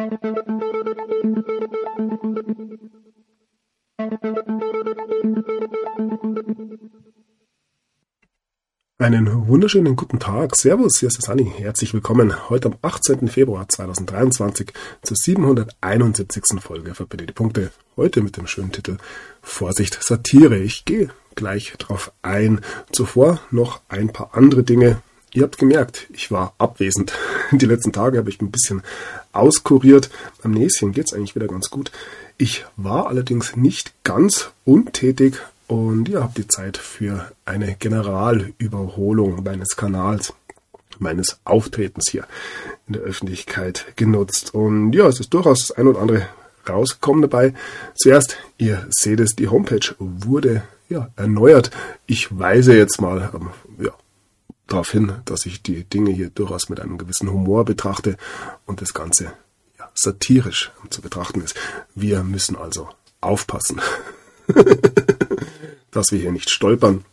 Einen wunderschönen guten Tag. Servus, hier ist der Sunny. Herzlich willkommen heute am 18. Februar 2023 zur 771. Folge Verbinde die Punkte. Heute mit dem schönen Titel Vorsicht Satire. Ich gehe gleich drauf ein. Zuvor noch ein paar andere Dinge. Ihr habt gemerkt, ich war abwesend. Die letzten Tage habe ich ein bisschen auskuriert. Am Näschen geht's eigentlich wieder ganz gut. Ich war allerdings nicht ganz untätig und ihr habt die Zeit für eine Generalüberholung meines Kanals, meines Auftretens hier in der Öffentlichkeit genutzt. Und ja, es ist durchaus das ein oder andere rausgekommen dabei. Zuerst, ihr seht es, die Homepage wurde ja erneuert. Ich weise jetzt mal darauf hin, dass ich die Dinge hier durchaus mit einem gewissen Humor betrachte und das Ganze ja, satirisch zu betrachten ist. Wir müssen also aufpassen. dass wir hier nicht stolpern.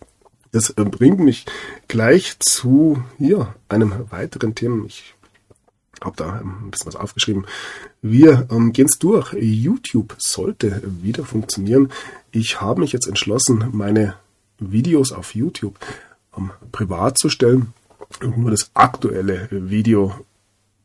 Das äh, bringt mich gleich zu hier einem weiteren Thema. Ich habe da ein bisschen was aufgeschrieben. Wir ähm, gehen es durch. YouTube sollte wieder funktionieren. Ich habe mich jetzt entschlossen, meine Videos auf YouTube ähm, privat zu stellen und nur das aktuelle Video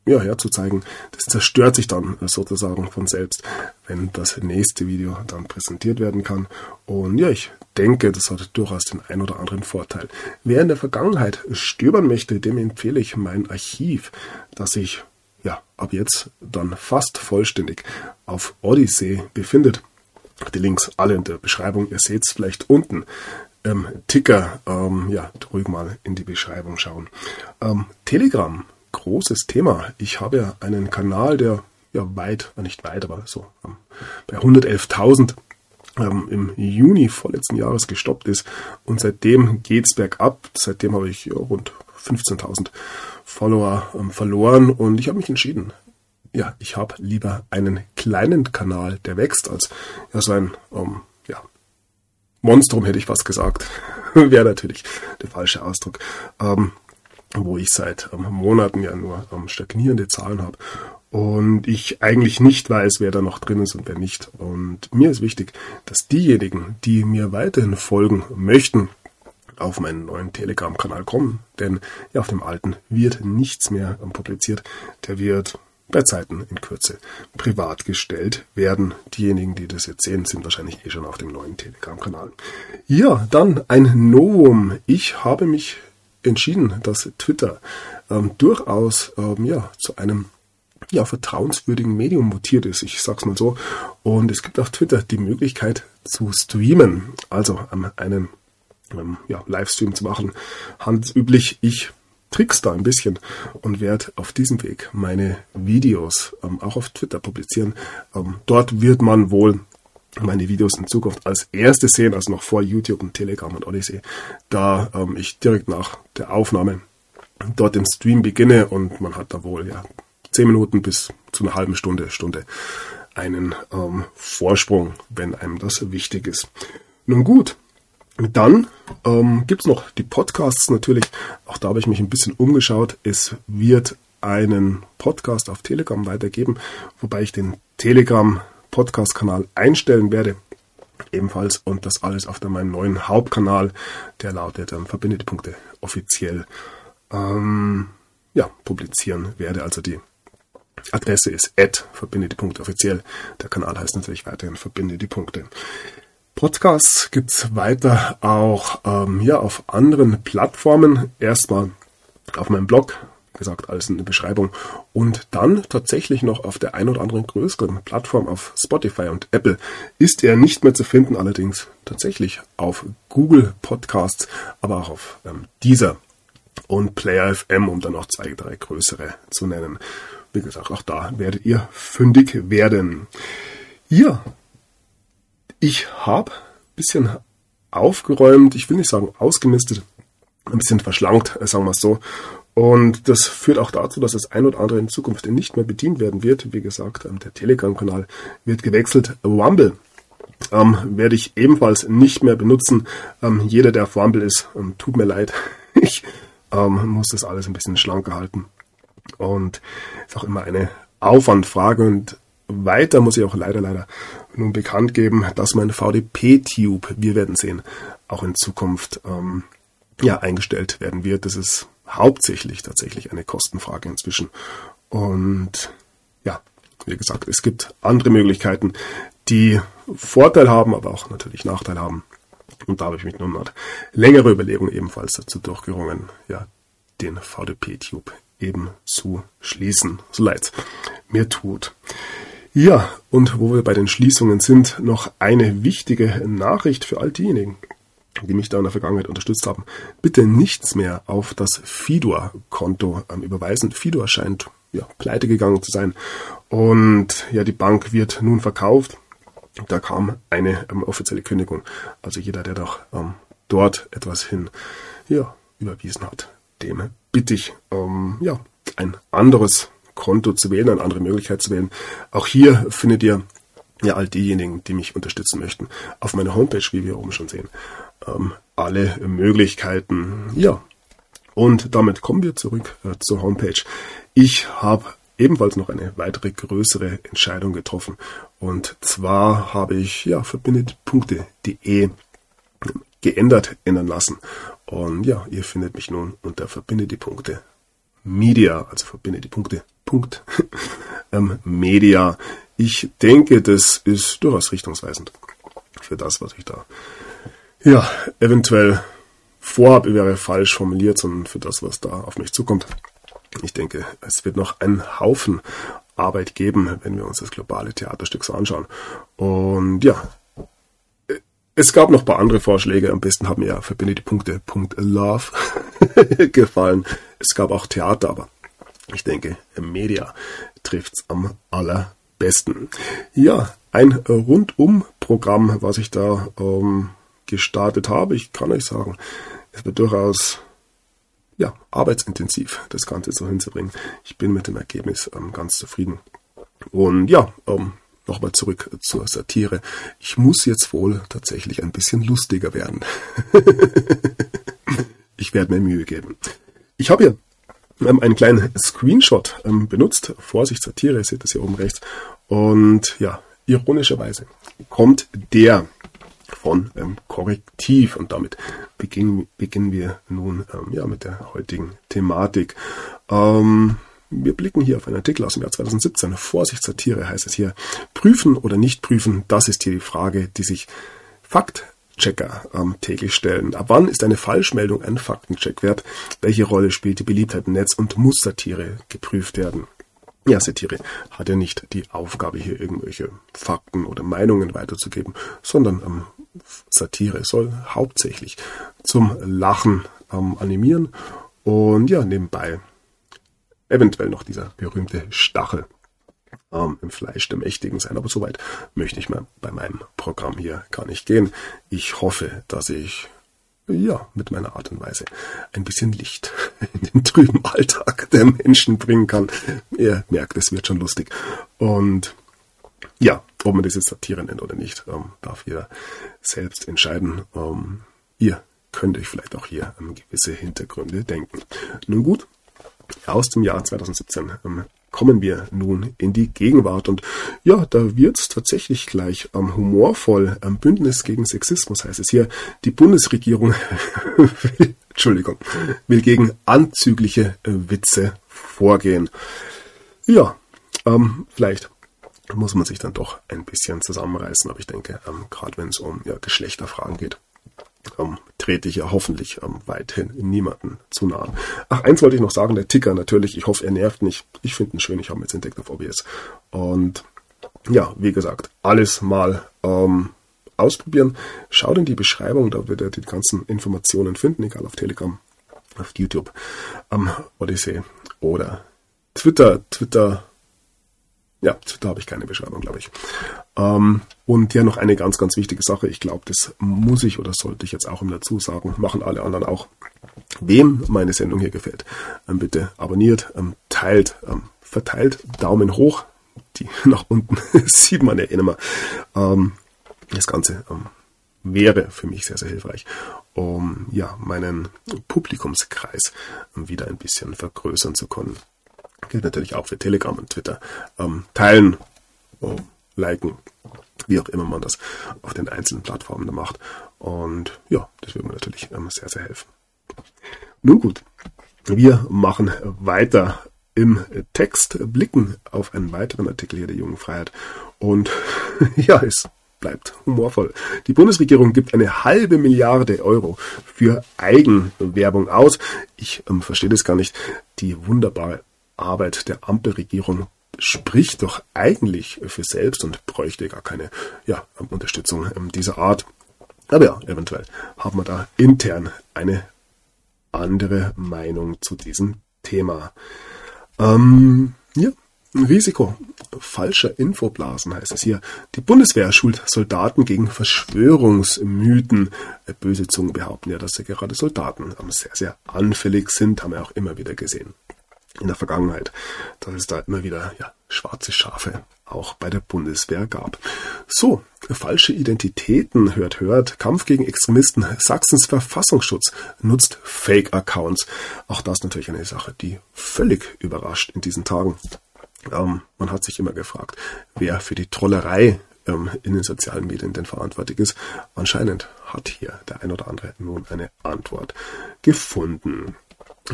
ja, herzuzeigen. Das zerstört sich dann sozusagen von selbst, wenn das nächste Video dann präsentiert werden kann. Und ja, ich denke, das hat durchaus den ein oder anderen Vorteil. Wer in der Vergangenheit stöbern möchte, dem empfehle ich mein Archiv, das sich ja ab jetzt dann fast vollständig auf Odyssey befindet. Die Links alle in der Beschreibung. Ihr seht es vielleicht unten. Ähm, Ticker, ähm, ja, ruhig mal in die Beschreibung schauen. Ähm, Telegram großes Thema. Ich habe ja einen Kanal, der ja weit, nicht weit, aber so ähm, bei 111.000 ähm, im Juni vorletzten Jahres gestoppt ist und seitdem geht's bergab. Seitdem habe ich ja, rund 15.000 Follower ähm, verloren und ich habe mich entschieden. Ja, ich habe lieber einen kleinen Kanal, der wächst, als ja so ein ähm, Monstrum hätte ich fast gesagt. Wäre natürlich der falsche Ausdruck. Ähm, wo ich seit ähm, Monaten ja nur ähm, stagnierende Zahlen habe und ich eigentlich nicht weiß, wer da noch drin ist und wer nicht. Und mir ist wichtig, dass diejenigen, die mir weiterhin folgen möchten, auf meinen neuen Telegram-Kanal kommen, denn ja, auf dem alten wird nichts mehr ähm, publiziert. Der wird bei Zeiten in Kürze privat gestellt werden. Diejenigen, die das jetzt sehen, sind wahrscheinlich eh schon auf dem neuen Telegram-Kanal. Ja, dann ein Novum. Ich habe mich entschieden, dass Twitter ähm, durchaus ähm, ja, zu einem ja, vertrauenswürdigen Medium mutiert ist. Ich sag's mal so. Und es gibt auf Twitter die Möglichkeit zu streamen, also ähm, einen ähm, ja, Livestream zu machen. Handelsüblich, ich trick's da ein bisschen und werde auf diesem Weg meine Videos ähm, auch auf Twitter publizieren. Ähm, dort wird man wohl meine Videos in Zukunft als erstes sehen, also noch vor YouTube und Telegram und Odyssey, da ähm, ich direkt nach der Aufnahme dort den Stream beginne und man hat da wohl ja zehn Minuten bis zu einer halben Stunde, Stunde einen ähm, Vorsprung, wenn einem das wichtig ist. Nun gut, dann ähm, gibt es noch die Podcasts natürlich. Auch da habe ich mich ein bisschen umgeschaut. Es wird einen Podcast auf Telegram weitergeben, wobei ich den Telegram Podcast-Kanal einstellen werde. Ebenfalls und das alles auf meinem neuen Hauptkanal, der lautet ähm, Verbinde die Punkte offiziell ähm, ja, publizieren werde. Also die Adresse ist at verbinde die Punkte offiziell. Der Kanal heißt natürlich weiterhin Verbinde die Punkte. Podcasts gibt's weiter auch ähm, ja, auf anderen Plattformen. Erstmal auf meinem Blog gesagt, alles in der Beschreibung. Und dann tatsächlich noch auf der ein oder anderen größeren Plattform auf Spotify und Apple ist er nicht mehr zu finden, allerdings tatsächlich auf Google Podcasts, aber auch auf ähm, dieser und Player FM, um dann noch zwei, drei größere zu nennen. Wie gesagt, auch da werdet ihr fündig werden. Ja, ich habe ein bisschen aufgeräumt, ich will nicht sagen ausgemistet, ein bisschen verschlankt, äh, sagen wir es so. Und das führt auch dazu, dass das ein oder andere in Zukunft nicht mehr bedient werden wird. Wie gesagt, ähm, der Telegram-Kanal wird gewechselt. Rumble ähm, werde ich ebenfalls nicht mehr benutzen. Ähm, jeder, der auf Rumble ist, ähm, tut mir leid. ich ähm, muss das alles ein bisschen schlanker halten. Und ist auch immer eine Aufwandfrage und weiter muss ich auch leider, leider nun bekannt geben, dass mein VDP-Tube, wir werden sehen, auch in Zukunft ähm, ja, eingestellt werden wird. Das ist hauptsächlich tatsächlich eine Kostenfrage inzwischen. Und ja, wie gesagt, es gibt andere Möglichkeiten, die Vorteil haben, aber auch natürlich Nachteil haben. Und da habe ich mich nun nach längere Überlegung ebenfalls dazu durchgerungen, ja, den VDP-Tube eben zu schließen, so leid mir tut. Ja, und wo wir bei den Schließungen sind, noch eine wichtige Nachricht für all diejenigen, die mich da in der Vergangenheit unterstützt haben. Bitte nichts mehr auf das Fidor-Konto ähm, überweisen. Fidor scheint ja, pleite gegangen zu sein. Und ja, die Bank wird nun verkauft. Da kam eine ähm, offizielle Kündigung. Also jeder, der doch ähm, dort etwas hin ja, überwiesen hat, dem bitte ich, ähm, ja, ein anderes Konto zu wählen, eine andere Möglichkeit zu wählen. Auch hier findet ihr ja all diejenigen, die mich unterstützen möchten, auf meiner Homepage, wie wir oben schon sehen, ähm, alle Möglichkeiten. Ja, und damit kommen wir zurück äh, zur Homepage. Ich habe ebenfalls noch eine weitere größere Entscheidung getroffen. Und zwar habe ich ja verbindet.de geändert, ändern lassen. Und ja, ihr findet mich nun unter verbinde die Punkte Media, also verbinde die Punkte Ähm, Media. Ich denke, das ist durchaus richtungsweisend für das, was ich da ja eventuell vorhabe, wäre falsch formuliert, sondern für das, was da auf mich zukommt. Ich denke, es wird noch einen Haufen Arbeit geben, wenn wir uns das globale Theaterstück so anschauen. Und ja, es gab noch ein paar andere Vorschläge. Am besten haben mir ja verbinde die Punkte Punkt Love gefallen. Es gab auch Theater, aber ich denke, Media trifft's am allerbesten. Ja, ein Rundum-Programm, was ich da ähm, gestartet habe. Ich kann euch sagen, es wird durchaus ja, arbeitsintensiv, das Ganze so hinzubringen. Ich bin mit dem Ergebnis ähm, ganz zufrieden. Und ja, ähm, nochmal zurück zur Satire. Ich muss jetzt wohl tatsächlich ein bisschen lustiger werden. ich werde mir Mühe geben. Ich habe hier ähm, einen kleinen Screenshot ähm, benutzt. Vorsicht, Satire, ihr seht das hier oben rechts. Und ja, ironischerweise kommt der von ähm, Korrektiv und damit beginnen, beginnen wir nun ähm, ja, mit der heutigen Thematik. Ähm, wir blicken hier auf einen Artikel aus dem Jahr 2017. Vorsicht, Satire heißt es hier. Prüfen oder nicht prüfen, das ist hier die Frage, die sich Faktchecker ähm, täglich stellen. Ab wann ist eine Falschmeldung ein Faktencheck wert? Welche Rolle spielt die Beliebtheit im Netz und muss Satire geprüft werden? Ja, Satire hat ja nicht die Aufgabe, hier irgendwelche Fakten oder Meinungen weiterzugeben, sondern ähm, Satire soll hauptsächlich zum Lachen ähm, animieren und ja, nebenbei eventuell noch dieser berühmte Stachel ähm, im Fleisch der Mächtigen sein. Aber soweit möchte ich mal bei meinem Programm hier gar nicht gehen. Ich hoffe, dass ich ja, mit meiner Art und Weise ein bisschen Licht in den trüben Alltag der Menschen bringen kann. Ihr merkt, es wird schon lustig. Und ja, ob man das jetzt Satire nennt oder nicht, ähm, darf jeder selbst entscheiden. Ähm, ihr könnt euch vielleicht auch hier an gewisse Hintergründe denken. Nun gut, aus dem Jahr 2017 ähm, kommen wir nun in die Gegenwart. Und ja, da wird es tatsächlich gleich ähm, humorvoll. Ähm, Bündnis gegen Sexismus heißt es hier. Die Bundesregierung will, Entschuldigung, will gegen anzügliche äh, Witze vorgehen. Ja, ähm, vielleicht muss man sich dann doch ein bisschen zusammenreißen, aber ich denke, ähm, gerade wenn es um ja, Geschlechterfragen geht, ähm, trete ich ja hoffentlich ähm, weithin niemanden zu nahe. Ach, eins wollte ich noch sagen, der Ticker natürlich, ich hoffe, er nervt nicht. Ich finde ihn schön, ich habe ihn jetzt entdeckt auf OBS. Und ja, wie gesagt, alles mal ähm, ausprobieren. Schaut in die Beschreibung, da werdet ihr die ganzen Informationen finden, egal auf Telegram, auf YouTube, am Odyssey oder Twitter. Twitter ja, da habe ich keine Beschreibung, glaube ich. Ähm, und ja, noch eine ganz, ganz wichtige Sache. Ich glaube, das muss ich oder sollte ich jetzt auch im dazu sagen. Machen alle anderen auch. Wem meine Sendung hier gefällt, ähm, bitte abonniert, ähm, teilt, ähm, verteilt, Daumen hoch. Die nach unten sieht man ja eh immer. Ähm, das Ganze ähm, wäre für mich sehr, sehr hilfreich, um ja meinen Publikumskreis wieder ein bisschen vergrößern zu können. Gilt natürlich auch für Telegram und Twitter. Ähm, teilen, oh, liken, wie auch immer man das auf den einzelnen Plattformen da macht. Und ja, das würde mir natürlich ähm, sehr, sehr helfen. Nun gut, wir machen weiter im Text, blicken auf einen weiteren Artikel hier der Jungen Freiheit. Und ja, es bleibt humorvoll. Die Bundesregierung gibt eine halbe Milliarde Euro für Eigenwerbung aus. Ich ähm, verstehe das gar nicht. Die wunderbare Arbeit der Ampelregierung spricht doch eigentlich für selbst und bräuchte gar keine ja, Unterstützung ähm, dieser Art. Aber ja, eventuell haben wir da intern eine andere Meinung zu diesem Thema. Ähm, ja, Risiko falscher Infoblasen heißt es hier. Die Bundeswehr schult Soldaten gegen Verschwörungsmythen. Böse Zungen behaupten ja, dass sie gerade Soldaten sehr, sehr anfällig sind, haben wir auch immer wieder gesehen in der Vergangenheit, dass es da immer wieder ja, schwarze Schafe auch bei der Bundeswehr gab. So, falsche Identitäten, hört, hört, Kampf gegen Extremisten, Sachsens Verfassungsschutz nutzt Fake-Accounts. Auch das natürlich eine Sache, die völlig überrascht in diesen Tagen. Ähm, man hat sich immer gefragt, wer für die Trollerei ähm, in den sozialen Medien denn verantwortlich ist. Anscheinend hat hier der ein oder andere nun eine Antwort gefunden.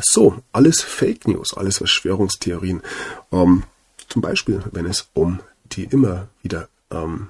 So, alles Fake News, alles Verschwörungstheorien. Ähm, zum Beispiel, wenn es um die immer wieder ähm,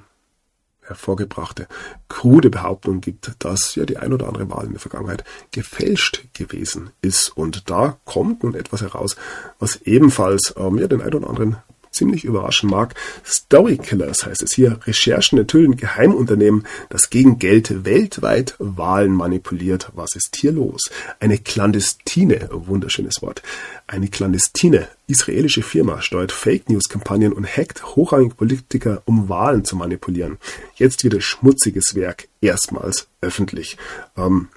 hervorgebrachte krude Behauptung gibt, dass ja die ein oder andere Wahl in der Vergangenheit gefälscht gewesen ist. Und da kommt nun etwas heraus, was ebenfalls ähm, ja den ein oder anderen ziemlich überraschen mag. Story Killers heißt es hier. Recherchen enthüllen Geheimunternehmen, das gegen Geld weltweit Wahlen manipuliert. Was ist hier los? Eine clandestine, wunderschönes Wort, eine clandestine israelische Firma steuert Fake News Kampagnen und hackt hochrangige Politiker, um Wahlen zu manipulieren. Jetzt wieder schmutziges Werk, erstmals öffentlich. Ähm,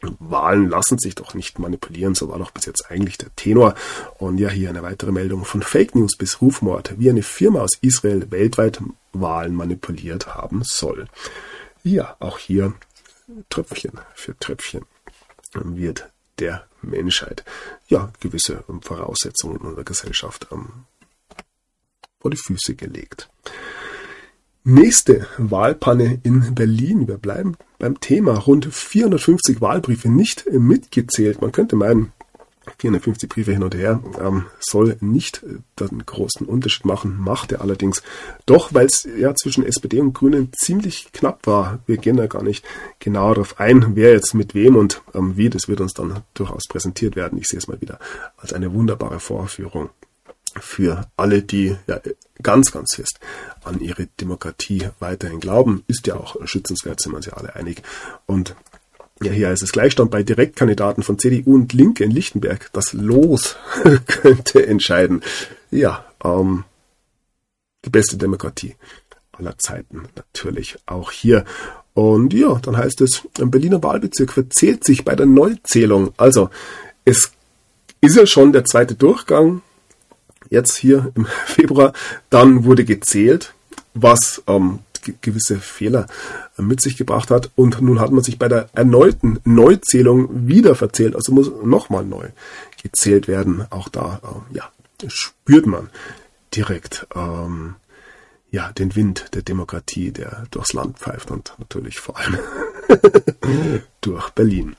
Wahlen lassen sich doch nicht manipulieren, so war doch bis jetzt eigentlich der Tenor. Und ja, hier eine weitere Meldung von Fake News bis Rufmord, wie eine Firma aus Israel weltweit Wahlen manipuliert haben soll. Ja, auch hier Tröpfchen für Tröpfchen wird der Menschheit ja gewisse Voraussetzungen in unserer Gesellschaft ähm, vor die Füße gelegt. Nächste Wahlpanne in Berlin. Wir bleiben beim Thema. Rund 450 Wahlbriefe nicht mitgezählt. Man könnte meinen, 450 Briefe hin und her ähm, soll nicht den großen Unterschied machen, macht er allerdings doch, weil es ja zwischen SPD und Grünen ziemlich knapp war. Wir gehen da gar nicht genau darauf ein, wer jetzt mit wem und ähm, wie, das wird uns dann durchaus präsentiert werden. Ich sehe es mal wieder als eine wunderbare Vorführung für alle, die ja ganz, ganz fest an ihre Demokratie weiterhin glauben. Ist ja auch schützenswert, sind wir uns ja alle einig. Und ja, hier ist es Gleichstand bei Direktkandidaten von CDU und Linke in Lichtenberg. Das Los könnte entscheiden. Ja, ähm, die beste Demokratie aller Zeiten natürlich auch hier. Und ja, dann heißt es, ein Berliner Wahlbezirk verzählt sich bei der Neuzählung. Also, es ist ja schon der zweite Durchgang jetzt hier im Februar. Dann wurde gezählt, was ähm, gewisse Fehler äh, mit sich gebracht hat. Und nun hat man sich bei der erneuten Neuzählung wieder verzählt. Also muss nochmal neu gezählt werden. Auch da äh, ja, spürt man direkt ähm, ja, den Wind der Demokratie, der durchs Land pfeift und natürlich vor allem durch Berlin.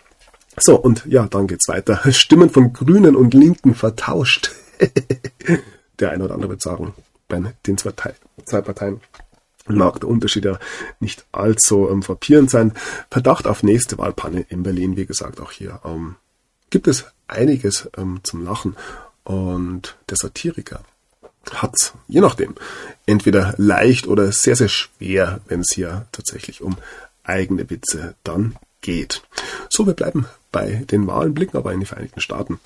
So, und ja, dann geht's weiter. Stimmen von Grünen und Linken vertauscht. der eine oder andere wird sagen, bei den zwei, zwei Parteien mag der Unterschied ja nicht allzu ähm, frappierend sein. Verdacht auf nächste Wahlpanne in Berlin, wie gesagt, auch hier ähm, gibt es einiges ähm, zum Lachen. Und der Satiriker hat je nachdem, entweder leicht oder sehr, sehr schwer, wenn es hier tatsächlich um eigene Witze dann geht. So, wir bleiben bei den Wahlen, blicken aber in die Vereinigten Staaten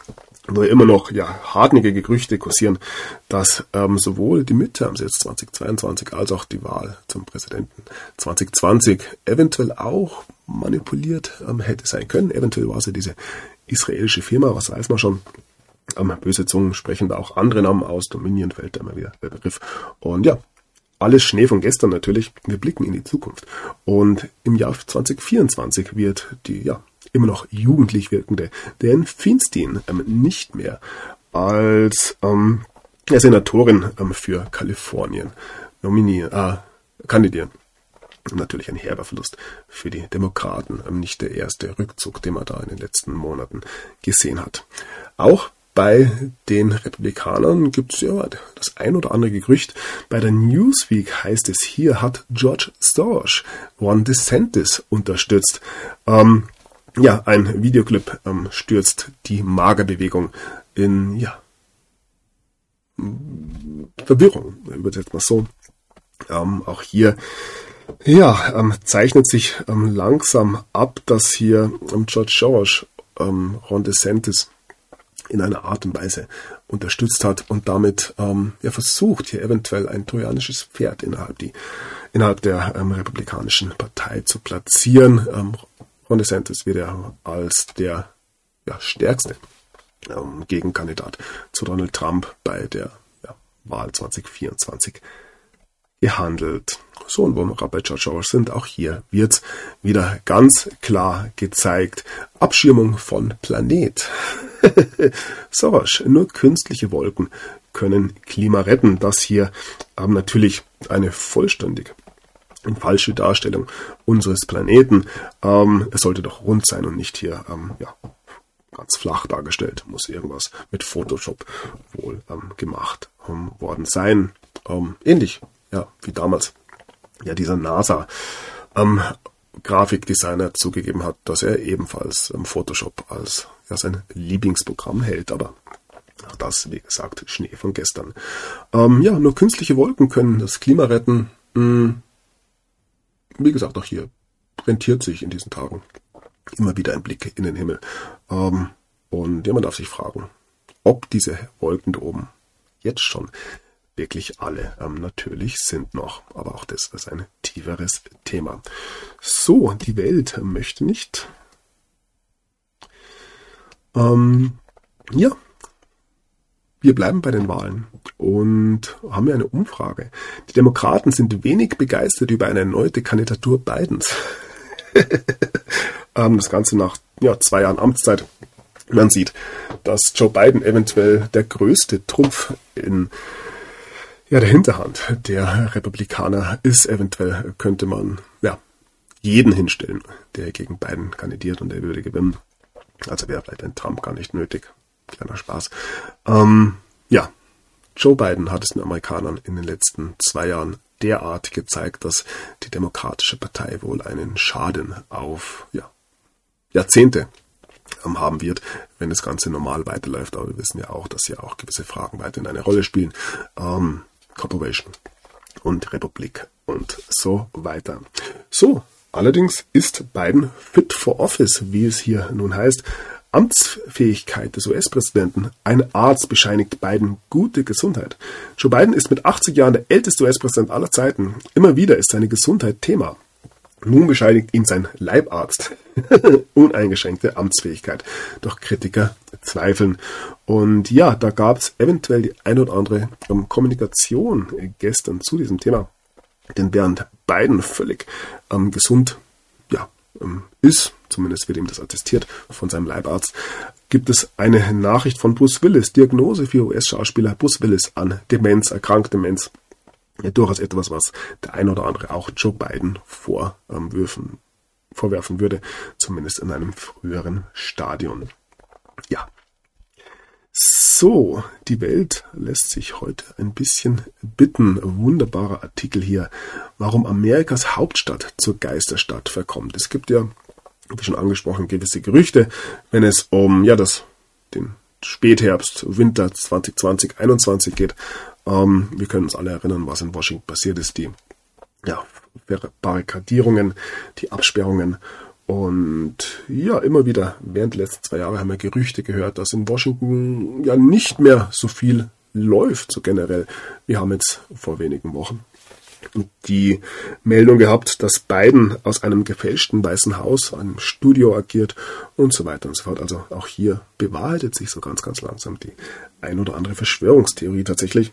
wo immer noch ja, hartnäckige Gerüchte kursieren, dass ähm, sowohl die Midterms jetzt 2022 als auch die Wahl zum Präsidenten 2020 eventuell auch manipuliert ähm, hätte sein können. Eventuell war ja diese israelische Firma, was weiß man schon. Ähm, böse Zungen sprechen da auch andere Namen aus. Dominion fällt da immer wieder der Begriff. Und ja, alles Schnee von gestern natürlich. Wir blicken in die Zukunft. Und im Jahr 2024 wird die ja, immer noch jugendlich wirkende Dan Feinstein ähm, nicht mehr als ähm, Senatorin ähm, für Kalifornien nominieren, äh, kandidieren. Natürlich ein herber Verlust für die Demokraten, ähm, nicht der erste Rückzug, den man da in den letzten Monaten gesehen hat. Auch bei den Republikanern gibt es ja das ein oder andere Gerücht. Bei der Newsweek heißt es, hier hat George Soros Ron DeSantis unterstützt. Ähm, ja, ein Videoclip ähm, stürzt die Magerbewegung in, ja, Verwirrung, übersetzt mal so. Ähm, auch hier, ja, ähm, zeichnet sich ähm, langsam ab, dass hier ähm, George Soros ähm, Ron DeSantis in einer Art und Weise unterstützt hat und damit ähm, ja, versucht, hier eventuell ein trojanisches Pferd innerhalb, die, innerhalb der ähm, Republikanischen Partei zu platzieren. Ron DeSantis wird ja als der ja, stärkste ähm, Gegenkandidat zu Donald Trump bei der ja, Wahl 2024 gehandelt. So, und wo wir gerade bei George Soros sind, auch hier wird wieder ganz klar gezeigt, Abschirmung von Planet. Soros, nur künstliche Wolken können Klima retten. Das hier haben natürlich eine vollständig falsche Darstellung unseres Planeten. Ähm, es sollte doch rund sein und nicht hier ähm, ja, ganz flach dargestellt. Muss irgendwas mit Photoshop wohl ähm, gemacht ähm, worden sein. Ähm, ähnlich ja, wie damals ja dieser NASA ähm, Grafikdesigner zugegeben hat, dass er ebenfalls Photoshop als ja, sein Lieblingsprogramm hält, aber auch das, wie gesagt, Schnee von gestern. Ja, nur künstliche Wolken können das Klima retten. Hm, wie gesagt, auch hier rentiert sich in diesen Tagen immer wieder ein Blick in den Himmel. Ähm, und ja, man darf sich fragen, ob diese Wolken da oben jetzt schon wirklich alle. Ähm, natürlich sind noch, aber auch das ist ein tieferes Thema. So, die Welt möchte nicht. Ähm, ja, wir bleiben bei den Wahlen und haben ja eine Umfrage. Die Demokraten sind wenig begeistert über eine erneute Kandidatur Bidens. ähm, das Ganze nach ja, zwei Jahren Amtszeit. Man sieht, dass Joe Biden eventuell der größte Trumpf in ja, der Hinterhand der Republikaner ist. Eventuell könnte man ja jeden hinstellen, der gegen Biden kandidiert und der würde gewinnen. Also wäre vielleicht ein Trump gar nicht nötig. Kleiner Spaß. Ähm, ja, Joe Biden hat es den Amerikanern in den letzten zwei Jahren derart gezeigt, dass die Demokratische Partei wohl einen Schaden auf ja, Jahrzehnte ähm, haben wird, wenn das Ganze normal weiterläuft. Aber wir wissen ja auch, dass ja auch gewisse Fragen weiterhin eine Rolle spielen. Ähm, Corporation und Republik und so weiter. So, allerdings ist Biden fit for office, wie es hier nun heißt. Amtsfähigkeit des US-Präsidenten. Ein Arzt bescheinigt Biden gute Gesundheit. Joe Biden ist mit 80 Jahren der älteste US-Präsident aller Zeiten. Immer wieder ist seine Gesundheit Thema. Nun bescheinigt ihm sein Leibarzt uneingeschränkte Amtsfähigkeit. Doch Kritiker zweifeln. Und ja, da gab es eventuell die ein oder andere Kommunikation gestern zu diesem Thema. Denn während Biden völlig ähm, gesund ist, zumindest wird ihm das attestiert von seinem Leibarzt, gibt es eine Nachricht von Bruce Willis, Diagnose für US-Schauspieler Bruce Willis an Demenz, erkrankt Demenz ja durchaus etwas, was der ein oder andere auch Joe Biden vorwürfen, vorwerfen würde, zumindest in einem früheren Stadion. Ja. So, die Welt lässt sich heute ein bisschen bitten. Wunderbarer Artikel hier, warum Amerikas Hauptstadt zur Geisterstadt verkommt. Es gibt ja, wie schon angesprochen, gewisse Gerüchte, wenn es um ja das den Spätherbst, Winter 2020, 2021 geht, ähm, wir können uns alle erinnern, was in Washington passiert ist. Die ja, Barrikadierungen, die Absperrungen. Und ja, immer wieder während der letzten zwei Jahre haben wir Gerüchte gehört, dass in Washington ja nicht mehr so viel läuft, so generell. Wir haben jetzt vor wenigen Wochen die Meldung gehabt, dass Biden aus einem gefälschten Weißen Haus, einem Studio agiert und so weiter und so fort. Also auch hier bewahrheitet sich so ganz, ganz langsam die ein oder andere Verschwörungstheorie tatsächlich.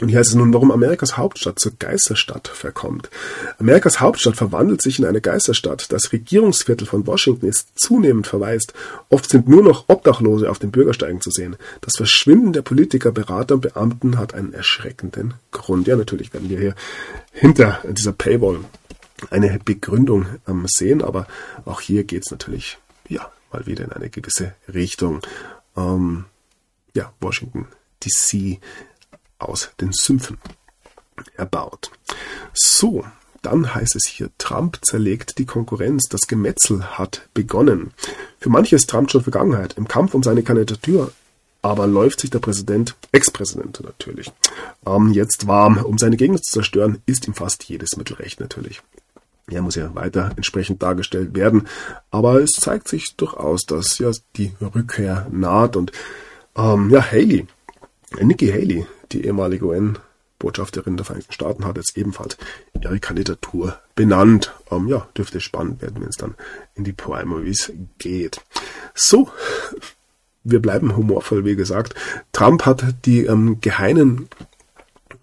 Und hier heißt es nun, warum Amerikas Hauptstadt zur Geisterstadt verkommt. Amerikas Hauptstadt verwandelt sich in eine Geisterstadt. Das Regierungsviertel von Washington ist zunehmend verwaist. Oft sind nur noch Obdachlose auf den Bürgersteigen zu sehen. Das Verschwinden der Politiker, Berater und Beamten hat einen erschreckenden Grund. Ja, natürlich werden wir hier hinter dieser Paywall eine Begründung ähm, sehen, aber auch hier geht es natürlich, ja, mal wieder in eine gewisse Richtung. Ähm, ja, Washington DC aus den Sümpfen erbaut. So, dann heißt es hier, Trump zerlegt die Konkurrenz, das Gemetzel hat begonnen. Für manche ist Trump schon Vergangenheit im Kampf um seine Kandidatur, aber läuft sich der Präsident, Ex-Präsident natürlich, ähm, jetzt warm. Um seine Gegner zu zerstören, ist ihm fast jedes Mittel recht natürlich. Er muss ja weiter entsprechend dargestellt werden, aber es zeigt sich durchaus, dass ja die Rückkehr naht und ähm, ja, Haley, Nikki Haley, die ehemalige UN-Botschafterin der Vereinigten Staaten hat jetzt ebenfalls ihre Kandidatur benannt. Ähm, ja, dürfte spannend werden, wenn es dann in die Primaries geht. So, wir bleiben humorvoll, wie gesagt. Trump hat die ähm, geheimen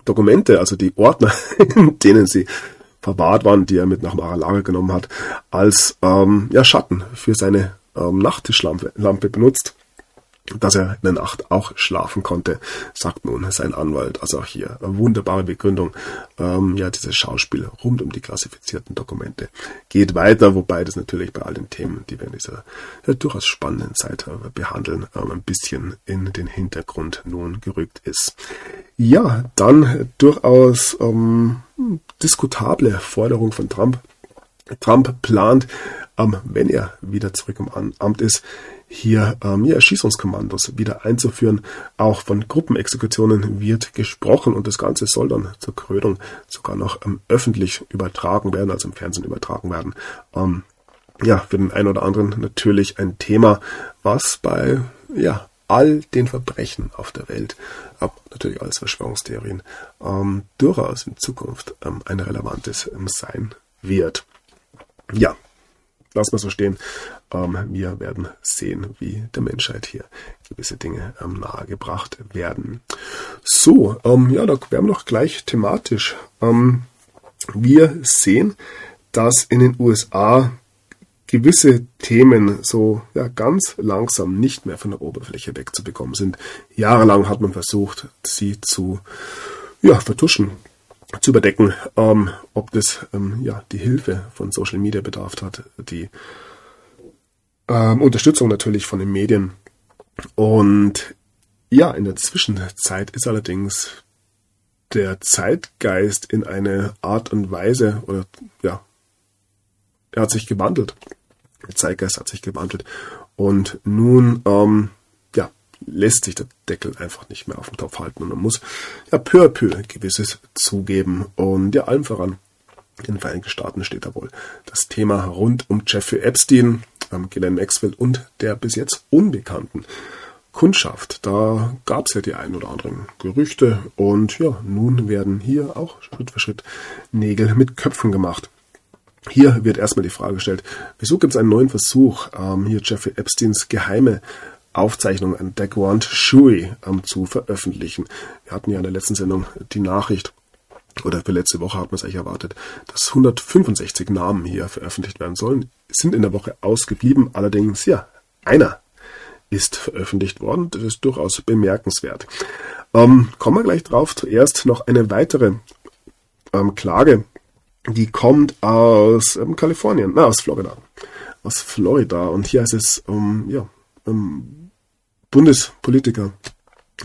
Dokumente, also die Ordner, in denen sie verwahrt waren, die er mit nach Mar-a-Lago genommen hat, als ähm, ja, Schatten für seine ähm, Nachttischlampe benutzt dass er in der Nacht auch schlafen konnte, sagt nun sein Anwalt. Also auch hier eine wunderbare Begründung. Ähm, ja, dieses Schauspiel rund um die klassifizierten Dokumente geht weiter, wobei das natürlich bei all den Themen, die wir in dieser ja, durchaus spannenden Zeit äh, behandeln, ähm, ein bisschen in den Hintergrund nun gerückt ist. Ja, dann durchaus ähm, diskutable Forderung von Trump. Trump plant, ähm, wenn er wieder zurück im Amt ist, hier ähm, ja, Erschießungskommandos wieder einzuführen. Auch von Gruppenexekutionen wird gesprochen und das Ganze soll dann zur Krönung sogar noch ähm, öffentlich übertragen werden, also im Fernsehen übertragen werden. Ähm, ja, für den einen oder anderen natürlich ein Thema, was bei ja, all den Verbrechen auf der Welt, aber natürlich alles Verschwörungstheorien, ähm, durchaus in Zukunft ähm, ein relevantes ähm, sein wird. Ja, lassen wir so stehen. Ähm, wir werden sehen, wie der Menschheit hier gewisse Dinge ähm, nahegebracht werden. So, ähm, ja, da werden wir noch gleich thematisch. Ähm, wir sehen, dass in den USA gewisse Themen so ja, ganz langsam nicht mehr von der Oberfläche wegzubekommen sind. Jahrelang hat man versucht, sie zu ja, vertuschen zu überdecken, ähm, ob das ähm, ja die Hilfe von Social Media bedarf hat, die ähm, Unterstützung natürlich von den Medien. Und ja, in der Zwischenzeit ist allerdings der Zeitgeist in eine Art und Weise oder ja, er hat sich gewandelt. Der Zeitgeist hat sich gewandelt und nun ähm, lässt sich der Deckel einfach nicht mehr auf dem Topf halten und man muss ja peu à peu gewisses zugeben. Und ja, allem voran in den Vereinigten Staaten steht da wohl das Thema rund um Jeffrey Epstein, ähm, Ghislaine Maxwell und der bis jetzt unbekannten Kundschaft. Da gab es ja die ein oder anderen Gerüchte und ja, nun werden hier auch Schritt für Schritt Nägel mit Köpfen gemacht. Hier wird erstmal die Frage gestellt, wieso gibt es einen neuen Versuch, ähm, hier Jeffrey Epsteins geheime Aufzeichnung an Daquan Shui ähm, zu veröffentlichen. Wir hatten ja in der letzten Sendung die Nachricht, oder für letzte Woche hat man es eigentlich erwartet, dass 165 Namen hier veröffentlicht werden sollen, sind in der Woche ausgeblieben. Allerdings, ja, einer ist veröffentlicht worden. Das ist durchaus bemerkenswert. Ähm, kommen wir gleich drauf. Zuerst noch eine weitere ähm, Klage, die kommt aus ähm, Kalifornien, na, aus Florida. Aus Florida. Und hier heißt es, um, ja, um, Bundespolitiker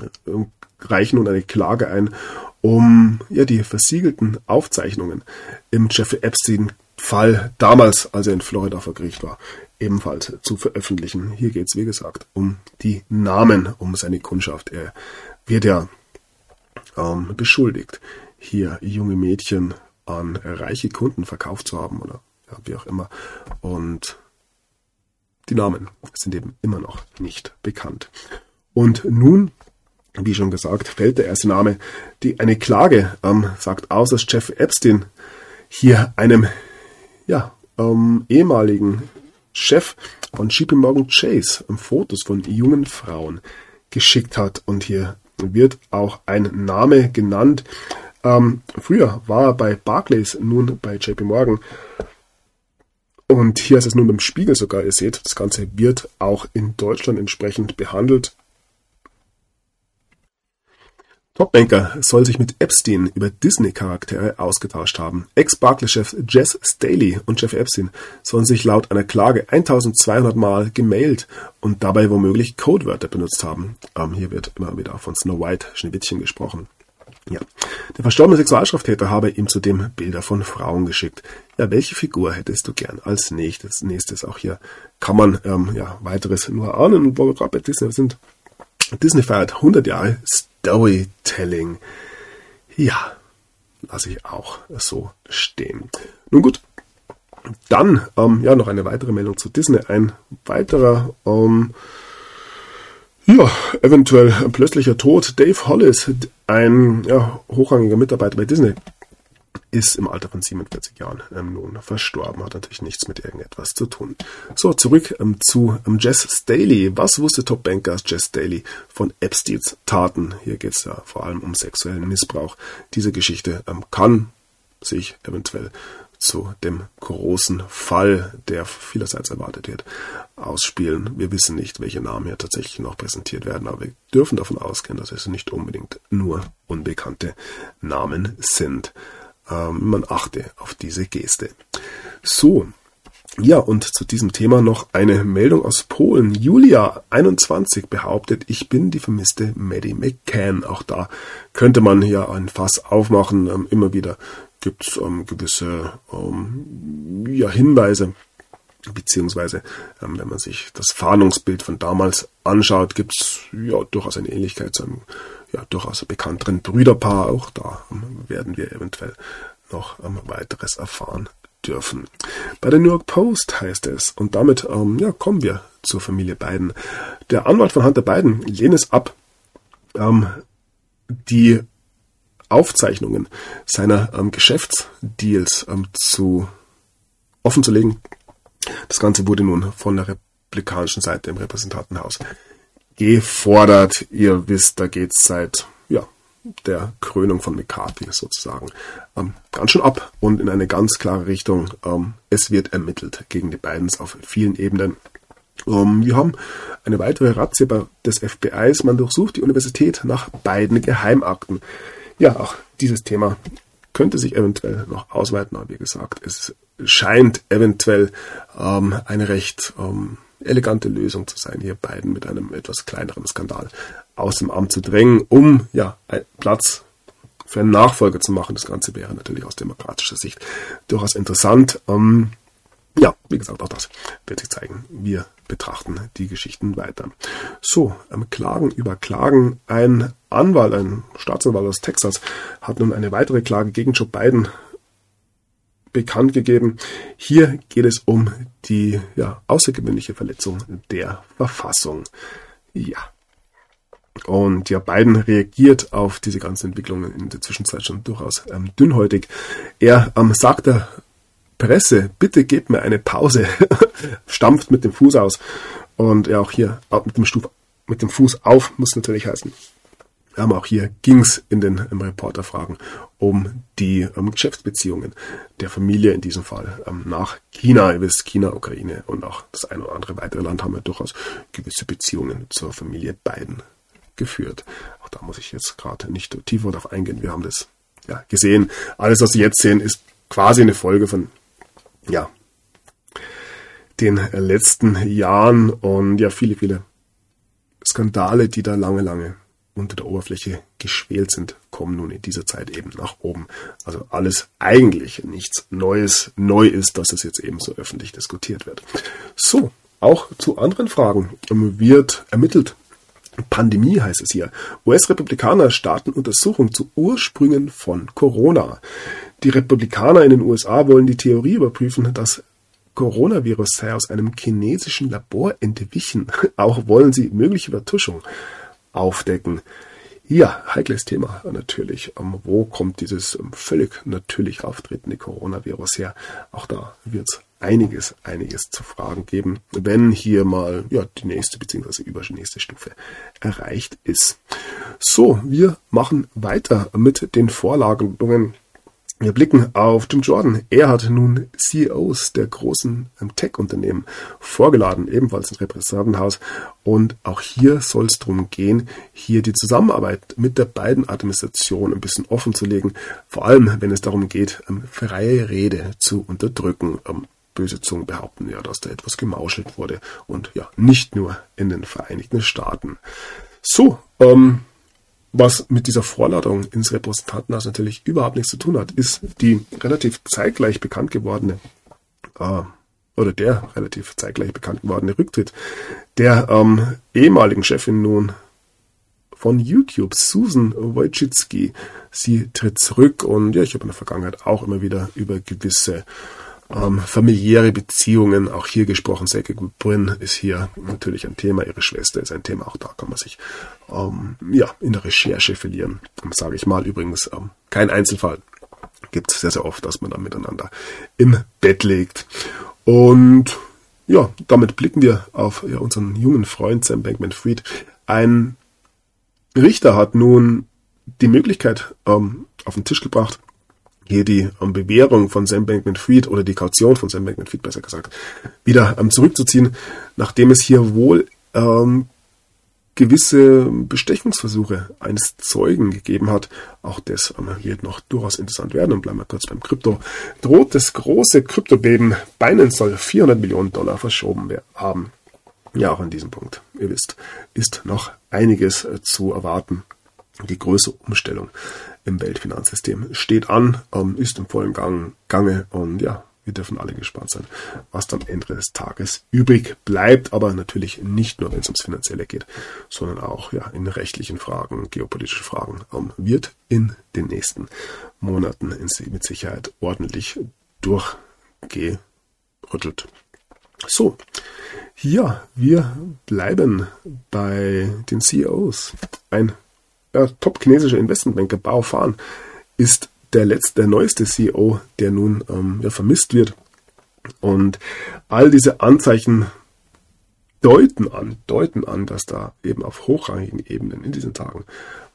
äh, reichen nun eine Klage ein, um ja die versiegelten Aufzeichnungen im Jeffrey Epstein-Fall damals, als er in Florida vor Gericht war, ebenfalls zu veröffentlichen. Hier geht es, wie gesagt, um die Namen, um seine Kundschaft. Er wird ja ähm, beschuldigt, hier junge Mädchen an reiche Kunden verkauft zu haben oder ja, wie auch immer. Und die Namen sind eben immer noch nicht bekannt. Und nun, wie schon gesagt, fällt der erste Name. Die, eine Klage ähm, sagt aus, dass Jeff Epstein hier einem ja, ähm, ehemaligen Chef von JP Morgan Chase ähm, Fotos von jungen Frauen geschickt hat und hier wird auch ein Name genannt. Ähm, früher war er bei Barclays, nun bei JP Morgan. Und hier ist es nun beim Spiegel sogar. Ihr seht, das Ganze wird auch in Deutschland entsprechend behandelt. Topbanker soll sich mit Epstein über Disney-Charaktere ausgetauscht haben. Ex-Barclay-Chef Jess Staley und Jeff Epstein sollen sich laut einer Klage 1200 Mal gemailt und dabei womöglich Codewörter benutzt haben. Ähm, hier wird immer wieder von Snow White Schneewittchen gesprochen. Ja. Der verstorbene Sexualstraftäter habe ihm zudem Bilder von Frauen geschickt. Ja, welche Figur hättest du gern als nächstes? Nächstes auch hier kann man ähm, ja weiteres nur ahnen, bei Disney sind. Disney feiert 100 Jahre Storytelling. Ja, lasse ich auch so stehen. Nun gut, dann ähm, ja noch eine weitere Meldung zu Disney. Ein weiterer ähm, ja, eventuell plötzlicher Tod. Dave Hollis, ein ja, hochrangiger Mitarbeiter bei Disney, ist im Alter von 47 Jahren ähm, nun verstorben, hat natürlich nichts mit irgendetwas zu tun. So, zurück ähm, zu ähm, Jess Staley. Was wusste Top-Banker Jess Staley von Epsteins Taten? Hier geht es ja vor allem um sexuellen Missbrauch. Diese Geschichte ähm, kann sich eventuell zu dem großen Fall, der vielerseits erwartet wird, ausspielen. Wir wissen nicht, welche Namen hier tatsächlich noch präsentiert werden, aber wir dürfen davon ausgehen, dass es nicht unbedingt nur unbekannte Namen sind. Ähm, man achte auf diese Geste. So, ja, und zu diesem Thema noch eine Meldung aus Polen. Julia 21 behauptet, ich bin die vermisste Maddie McCann. Auch da könnte man ja ein Fass aufmachen. Ähm, immer wieder gibt es ähm, gewisse ähm, ja, Hinweise, beziehungsweise ähm, wenn man sich das Fahndungsbild von damals anschaut, gibt es ja durchaus eine Ähnlichkeit zu einem ja, durchaus bekannteren Brüderpaar. Auch da ähm, werden wir eventuell noch ähm, weiteres erfahren dürfen. Bei der New York Post heißt es, und damit ähm, ja, kommen wir zur Familie Biden. Der Anwalt von Hunter Biden lehnt es ab, die Aufzeichnungen seiner ähm, Geschäftsdeals ähm, zu offen zu legen. Das Ganze wurde nun von der republikanischen Seite im Repräsentantenhaus gefordert. Ihr wisst, da geht es seit ja, der Krönung von McCarthy sozusagen ähm, ganz schön ab und in eine ganz klare Richtung. Ähm, es wird ermittelt gegen die Bidens auf vielen Ebenen. Ähm, wir haben eine weitere Razzia des FBIs. Man durchsucht die Universität nach beiden Geheimakten. Ja, auch dieses Thema könnte sich eventuell noch ausweiten, aber wie gesagt, es scheint eventuell ähm, eine recht ähm, elegante Lösung zu sein, hier beiden mit einem etwas kleineren Skandal aus dem Amt zu drängen, um ja Platz für einen Nachfolger zu machen. Das Ganze wäre natürlich aus demokratischer Sicht durchaus interessant. Ähm, ja, wie gesagt, auch das wird sich zeigen. Wir betrachten die Geschichten weiter. So, ähm, Klagen über Klagen. Ein Anwalt, ein Staatsanwalt aus Texas, hat nun eine weitere Klage gegen Joe Biden bekannt gegeben. Hier geht es um die ja, außergewöhnliche Verletzung der Verfassung. Ja. Und ja, Biden reagiert auf diese ganzen Entwicklungen in der Zwischenzeit schon durchaus ähm, dünnhäutig. Er ähm, sagt der Presse, bitte gebt mir eine Pause, stampft mit dem Fuß aus. Und ja, auch hier mit dem, Stuf, mit dem Fuß auf muss natürlich heißen. Aber auch hier ging es in den im Reporterfragen um die um Geschäftsbeziehungen der Familie in diesem Fall ähm, nach China. Ihr wisst, China, Ukraine und auch das eine oder andere weitere Land haben ja durchaus gewisse Beziehungen zur Familie Biden geführt. Auch da muss ich jetzt gerade nicht tiefer darauf eingehen. Wir haben das ja gesehen. Alles, was Sie jetzt sehen, ist quasi eine Folge von ja den letzten Jahren und ja viele, viele Skandale, die da lange, lange unter der Oberfläche geschwelt sind, kommen nun in dieser Zeit eben nach oben. Also alles eigentlich nichts Neues. Neu ist, dass es jetzt eben so öffentlich diskutiert wird. So, auch zu anderen Fragen wird ermittelt. Pandemie heißt es hier. US-Republikaner starten Untersuchung zu Ursprüngen von Corona. Die Republikaner in den USA wollen die Theorie überprüfen, dass Coronavirus sei aus einem chinesischen Labor entwichen. Auch wollen sie mögliche Vertuschung aufdecken. Ja, heikles Thema natürlich. Ähm, wo kommt dieses ähm, völlig natürlich auftretende Coronavirus her? Auch da wird es einiges, einiges zu fragen geben, wenn hier mal ja, die nächste bzw. übernächste Stufe erreicht ist. So, wir machen weiter mit den Vorlagerungen wir blicken auf Jim Jordan. Er hat nun CEOs der großen ähm, Tech-Unternehmen vorgeladen, ebenfalls ins Repräsentantenhaus. Und auch hier soll es darum gehen, hier die Zusammenarbeit mit der beiden Administration ein bisschen offen zu legen. Vor allem, wenn es darum geht, ähm, freie Rede zu unterdrücken. Ähm, böse Zungen behaupten ja, dass da etwas gemauschelt wurde. Und ja, nicht nur in den Vereinigten Staaten. So, ähm, was mit dieser Vorladung ins Repräsentantenhaus natürlich überhaupt nichts zu tun hat, ist die relativ zeitgleich bekannt gewordene äh, oder der relativ zeitgleich bekannt gewordene Rücktritt der ähm, ehemaligen Chefin nun von YouTube, Susan Wojcicki. Sie tritt zurück und ja, ich habe in der Vergangenheit auch immer wieder über gewisse ähm, familiäre Beziehungen, auch hier gesprochen, Säcke Brünn ist hier natürlich ein Thema, ihre Schwester ist ein Thema, auch da kann man sich ähm, ja, in der Recherche verlieren, sage ich mal. Übrigens ähm, kein Einzelfall, gibt es sehr, sehr oft, dass man dann miteinander im Bett liegt. Und ja, damit blicken wir auf ja, unseren jungen Freund Sam Bankman-Fried. Ein Richter hat nun die Möglichkeit ähm, auf den Tisch gebracht, hier die um, Bewährung von Sam Bankman-Fried oder die Kaution von Sam Bankman-Fried besser gesagt wieder ähm, zurückzuziehen, nachdem es hier wohl ähm, gewisse Bestechungsversuche eines Zeugen gegeben hat. Auch das ähm, wird noch durchaus interessant werden und bleiben wir kurz beim Krypto. Droht das große Kryptobeben. Binance soll 400 Millionen Dollar verschoben haben. Ja, auch an diesem Punkt, ihr wisst, ist noch einiges äh, zu erwarten. Die größere Umstellung im Weltfinanzsystem steht an, ähm, ist im vollen Gang, Gange und ja, wir dürfen alle gespannt sein, was am Ende des Tages übrig bleibt. Aber natürlich nicht nur, wenn es ums Finanzielle geht, sondern auch ja, in rechtlichen Fragen, geopolitischen Fragen ähm, wird in den nächsten Monaten mit Sicherheit ordentlich durchgerüttelt. So, ja, wir bleiben bei den CEOs. Ein äh, top-chinesischer Investmentbanker Bao Fan ist der letzte, der neueste CEO, der nun ähm, ja, vermisst wird. Und all diese Anzeichen deuten an, deuten an, dass da eben auf hochrangigen Ebenen in diesen Tagen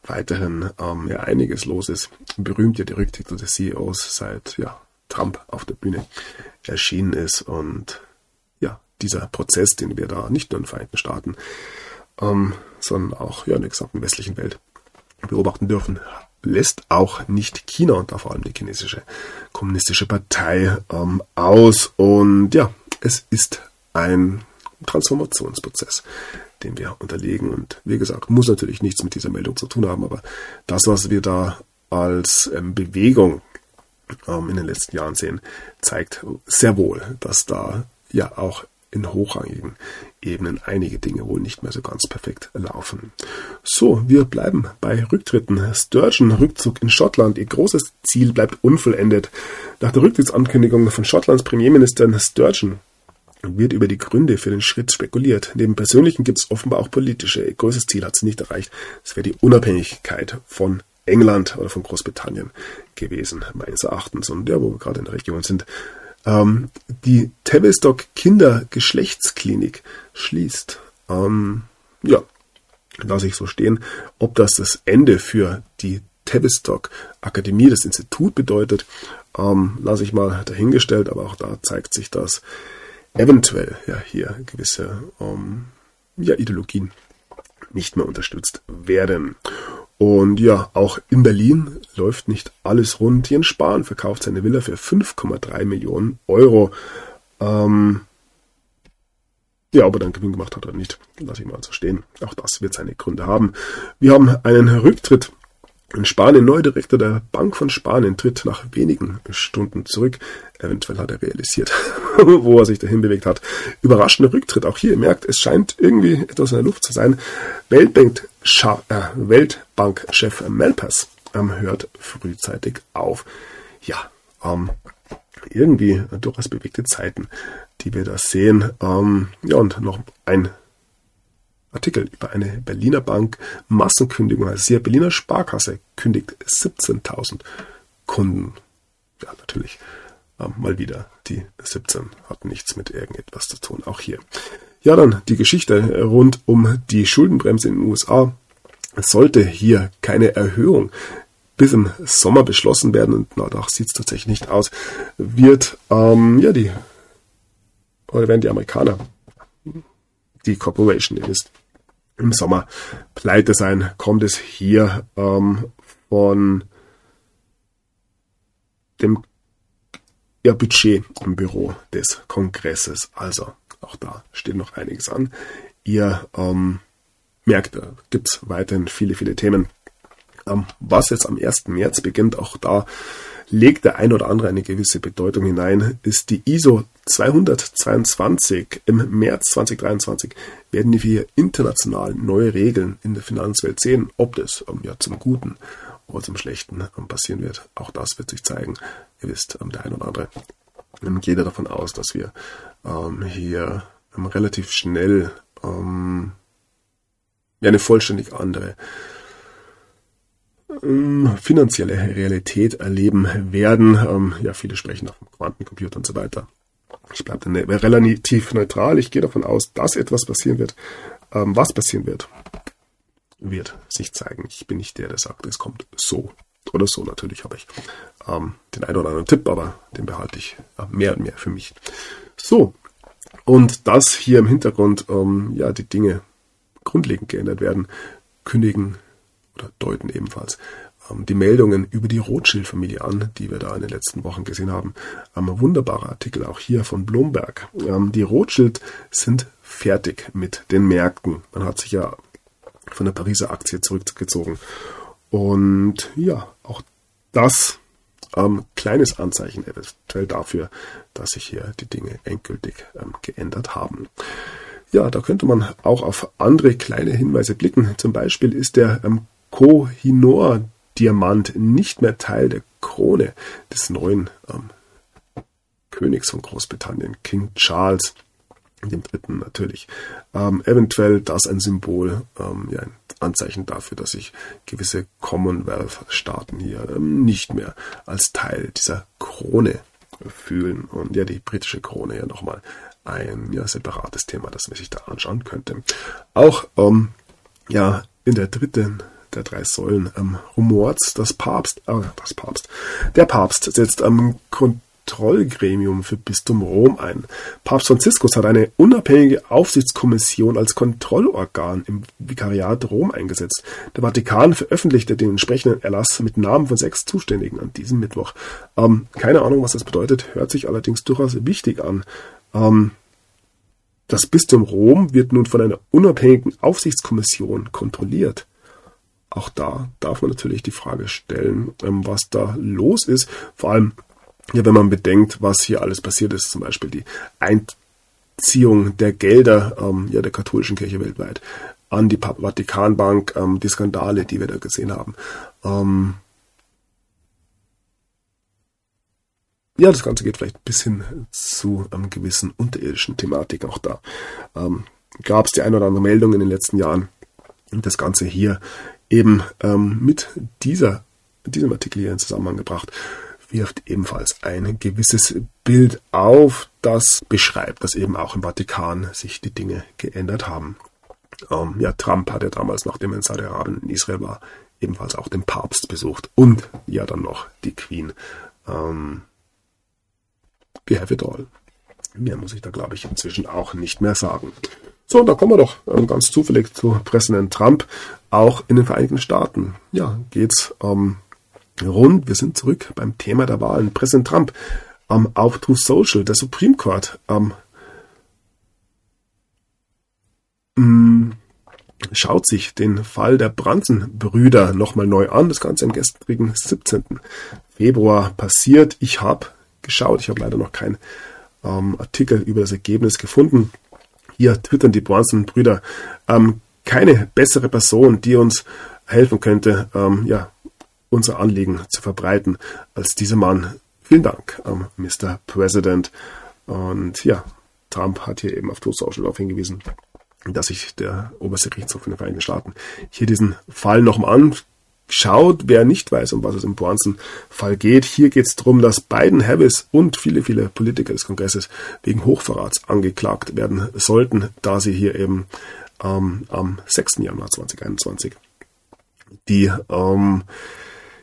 weiterhin ähm, ja, einiges los ist. Berühmt ja die Rücktitel des CEOs seit ja, Trump auf der Bühne erschienen ist und ja, dieser Prozess, den wir da nicht nur in den Vereinigten Staaten, ähm, sondern auch ja, in der gesamten westlichen Welt beobachten dürfen, lässt auch nicht China und da vor allem die chinesische kommunistische Partei ähm, aus. Und ja, es ist ein Transformationsprozess, den wir unterlegen. Und wie gesagt, muss natürlich nichts mit dieser Meldung zu tun haben, aber das, was wir da als ähm, Bewegung ähm, in den letzten Jahren sehen, zeigt sehr wohl, dass da ja auch in hochrangigen Ebenen einige Dinge wohl nicht mehr so ganz perfekt laufen. So, wir bleiben bei Rücktritten. Sturgeon Rückzug in Schottland. Ihr großes Ziel bleibt unvollendet. Nach der Rücktrittsankündigung von Schottlands Premierminister Sturgeon wird über die Gründe für den Schritt spekuliert. Neben persönlichen gibt es offenbar auch politische. Ihr größtes Ziel hat sie nicht erreicht. Es wäre die Unabhängigkeit von England oder von Großbritannien gewesen, meines Erachtens. Und ja, wo wir gerade in der Region sind, ähm, die Tavistock Kindergeschlechtsklinik schließt. Ähm, ja, lasse ich so stehen. Ob das das Ende für die Tavistock Akademie, das Institut bedeutet, ähm, lasse ich mal dahingestellt, aber auch da zeigt sich, dass eventuell ja hier gewisse ähm, ja, Ideologien nicht mehr unterstützt werden. Und ja, auch in Berlin läuft nicht alles rund. Jens Spahn verkauft seine Villa für 5,3 Millionen Euro. Ähm, ja, ob er dann Gewinn gemacht hat oder nicht, lasse ich mal so stehen. Auch das wird seine Gründe haben. Wir haben einen Rücktritt in Spanien, Neudirektor der Bank von Spanien, tritt nach wenigen Stunden zurück. Eventuell hat er realisiert, wo er sich dahin bewegt hat. Überraschender Rücktritt. Auch hier, ihr merkt, es scheint irgendwie etwas in der Luft zu sein. Weltbank, äh, Weltbankchef Malpass ähm, hört frühzeitig auf. Ja, ähm, irgendwie durchaus bewegte Zeiten, die wir da sehen. Ähm, ja, und noch ein Artikel über eine Berliner Bank Massenkündigung. Also hier Berliner Sparkasse kündigt 17.000 Kunden. Ja, natürlich ähm, mal wieder die 17 hat nichts mit irgendetwas zu tun, auch hier. Ja, dann die Geschichte rund um die Schuldenbremse in den USA. Es sollte hier keine Erhöhung bis im Sommer beschlossen werden und danach sieht es tatsächlich nicht aus, wird ähm, ja die oder werden die Amerikaner die Corporation, wisst, im Sommer pleite sein, kommt es hier ähm, von dem ja, Budget im Büro des Kongresses. Also auch da steht noch einiges an. Ihr ähm, merkt, da gibt es weiterhin viele, viele Themen. Ähm, was jetzt am 1. März beginnt, auch da legt der ein oder andere eine gewisse Bedeutung hinein, ist die ISO 222. Im März 2023 werden wir international neue Regeln in der Finanzwelt sehen. Ob das ja zum Guten oder zum Schlechten passieren wird, auch das wird sich zeigen. Ihr wisst, ähm, der ein oder andere geht davon aus, dass wir ähm, hier ähm, relativ schnell ähm, eine vollständig andere ähm, finanzielle Realität erleben werden. Ähm, ja, viele sprechen auch vom Quantencomputer und so weiter. Ich bleibe dann relativ neutral. Ich gehe davon aus, dass etwas passieren wird. Ähm, was passieren wird, wird sich zeigen. Ich bin nicht der, der sagt, es kommt so oder so. Natürlich habe ich ähm, den einen oder anderen Tipp, aber den behalte ich äh, mehr und mehr für mich. So, und dass hier im Hintergrund ähm, ja die Dinge grundlegend geändert werden, kündigen oder deuten ebenfalls die Meldungen über die Rothschild-Familie an, die wir da in den letzten Wochen gesehen haben. Ein wunderbarer Artikel auch hier von Bloomberg. Ähm, die Rothschild sind fertig mit den Märkten. Man hat sich ja von der Pariser Aktie zurückgezogen. Und ja, auch das ähm, kleines Anzeichen eventuell dafür, dass sich hier die Dinge endgültig ähm, geändert haben. Ja, da könnte man auch auf andere kleine Hinweise blicken. Zum Beispiel ist der ähm, Koh-i-Noor-Diamant nicht mehr Teil der Krone des neuen ähm, Königs von Großbritannien, King Charles dem dritten natürlich. Ähm, eventuell das ein Symbol, ähm, ja, ein Anzeichen dafür, dass sich gewisse Commonwealth-Staaten hier ähm, nicht mehr als Teil dieser Krone fühlen. Und ja, die britische Krone ja nochmal ein ja, separates Thema, das man sich da anschauen könnte. Auch ähm, ja, in der dritten der drei Säulen ähm, rumort, das Papst, äh, das Papst, der Papst setzt am Kontrollgremium für Bistum Rom ein. Papst Franziskus hat eine unabhängige Aufsichtskommission als Kontrollorgan im Vikariat Rom eingesetzt. Der Vatikan veröffentlichte den entsprechenden Erlass mit Namen von sechs Zuständigen an diesem Mittwoch. Ähm, keine Ahnung, was das bedeutet, hört sich allerdings durchaus wichtig an. Ähm, das Bistum Rom wird nun von einer unabhängigen Aufsichtskommission kontrolliert. Auch da darf man natürlich die Frage stellen, ähm, was da los ist. Vor allem, ja, wenn man bedenkt, was hier alles passiert ist, zum Beispiel die Einziehung der Gelder ähm, ja, der katholischen Kirche weltweit an die Vatikanbank, ähm, die Skandale, die wir da gesehen haben. Ähm, ja, das Ganze geht vielleicht bis hin zu einem gewissen unterirdischen Thematik auch da. Ähm, Gab es die ein oder andere Meldung in den letzten Jahren. Das Ganze hier eben ähm, mit dieser, diesem Artikel hier in Zusammenhang gebracht, wirft ebenfalls ein gewisses Bild auf, das beschreibt, dass eben auch im Vatikan sich die Dinge geändert haben. Ähm, ja, Trump hat ja damals, nachdem er in Saudi-Arabien in Israel war, ebenfalls auch den Papst besucht und ja dann noch die Queen. Ähm, we have it all. Mehr muss ich da, glaube ich, inzwischen auch nicht mehr sagen. So, und da kommen wir doch ähm, ganz zufällig zu Präsident Trump. Auch in den Vereinigten Staaten, ja, geht's ähm, rund. Wir sind zurück beim Thema der Wahlen. Präsident Trump ähm, auf True Social, der Supreme Court, ähm, mm, schaut sich den Fall der Brunson-Brüder nochmal neu an. Das Ganze am gestrigen 17. Februar passiert. Ich habe geschaut, ich habe leider noch keinen ähm, Artikel über das Ergebnis gefunden. Hier twittern die Bronson-Brüder, ähm, keine bessere Person, die uns helfen könnte, ähm, ja, unser Anliegen zu verbreiten, als dieser Mann. Vielen Dank, ähm, Mr. President. Und ja, Trump hat hier eben auf True Social darauf hingewiesen, dass sich der oberste Gerichtshof in den Vereinigten Staaten hier diesen Fall nochmal schaut, wer nicht weiß, um was es im Bronson-Fall geht. Hier geht es darum, dass Biden, Harris und viele, viele Politiker des Kongresses wegen Hochverrats angeklagt werden sollten, da sie hier eben ähm, am 6. Januar 2021 die ähm,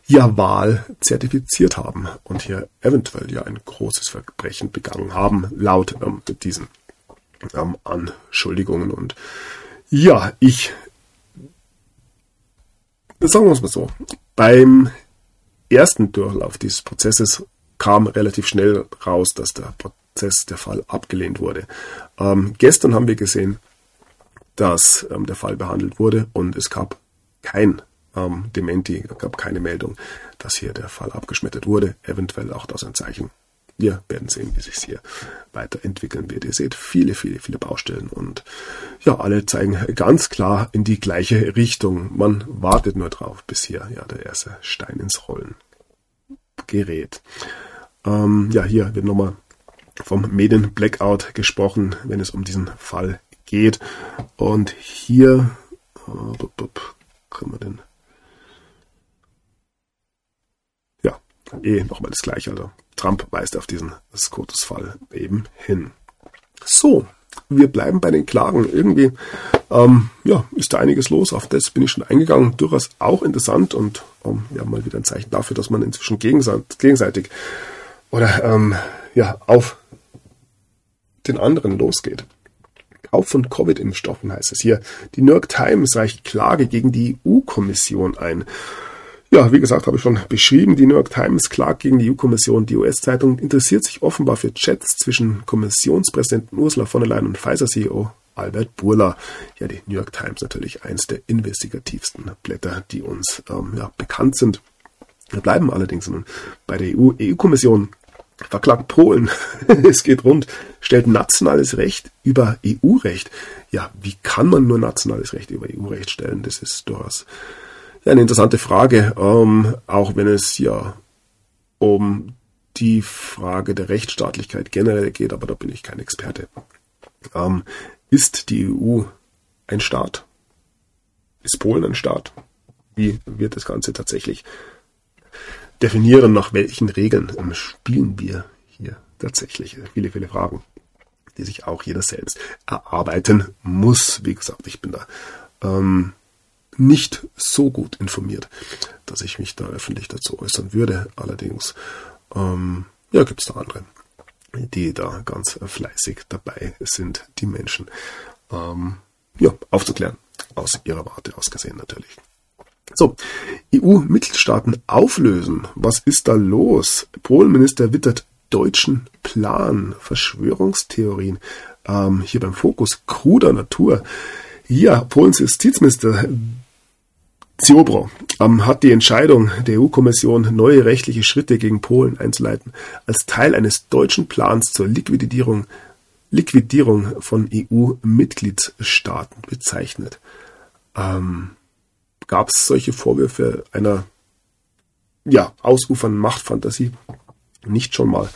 ja Wahl zertifiziert haben und hier eventuell ja ein großes Verbrechen begangen haben, laut ähm, diesen ähm, Anschuldigungen. Und ja, ich sagen wir es mal so, beim ersten Durchlauf dieses Prozesses kam relativ schnell raus, dass der Prozess, der Fall abgelehnt wurde. Ähm, gestern haben wir gesehen, dass ähm, der Fall behandelt wurde und es gab kein ähm, Dementi, gab keine Meldung, dass hier der Fall abgeschmettert wurde. Eventuell auch das ein Zeichen. Wir werden sehen, wie sich hier weiterentwickeln wird. Ihr seht viele, viele, viele Baustellen und ja, alle zeigen ganz klar in die gleiche Richtung. Man wartet nur drauf, bis hier ja der erste Stein ins Rollen gerät. Ähm, ja, hier wird nochmal vom Medien-Blackout gesprochen, wenn es um diesen Fall geht. Und hier, äh, können wir denn eh nochmal das gleiche. Also Trump weist auf diesen SCOTUS-Fall eben hin. So, wir bleiben bei den Klagen. Irgendwie ähm, ja, ist da einiges los. Auf das bin ich schon eingegangen. Durchaus auch interessant und ähm, ja, mal wieder ein Zeichen dafür, dass man inzwischen gegenseitig oder ähm, ja, auf den anderen losgeht. Kauf von Covid-Impfstoffen heißt es hier. Die New York Times reicht Klage gegen die EU-Kommission ein. Ja, wie gesagt, habe ich schon beschrieben. Die New York Times klagt gegen die EU-Kommission. Die US-Zeitung interessiert sich offenbar für Chats zwischen Kommissionspräsidenten Ursula von der Leyen und Pfizer-CEO Albert Burla. Ja, die New York Times natürlich eins der investigativsten Blätter, die uns ähm, ja, bekannt sind. Wir bleiben allerdings nun bei der EU. EU-Kommission verklagt Polen. es geht rund, stellt nationales Recht über EU-Recht. Ja, wie kann man nur nationales Recht über EU-Recht stellen? Das ist durchaus eine interessante Frage, ähm, auch wenn es ja um die Frage der Rechtsstaatlichkeit generell geht, aber da bin ich kein Experte. Ähm, ist die EU ein Staat? Ist Polen ein Staat? Wie wird das Ganze tatsächlich definieren? Nach welchen Regeln spielen wir hier tatsächlich? Viele, viele Fragen, die sich auch jeder selbst erarbeiten muss. Wie gesagt, ich bin da ähm, nicht so gut informiert, dass ich mich da öffentlich dazu äußern würde. Allerdings ähm, ja, gibt es da andere, die da ganz fleißig dabei sind, die Menschen ähm, ja, aufzuklären. Aus ihrer Warte aus gesehen natürlich. So, EU-Mitgliedstaaten auflösen. Was ist da los? Polenminister wittert deutschen Plan, Verschwörungstheorien. Ähm, hier beim Fokus kruder Natur. Ja, Polens Justizminister Ziobro ähm, hat die Entscheidung der EU-Kommission, neue rechtliche Schritte gegen Polen einzuleiten, als Teil eines deutschen Plans zur Liquidierung, Liquidierung von EU-Mitgliedstaaten bezeichnet. Ähm, Gab es solche Vorwürfe einer ja, ausufernden Machtfantasie? Nicht schon mal.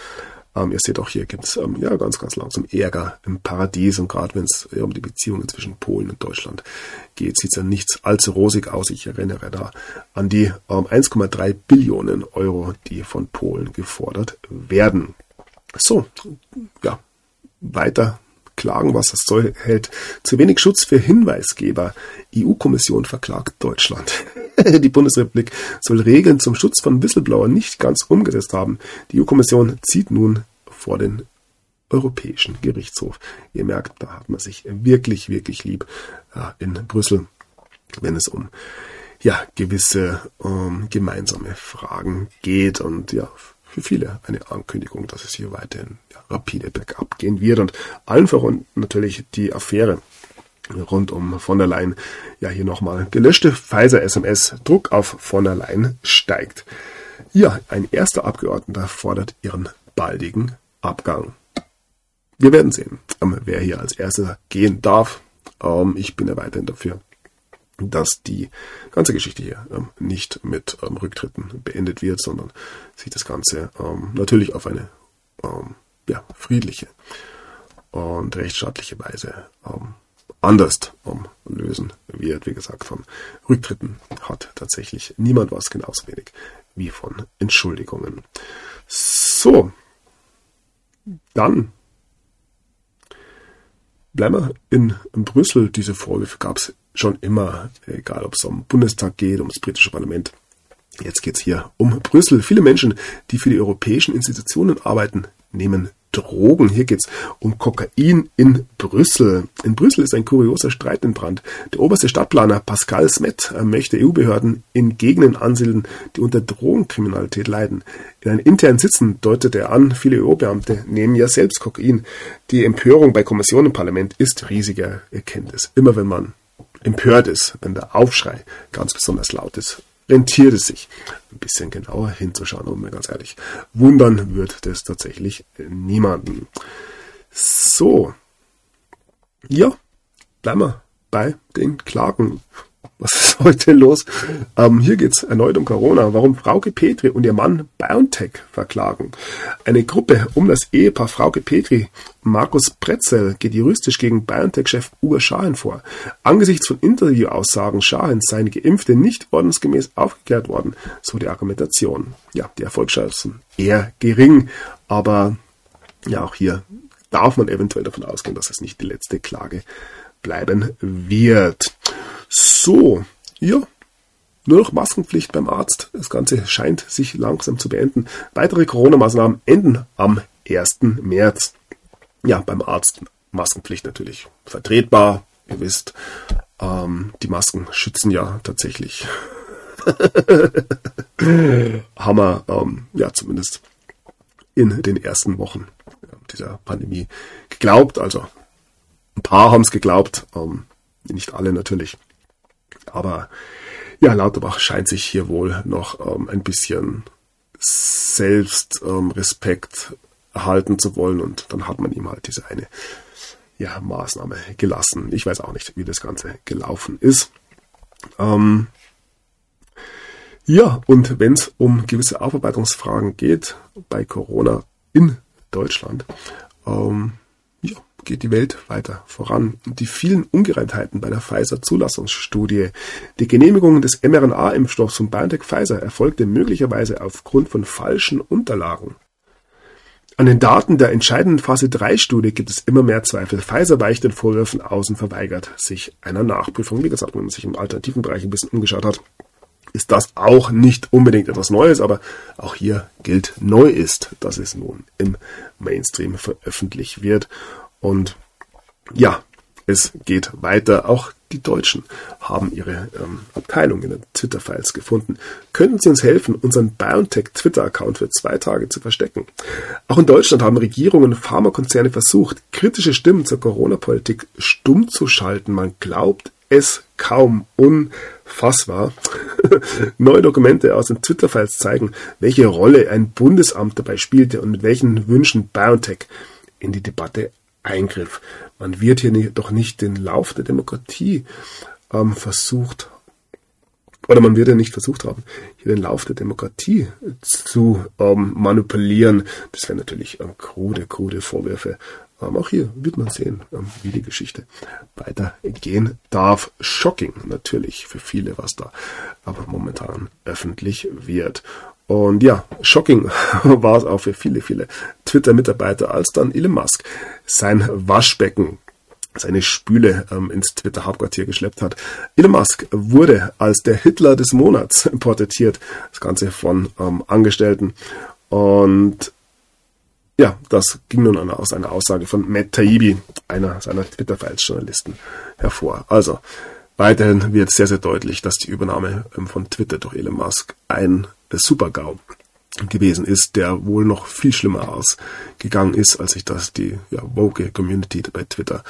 Ähm, ihr seht auch hier gibt es ähm, ja ganz, ganz langsam Ärger im Paradies und gerade wenn es um die Beziehungen zwischen Polen und Deutschland geht, sieht es ja nichts allzu rosig aus. Ich erinnere da an die ähm, 1,3 Billionen Euro, die von Polen gefordert werden. So, ja, weiter klagen, was das soll, hält. Zu wenig Schutz für Hinweisgeber. EU-Kommission verklagt Deutschland. die Bundesrepublik soll Regeln zum Schutz von Whistleblowern nicht ganz umgesetzt haben. Die EU-Kommission zieht nun vor den Europäischen Gerichtshof. Ihr merkt, da hat man sich wirklich, wirklich lieb in Brüssel, wenn es um ja, gewisse ähm, gemeinsame Fragen geht und ja, für viele eine Ankündigung, dass es hier weiterhin ja, rapide bergab gehen wird und allen voran natürlich die Affäre rund um von der Leyen. Ja, hier nochmal gelöschte Pfizer-SMS. Druck auf von der Leyen steigt. Ja, ein erster Abgeordneter fordert ihren baldigen Abgang. Wir werden sehen, ähm, wer hier als erster gehen darf. Ähm, ich bin ja weiterhin dafür, dass die ganze Geschichte hier ähm, nicht mit Rücktritten beendet wird, sondern sich das Ganze natürlich auf eine ja, friedliche und rechtsstaatliche Weise anders um, lösen wird. Wie gesagt, von Rücktritten hat tatsächlich niemand was, genauso wenig wie von Entschuldigungen. So, dann bleiben wir in Brüssel. Diese Vorwürfe gab es schon immer, egal ob es um Bundestag geht, ums britische Parlament. Jetzt geht es hier um Brüssel. Viele Menschen, die für die europäischen Institutionen arbeiten, nehmen Drogen. Hier geht es um Kokain in Brüssel. In Brüssel ist ein kurioser Streit in Brand. Der oberste Stadtplaner Pascal Smet möchte EU-Behörden in Gegenden ansiedeln, die unter Drogenkriminalität leiden. In einem internen Sitzen deutet er an, viele EU-Beamte nehmen ja selbst Kokain. Die Empörung bei Kommission und Parlament ist riesiger Erkenntnis. Immer wenn man empört ist, wenn der Aufschrei ganz besonders laut ist, rentiert es sich, ein bisschen genauer hinzuschauen, um mir ganz ehrlich. Wundern wird das tatsächlich niemanden. So. Ja, bleiben wir bei den Klagen was ist heute los? Ähm, hier geht es erneut um Corona. Warum Frauke Petri und ihr Mann BioNTech verklagen. Eine Gruppe um das Ehepaar Frauke Petri Markus Pretzel geht juristisch gegen BioNTech-Chef Uwe Schahen vor. Angesichts von Interviewaussagen Schahens seien Geimpfte nicht ordnungsgemäß aufgeklärt worden, so die Argumentation. Ja, die Erfolgschancen eher gering, aber ja, auch hier darf man eventuell davon ausgehen, dass es nicht die letzte Klage bleiben wird. So, ja, nur noch Maskenpflicht beim Arzt. Das Ganze scheint sich langsam zu beenden. Weitere Corona-Maßnahmen enden am 1. März. Ja, beim Arzt Maskenpflicht natürlich vertretbar. Ihr wisst, ähm, die Masken schützen ja tatsächlich. Hammer, ähm, ja, zumindest in den ersten Wochen dieser Pandemie geglaubt. Also ein paar haben es geglaubt, ähm, nicht alle natürlich. Aber ja, Lauterbach scheint sich hier wohl noch ähm, ein bisschen Selbstrespekt ähm, erhalten zu wollen und dann hat man ihm halt diese eine ja, Maßnahme gelassen. Ich weiß auch nicht, wie das Ganze gelaufen ist. Ähm, ja, und wenn es um gewisse Aufarbeitungsfragen geht bei Corona in Deutschland, ähm, geht die Welt weiter voran. Die vielen Ungereimtheiten bei der Pfizer-Zulassungsstudie. Die Genehmigung des mRNA-Impfstoffs von BioNTech Pfizer erfolgte möglicherweise aufgrund von falschen Unterlagen. An den Daten der entscheidenden Phase 3-Studie gibt es immer mehr Zweifel. Pfizer weicht den Vorwürfen aus und verweigert sich einer Nachprüfung. Wie gesagt, wenn man sich im alternativen Bereich ein bisschen umgeschaut hat, ist das auch nicht unbedingt etwas Neues, aber auch hier gilt, neu ist, dass es nun im Mainstream veröffentlicht wird. Und ja, es geht weiter. Auch die Deutschen haben ihre ähm, Abteilung in den Twitter-Files gefunden. Könnten Sie uns helfen, unseren BioNTech-Twitter-Account für zwei Tage zu verstecken? Auch in Deutschland haben Regierungen und Pharmakonzerne versucht, kritische Stimmen zur Corona-Politik stumm zu schalten. Man glaubt es kaum. Unfassbar. Neue Dokumente aus den Twitter-Files zeigen, welche Rolle ein Bundesamt dabei spielte und mit welchen Wünschen BioNTech in die Debatte Eingriff. Man wird hier nicht, doch nicht den Lauf der Demokratie ähm, versucht, oder man wird ja nicht versucht haben, hier den Lauf der Demokratie zu ähm, manipulieren. Das wären natürlich ähm, krude, krude Vorwürfe. Ähm, auch hier wird man sehen, ähm, wie die Geschichte weitergehen darf. Shocking natürlich für viele, was da aber momentan öffentlich wird. Und ja, shocking war es auch für viele, viele Twitter-Mitarbeiter, als dann Elon Musk sein Waschbecken seine Spüle ähm, ins Twitter-Hauptquartier geschleppt hat. Elon Musk wurde als der Hitler des Monats porträtiert, das Ganze von ähm, Angestellten. Und ja, das ging nun aus einer Aussage von Matt Taibbi, einer seiner Twitter-Files-Journalisten, hervor. Also, weiterhin wird sehr, sehr deutlich, dass die Übernahme ähm, von Twitter durch Elon Musk ein Super-GAU gewesen ist, der wohl noch viel schlimmer ausgegangen ist, als ich das die ja, woke Community bei Twitter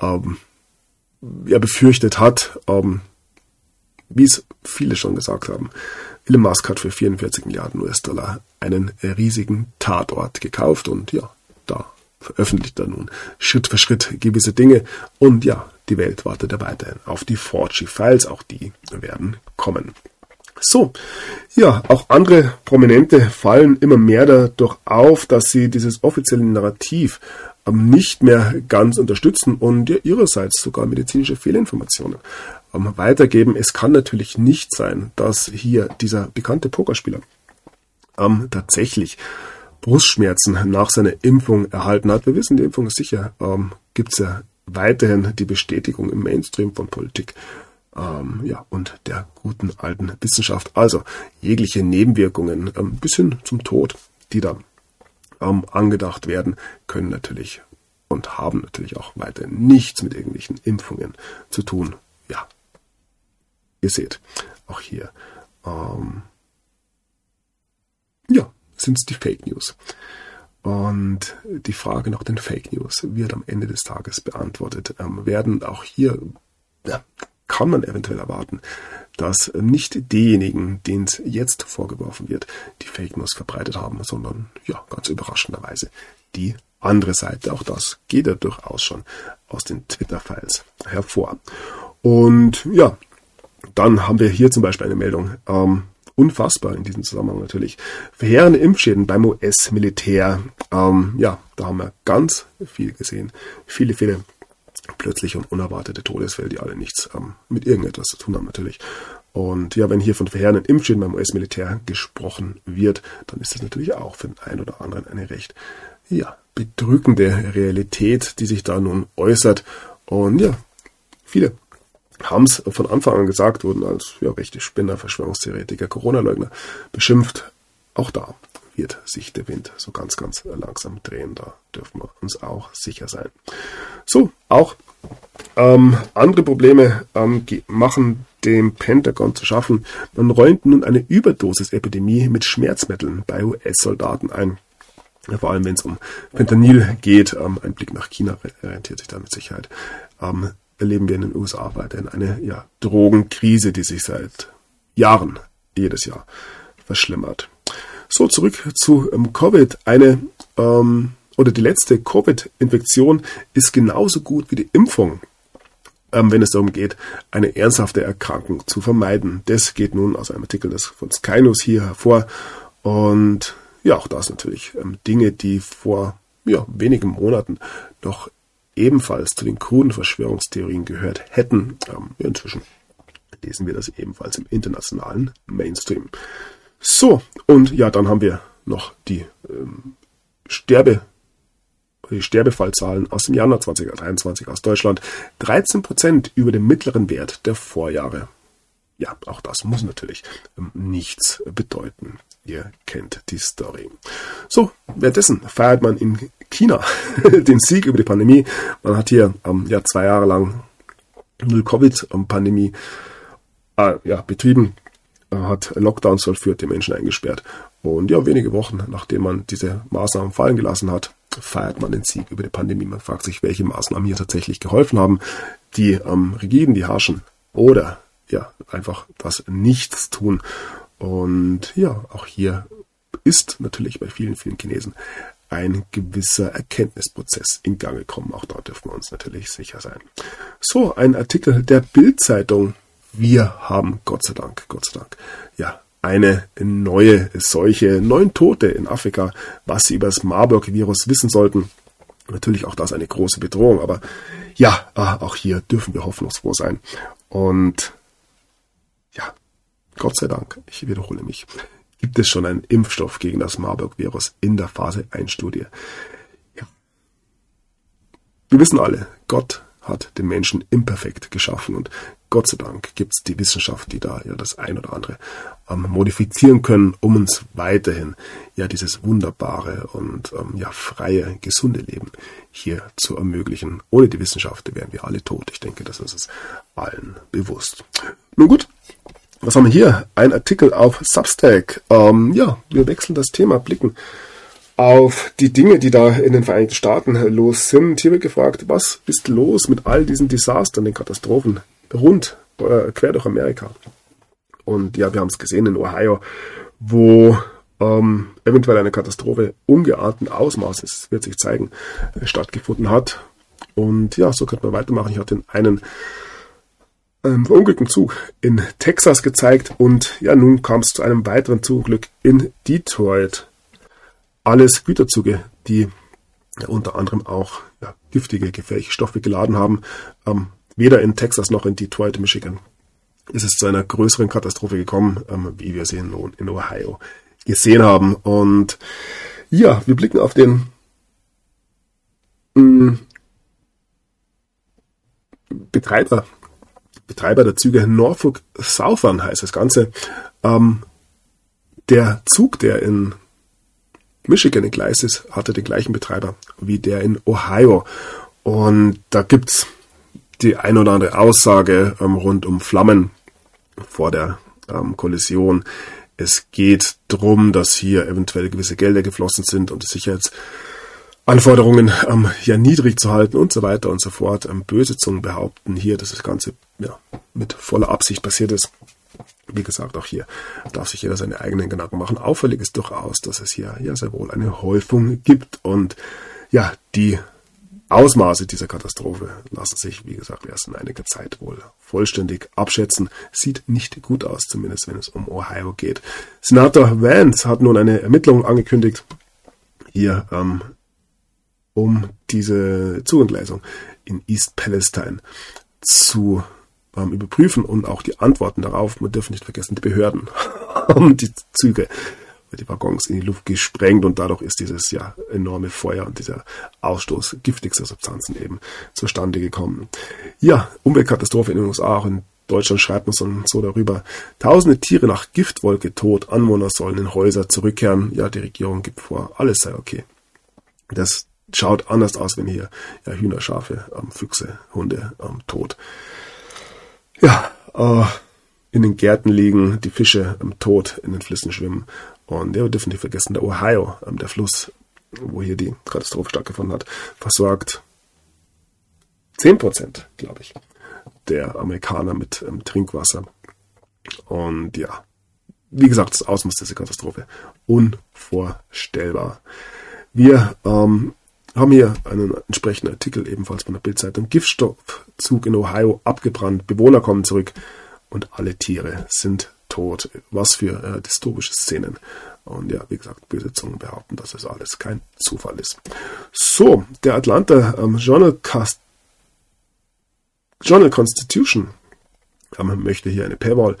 ähm, ja, befürchtet hat. Ähm, wie es viele schon gesagt haben, Elon Musk hat für 44 Milliarden US-Dollar einen riesigen Tatort gekauft und ja, da veröffentlicht er nun Schritt für Schritt gewisse Dinge und ja, die Welt wartet ja weiterhin auf die 4G-Files, auch die werden kommen. So, ja, auch andere Prominente fallen immer mehr dadurch auf, dass sie dieses offizielle Narrativ ähm, nicht mehr ganz unterstützen und ihrerseits sogar medizinische Fehlinformationen ähm, weitergeben. Es kann natürlich nicht sein, dass hier dieser bekannte Pokerspieler ähm, tatsächlich Brustschmerzen nach seiner Impfung erhalten hat. Wir wissen, die Impfung ist sicher. Ähm, Gibt es ja weiterhin die Bestätigung im Mainstream von Politik ähm, ja, und der guten alten Wissenschaft. Also jegliche Nebenwirkungen ähm, bis hin zum Tod, die da ähm, angedacht werden, können natürlich und haben natürlich auch weiterhin nichts mit irgendwelchen Impfungen zu tun. Ja, ihr seht, auch hier, ähm, ja, sind es die Fake News. Und die Frage nach den Fake News wird am Ende des Tages beantwortet ähm, werden. Auch hier ja, kann man eventuell erwarten, dass nicht diejenigen, denen es jetzt vorgeworfen wird, die Fake News verbreitet haben, sondern ja, ganz überraschenderweise die andere Seite. Auch das geht ja durchaus schon aus den Twitter-Files hervor. Und ja, dann haben wir hier zum Beispiel eine Meldung. Ähm, unfassbar in diesem Zusammenhang natürlich. Verheerende Impfschäden beim US-Militär. Ähm, ja, da haben wir ganz viel gesehen. Viele, viele plötzliche und unerwartete Todesfälle, die alle nichts ähm, mit irgendetwas zu tun haben natürlich. Und ja, wenn hier von verheerenden Impfschäden beim US-Militär gesprochen wird, dann ist das natürlich auch für den einen oder anderen eine recht, ja, bedrückende Realität, die sich da nun äußert. Und ja, viele haben es von Anfang an gesagt, wurden als ja, rechte Spinner, Verschwörungstheoretiker, Corona-Leugner beschimpft. Auch da wird sich der Wind so ganz, ganz langsam drehen. Da dürfen wir uns auch sicher sein. So, auch ähm, andere Probleme ähm, machen dem Pentagon zu schaffen. Man räumt nun eine Überdosis-Epidemie mit Schmerzmitteln bei US-Soldaten ein. Vor allem wenn es um Fentanyl geht. Ähm, ein Blick nach China orientiert sich da mit Sicherheit. Ähm, erleben wir in den USA weiterhin eine ja, Drogenkrise, die sich seit Jahren, jedes Jahr, verschlimmert. So, zurück zu ähm, Covid. Eine ähm, oder die letzte Covid-Infektion ist genauso gut wie die Impfung, ähm, wenn es darum geht, eine ernsthafte Erkrankung zu vermeiden. Das geht nun aus einem Artikel des, von Sky hier hervor. Und ja, auch das natürlich ähm, Dinge, die vor ja, wenigen Monaten noch ebenfalls zu den kruden Verschwörungstheorien gehört hätten. Ähm, inzwischen lesen wir das ebenfalls im internationalen Mainstream. So, und ja, dann haben wir noch die ähm, Sterbe, die Sterbefallzahlen aus dem Januar 2023 aus Deutschland. 13 Prozent über dem mittleren Wert der Vorjahre. Ja, auch das muss natürlich ähm, nichts bedeuten. Ihr kennt die Story. So, währenddessen feiert man in China den Sieg über die Pandemie. Man hat hier ähm, ja zwei Jahre lang null Covid-Pandemie äh, ja, betrieben hat Lockdowns vollführt, die Menschen eingesperrt. Und ja, wenige Wochen nachdem man diese Maßnahmen fallen gelassen hat, feiert man den Sieg über die Pandemie. Man fragt sich, welche Maßnahmen hier tatsächlich geholfen haben. Die ähm, Rigiden, die herrschen oder ja, einfach das Nichts tun. Und ja, auch hier ist natürlich bei vielen, vielen Chinesen ein gewisser Erkenntnisprozess in Gang gekommen. Auch dort dürfen wir uns natürlich sicher sein. So, ein Artikel der Bildzeitung wir haben Gott sei Dank, Gott sei Dank, ja, eine neue Seuche, neun Tote in Afrika, was sie über das Marburg-Virus wissen sollten. Natürlich auch das eine große Bedrohung, aber ja, ah, auch hier dürfen wir hoffnungsfroh sein. Und ja, Gott sei Dank, ich wiederhole mich, gibt es schon einen Impfstoff gegen das Marburg-Virus in der Phase 1-Studie. Ja. Wir wissen alle, Gott hat den Menschen imperfekt geschaffen und Gott sei Dank gibt es die Wissenschaft, die da ja das ein oder andere ähm, modifizieren können, um uns weiterhin ja dieses wunderbare und ähm, ja freie, gesunde Leben hier zu ermöglichen. Ohne die Wissenschaft wären wir alle tot. Ich denke, das ist es allen bewusst. Nun gut, was haben wir hier? Ein Artikel auf Substack. Ähm, ja, wir wechseln das Thema, blicken auf die Dinge, die da in den Vereinigten Staaten los sind. Hier wird gefragt, was ist los mit all diesen Desastern, den Katastrophen rund, äh, quer durch Amerika. Und ja, wir haben es gesehen in Ohio, wo ähm, eventuell eine Katastrophe ungeahnten Ausmaßes, wird sich zeigen, äh, stattgefunden hat. Und ja, so könnte man weitermachen. Ich hatte einen ähm, verunglückten Zug in Texas gezeigt und ja, nun kam es zu einem weiteren Zugunglück in Detroit alles Güterzüge, die unter anderem auch ja, giftige, gefährliche Stoffe geladen haben. Ähm, weder in Texas noch in Detroit, Michigan ist es zu einer größeren Katastrophe gekommen, ähm, wie wir sie in, in Ohio gesehen haben. Und ja, wir blicken auf den mh, mm, Betreiber, Betreiber der Züge Norfolk Southern heißt das Ganze. Ähm, der Zug, der in Michigan in Gleis ist, hatte den gleichen Betreiber wie der in Ohio. Und da gibt's die ein oder andere Aussage ähm, rund um Flammen vor der ähm, Kollision. Es geht drum, dass hier eventuell gewisse Gelder geflossen sind und die Sicherheitsanforderungen ähm, ja niedrig zu halten und so weiter und so fort. Ähm, böse Zungen behaupten hier, dass das Ganze ja, mit voller Absicht passiert ist. Wie gesagt, auch hier darf sich jeder seine eigenen Gedanken machen. Auffällig ist durchaus, dass es hier ja sehr wohl eine Häufung gibt und ja, die Ausmaße dieser Katastrophe lassen sich, wie gesagt, erst in einiger Zeit wohl vollständig abschätzen. Sieht nicht gut aus, zumindest wenn es um Ohio geht. Senator Vance hat nun eine Ermittlung angekündigt, hier ähm, um diese Zugentgleisung in East Palestine zu ähm, überprüfen und auch die Antworten darauf. Man dürfen nicht vergessen, die Behörden haben die Züge die Waggons in die Luft gesprengt und dadurch ist dieses ja enorme Feuer und dieser Ausstoß giftigster Substanzen eben zustande gekommen. Ja, Umweltkatastrophe in den USA, auch in Deutschland schreibt man so, so darüber. Tausende Tiere nach Giftwolke tot, Anwohner sollen in Häuser zurückkehren. Ja, die Regierung gibt vor, alles sei okay. Das schaut anders aus, wenn hier ja, Hühner, Schafe, ähm, Füchse, Hunde ähm, tot. Ja, äh, in den Gärten liegen, die Fische ähm, tot in den Flüssen schwimmen. Und ja, wir dürfen nicht vergessen, der Ohio, ähm, der Fluss, wo hier die Katastrophe stattgefunden hat, versorgt 10%, glaube ich, der Amerikaner mit ähm, Trinkwasser. Und ja, wie gesagt, das Ausmaß dieser Katastrophe unvorstellbar. Wir ähm, haben hier einen entsprechenden Artikel ebenfalls von der Bildzeitung. Giftstoffzug in Ohio abgebrannt, Bewohner kommen zurück und alle Tiere sind tot. Was für äh, dystopische Szenen. Und ja, wie gesagt, böse Zungen behaupten, dass es alles kein Zufall ist. So, der Atlanta ähm, Journal, Cast Journal Constitution ähm, möchte hier eine Paywall.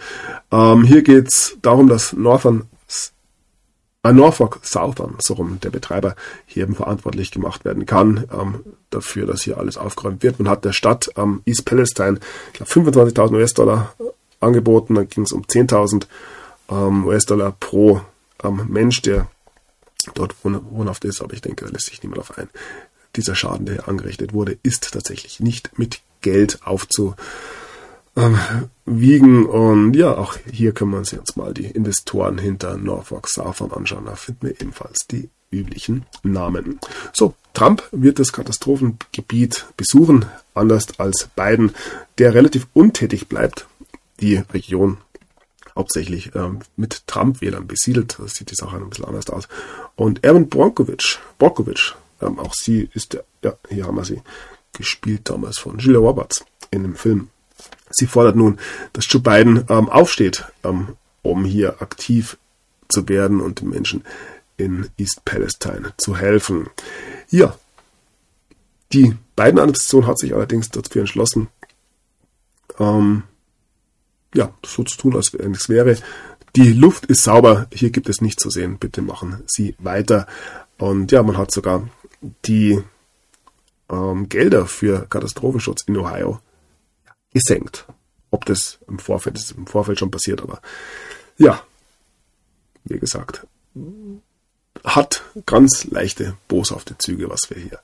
Ähm, hier geht es darum, dass Northern äh, Norfolk Southern, so rum, der Betreiber hier eben verantwortlich gemacht werden kann, ähm, dafür, dass hier alles aufgeräumt wird. Man hat der Stadt ähm, East Palestine, ich glaube, 25.000 US-Dollar angeboten. Dann ging es um 10.000 ähm, US-Dollar pro ähm, Mensch, der dort wohnhaft ist. Aber ich denke, da lässt sich niemand auf ein. Dieser Schaden, der angerichtet wurde, ist tatsächlich nicht mit Geld aufzuwiegen. Und ja, auch hier können wir uns jetzt mal die Investoren hinter Norfolk Southern anschauen. Da finden wir ebenfalls die üblichen Namen. So, Trump wird das Katastrophengebiet besuchen, anders als Biden, der relativ untätig bleibt die Region hauptsächlich ähm, mit Trump-Wählern besiedelt. Das sieht die Sache ein bisschen anders aus. Und Evan Bronkovic, Borkovic, ähm, auch sie ist, ja, hier haben wir sie, gespielt damals von Julia Roberts in dem Film. Sie fordert nun, dass Joe Biden ähm, aufsteht, ähm, um hier aktiv zu werden und den Menschen in East Palestine zu helfen. Ja, die Biden-Administration hat sich allerdings dafür entschlossen, ähm, ja, so zu tun, als wenn es wäre. Die Luft ist sauber, hier gibt es nichts zu sehen, bitte machen Sie weiter. Und ja, man hat sogar die ähm, Gelder für Katastrophenschutz in Ohio gesenkt. Ob das im Vorfeld, das ist im Vorfeld schon passiert, aber ja, wie gesagt, hat ganz leichte, boshafte Züge, was wir hier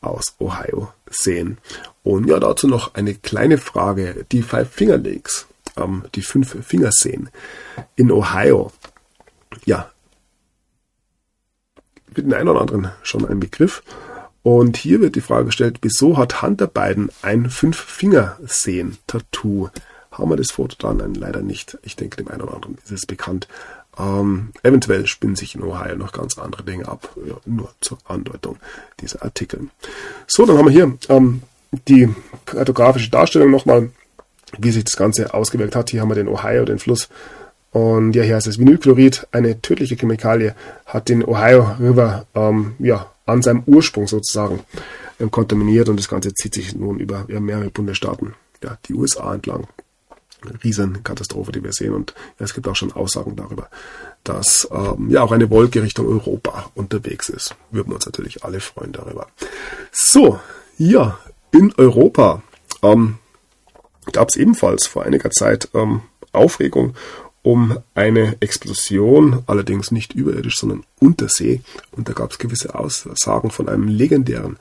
aus Ohio sehen. Und ja, dazu noch eine kleine Frage. Die Five Finger Lakes ähm, die fünf Fingerseen in Ohio. Ja, für den einen oder anderen schon ein Begriff. Und hier wird die Frage gestellt, wieso hat Hunter Biden ein Fünf-Fingerseen-Tattoo? Haben wir das Foto dann? Nein, leider nicht. Ich denke, dem einen oder anderen ist es bekannt. Ähm, eventuell spinnen sich in Ohio noch ganz andere Dinge ab. Ja, nur zur Andeutung dieser Artikel. So, dann haben wir hier ähm, die kartografische Darstellung nochmal wie sich das Ganze ausgewirkt hat. Hier haben wir den Ohio, den Fluss. Und ja, hier heißt es Vinylchlorid, eine tödliche Chemikalie, hat den Ohio River ähm, ja, an seinem Ursprung sozusagen ähm, kontaminiert und das Ganze zieht sich nun über ja, mehrere Bundesstaaten, ja, die USA entlang. Riesenkatastrophe, die wir sehen. Und ja, es gibt auch schon Aussagen darüber, dass ähm, ja auch eine Wolke Richtung Europa unterwegs ist. Würden wir uns natürlich alle freuen darüber. So, ja, in Europa ähm, gab es ebenfalls vor einiger Zeit ähm, Aufregung um eine Explosion, allerdings nicht überirdisch, sondern untersee. Und da gab es gewisse Aussagen von einem legendären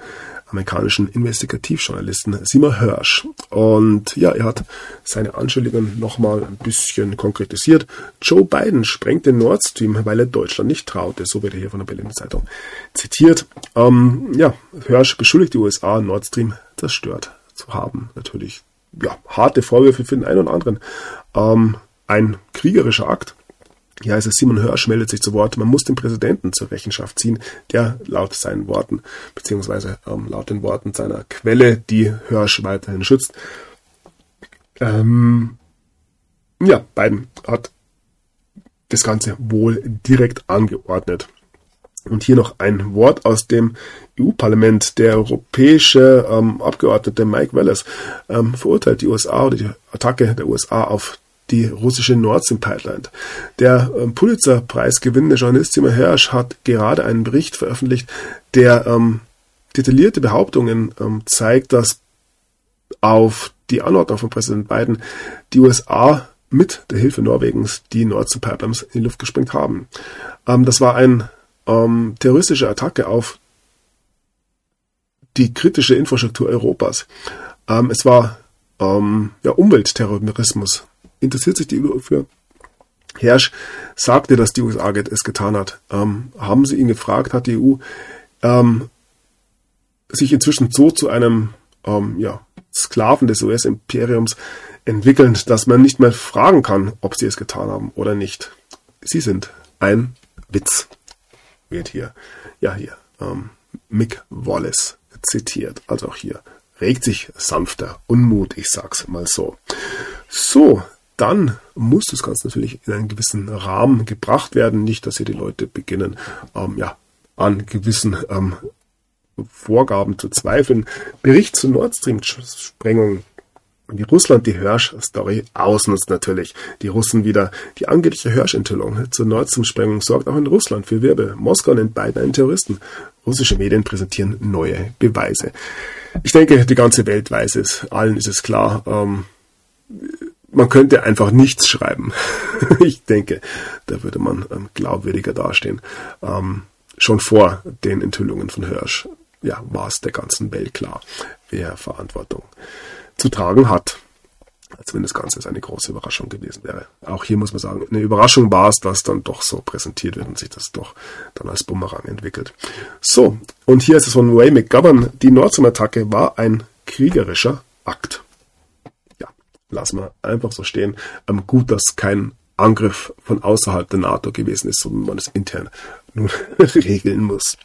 amerikanischen Investigativjournalisten Seymour Hirsch. Und ja, er hat seine Anschuldigungen nochmal ein bisschen konkretisiert. Joe Biden sprengt den Nord Stream, weil er Deutschland nicht traute. So wird er hier von der Berliner Zeitung zitiert. Ähm, ja, Hirsch beschuldigt die USA, Nord Stream zerstört zu haben. Natürlich, ja, harte Vorwürfe für den einen oder anderen. Ähm, ein kriegerischer Akt. Hier heißt es, Simon Hirsch meldet sich zu Wort, man muss den Präsidenten zur Rechenschaft ziehen, der laut seinen Worten, beziehungsweise ähm, laut den Worten seiner Quelle, die Hirsch weiterhin schützt, ähm, ja, Biden hat das Ganze wohl direkt angeordnet. Und hier noch ein Wort aus dem EU-Parlament. Der europäische ähm, Abgeordnete Mike Wallace ähm, verurteilt die USA oder die Attacke der USA auf die russische Nord Stream Pipeline. Der ähm, Pulitzer-Preis gewinnende Journalist Simon Hersch hat gerade einen Bericht veröffentlicht, der ähm, detaillierte Behauptungen ähm, zeigt, dass auf die Anordnung von Präsident Biden die USA mit der Hilfe Norwegens die Nord Stream Pipelines in die Luft gesprengt haben. Ähm, das war eine ähm, terroristische Attacke auf die kritische Infrastruktur Europas. Ähm, es war ähm, ja, Umweltterrorismus interessiert sich die EU für? Hersch sagte, dass die USA es getan hat. Ähm, haben sie ihn gefragt, hat die EU ähm, sich inzwischen so zu einem ähm, ja, Sklaven des US-Imperiums entwickelt, dass man nicht mehr fragen kann, ob sie es getan haben oder nicht. Sie sind ein Witz, wird hier, ja hier, ähm, Mick Wallace zitiert. Also auch hier regt sich sanfter Unmut, ich sag's mal so. So, dann muss das Ganze natürlich in einen gewissen Rahmen gebracht werden. Nicht, dass hier die Leute beginnen, ähm, ja, an gewissen ähm, Vorgaben zu zweifeln. Bericht zur Nord Stream-Sprengung. Wie Russland die Hirsch-Story ausnutzt natürlich. Die Russen wieder. Die angebliche Hirsch-Enthüllung zur Nord Stream-Sprengung sorgt auch in Russland für Wirbel. Moskau nennt beiden einen Terroristen. Russische Medien präsentieren neue Beweise. Ich denke, die ganze Welt weiß es. Allen ist es klar. Ähm, man könnte einfach nichts schreiben. ich denke, da würde man ähm, glaubwürdiger dastehen. Ähm, schon vor den Enthüllungen von Hirsch ja, war es der ganzen Welt klar, wer Verantwortung zu tragen hat. Als wenn das Ganze eine große Überraschung gewesen wäre. Auch hier muss man sagen, eine Überraschung war es, dass dann doch so präsentiert wird und sich das doch dann als Bumerang entwickelt. So, und hier ist es von Ray McGovern. Die Nordstream-Attacke war ein kriegerischer Akt lassen wir einfach so stehen. Ähm, gut, dass kein Angriff von außerhalb der NATO gewesen ist, sondern man es intern nun regeln muss.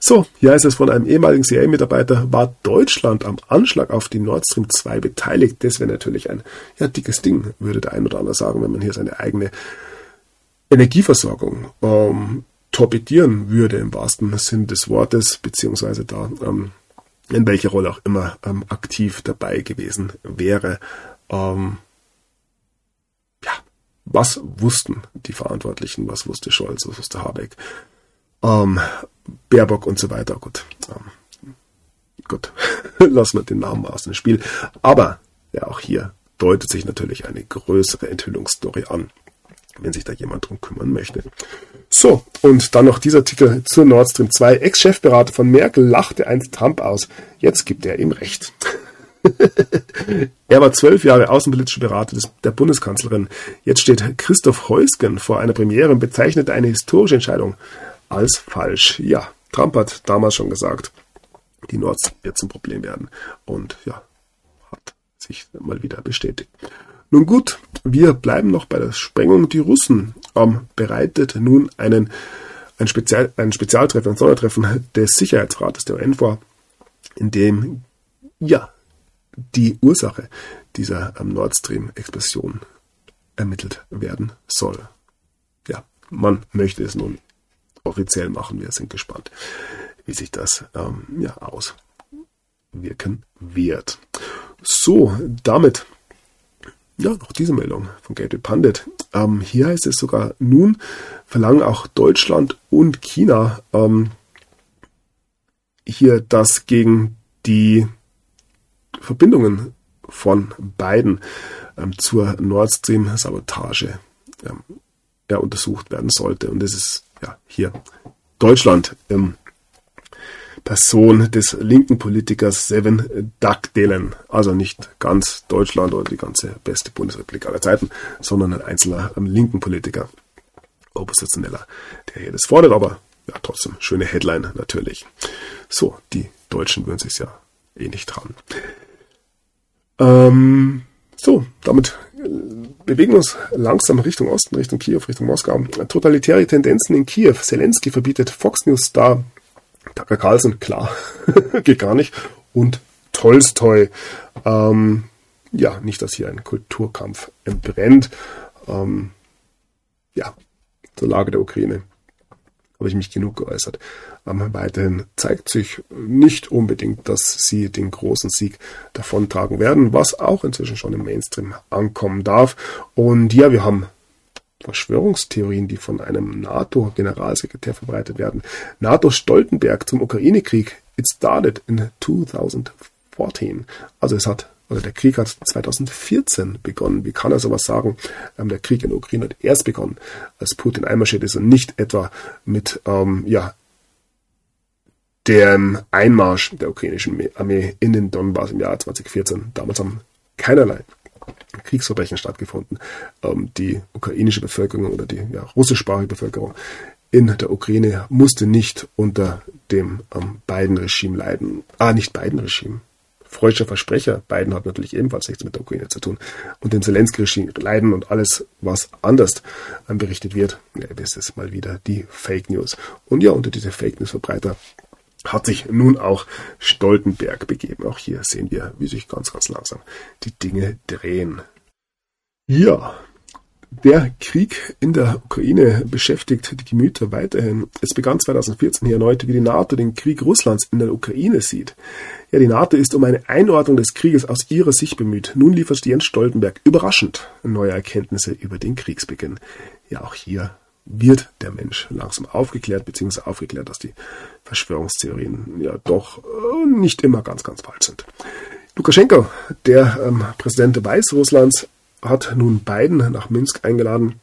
So, hier heißt es von einem ehemaligen CIA-Mitarbeiter, war Deutschland am Anschlag auf die Nord Stream 2 beteiligt. Das wäre natürlich ein ja, dickes Ding, würde der ein oder andere sagen, wenn man hier seine eigene Energieversorgung ähm, torpedieren würde, im wahrsten Sinn des Wortes, beziehungsweise da ähm, in welcher Rolle auch immer ähm, aktiv dabei gewesen wäre. Ähm, was wussten die Verantwortlichen, was wusste Scholz, was wusste Habeck, ähm, Baerbock und so weiter. Gut, ähm, gut, lassen wir den Namen aus dem Spiel. Aber ja, auch hier deutet sich natürlich eine größere Enthüllungsstory an, wenn sich da jemand drum kümmern möchte. So, und dann noch dieser Artikel zur Nord Stream 2. Ex-Chefberater von Merkel lachte einst Trump aus. Jetzt gibt er ihm Recht. er war zwölf Jahre außenpolitischer Berater des, der Bundeskanzlerin. Jetzt steht Christoph Heusgen vor einer Premiere und bezeichnet eine historische Entscheidung als falsch. Ja, Trump hat damals schon gesagt, die Nords wird zum Problem werden. Und ja, hat sich mal wieder bestätigt. Nun gut, wir bleiben noch bei der Sprengung. Die Russen ähm, bereitet nun einen, ein, Spezial, ein Spezialtreffen, ein Sondertreffen des Sicherheitsrates der UN vor, in dem ja die Ursache dieser ähm, Nord Stream-Explosion ermittelt werden soll. Ja, man möchte es nun offiziell machen. Wir sind gespannt, wie sich das ähm, ja, auswirken wird. So, damit ja, noch diese Meldung von Gateway Pundit. Ähm, hier heißt es sogar, nun verlangen auch Deutschland und China ähm, hier das gegen die Verbindungen von beiden ähm, zur Nord Stream Sabotage ähm, ja, untersucht werden sollte. Und das ist ja hier Deutschland im Person des linken Politikers Seven Dagdelen. Also nicht ganz Deutschland oder die ganze beste Bundesrepublik aller Zeiten, sondern ein einzelner ähm, linken Politiker, Oppositioneller, der hier das fordert, aber ja, trotzdem schöne Headline natürlich. So, die Deutschen würden sich ja eh nicht trauen. Ähm, so, damit äh, bewegen wir uns langsam Richtung Osten, Richtung Kiew, Richtung Moskau. Totalitäre Tendenzen in Kiew. Zelensky verbietet Fox News Star Tucker Carlson, klar, geht gar nicht. Und Tolstoi, ähm, ja, nicht, dass hier ein Kulturkampf entbrennt. Ähm, ja, zur Lage der Ukraine habe ich mich genug geäußert. Ähm, weiterhin zeigt sich nicht unbedingt, dass sie den großen Sieg davontragen werden, was auch inzwischen schon im Mainstream ankommen darf. Und ja, wir haben Verschwörungstheorien, die von einem NATO-Generalsekretär verbreitet werden. NATO Stoltenberg zum Ukraine-Krieg. It started in 2014. Also es hat, oder der Krieg hat 2014 begonnen. Wie kann er sowas sagen? Ähm, der Krieg in der Ukraine hat erst begonnen, als Putin einmarschiert ist und nicht etwa mit, ähm, ja, dem Einmarsch der ukrainischen Armee in den Donbass im Jahr 2014. Damals haben keinerlei Kriegsverbrechen stattgefunden. Ähm, die ukrainische Bevölkerung oder die ja, russischsprachige Bevölkerung in der Ukraine musste nicht unter dem ähm, Biden-Regime leiden. Ah, nicht Biden-Regime. Freudscher Versprecher. Biden hat natürlich ebenfalls nichts mit der Ukraine zu tun. Und dem Zelensky-Regime leiden und alles, was anders ähm, berichtet wird. Ja, das ist mal wieder die Fake News. Und ja, unter diese Fake News-Verbreiter hat sich nun auch Stoltenberg begeben. Auch hier sehen wir, wie sich ganz, ganz langsam die Dinge drehen. Ja, der Krieg in der Ukraine beschäftigt die Gemüter weiterhin. Es begann 2014 hier erneut, wie die NATO den Krieg Russlands in der Ukraine sieht. Ja, die NATO ist um eine Einordnung des Krieges aus ihrer Sicht bemüht. Nun liefert Jens Stoltenberg überraschend neue Erkenntnisse über den Kriegsbeginn. Ja, auch hier wird der Mensch langsam aufgeklärt, beziehungsweise aufgeklärt, dass die Verschwörungstheorien ja doch äh, nicht immer ganz, ganz falsch sind. Lukaschenko, der ähm, Präsident Weißrusslands, hat nun Biden nach Minsk eingeladen,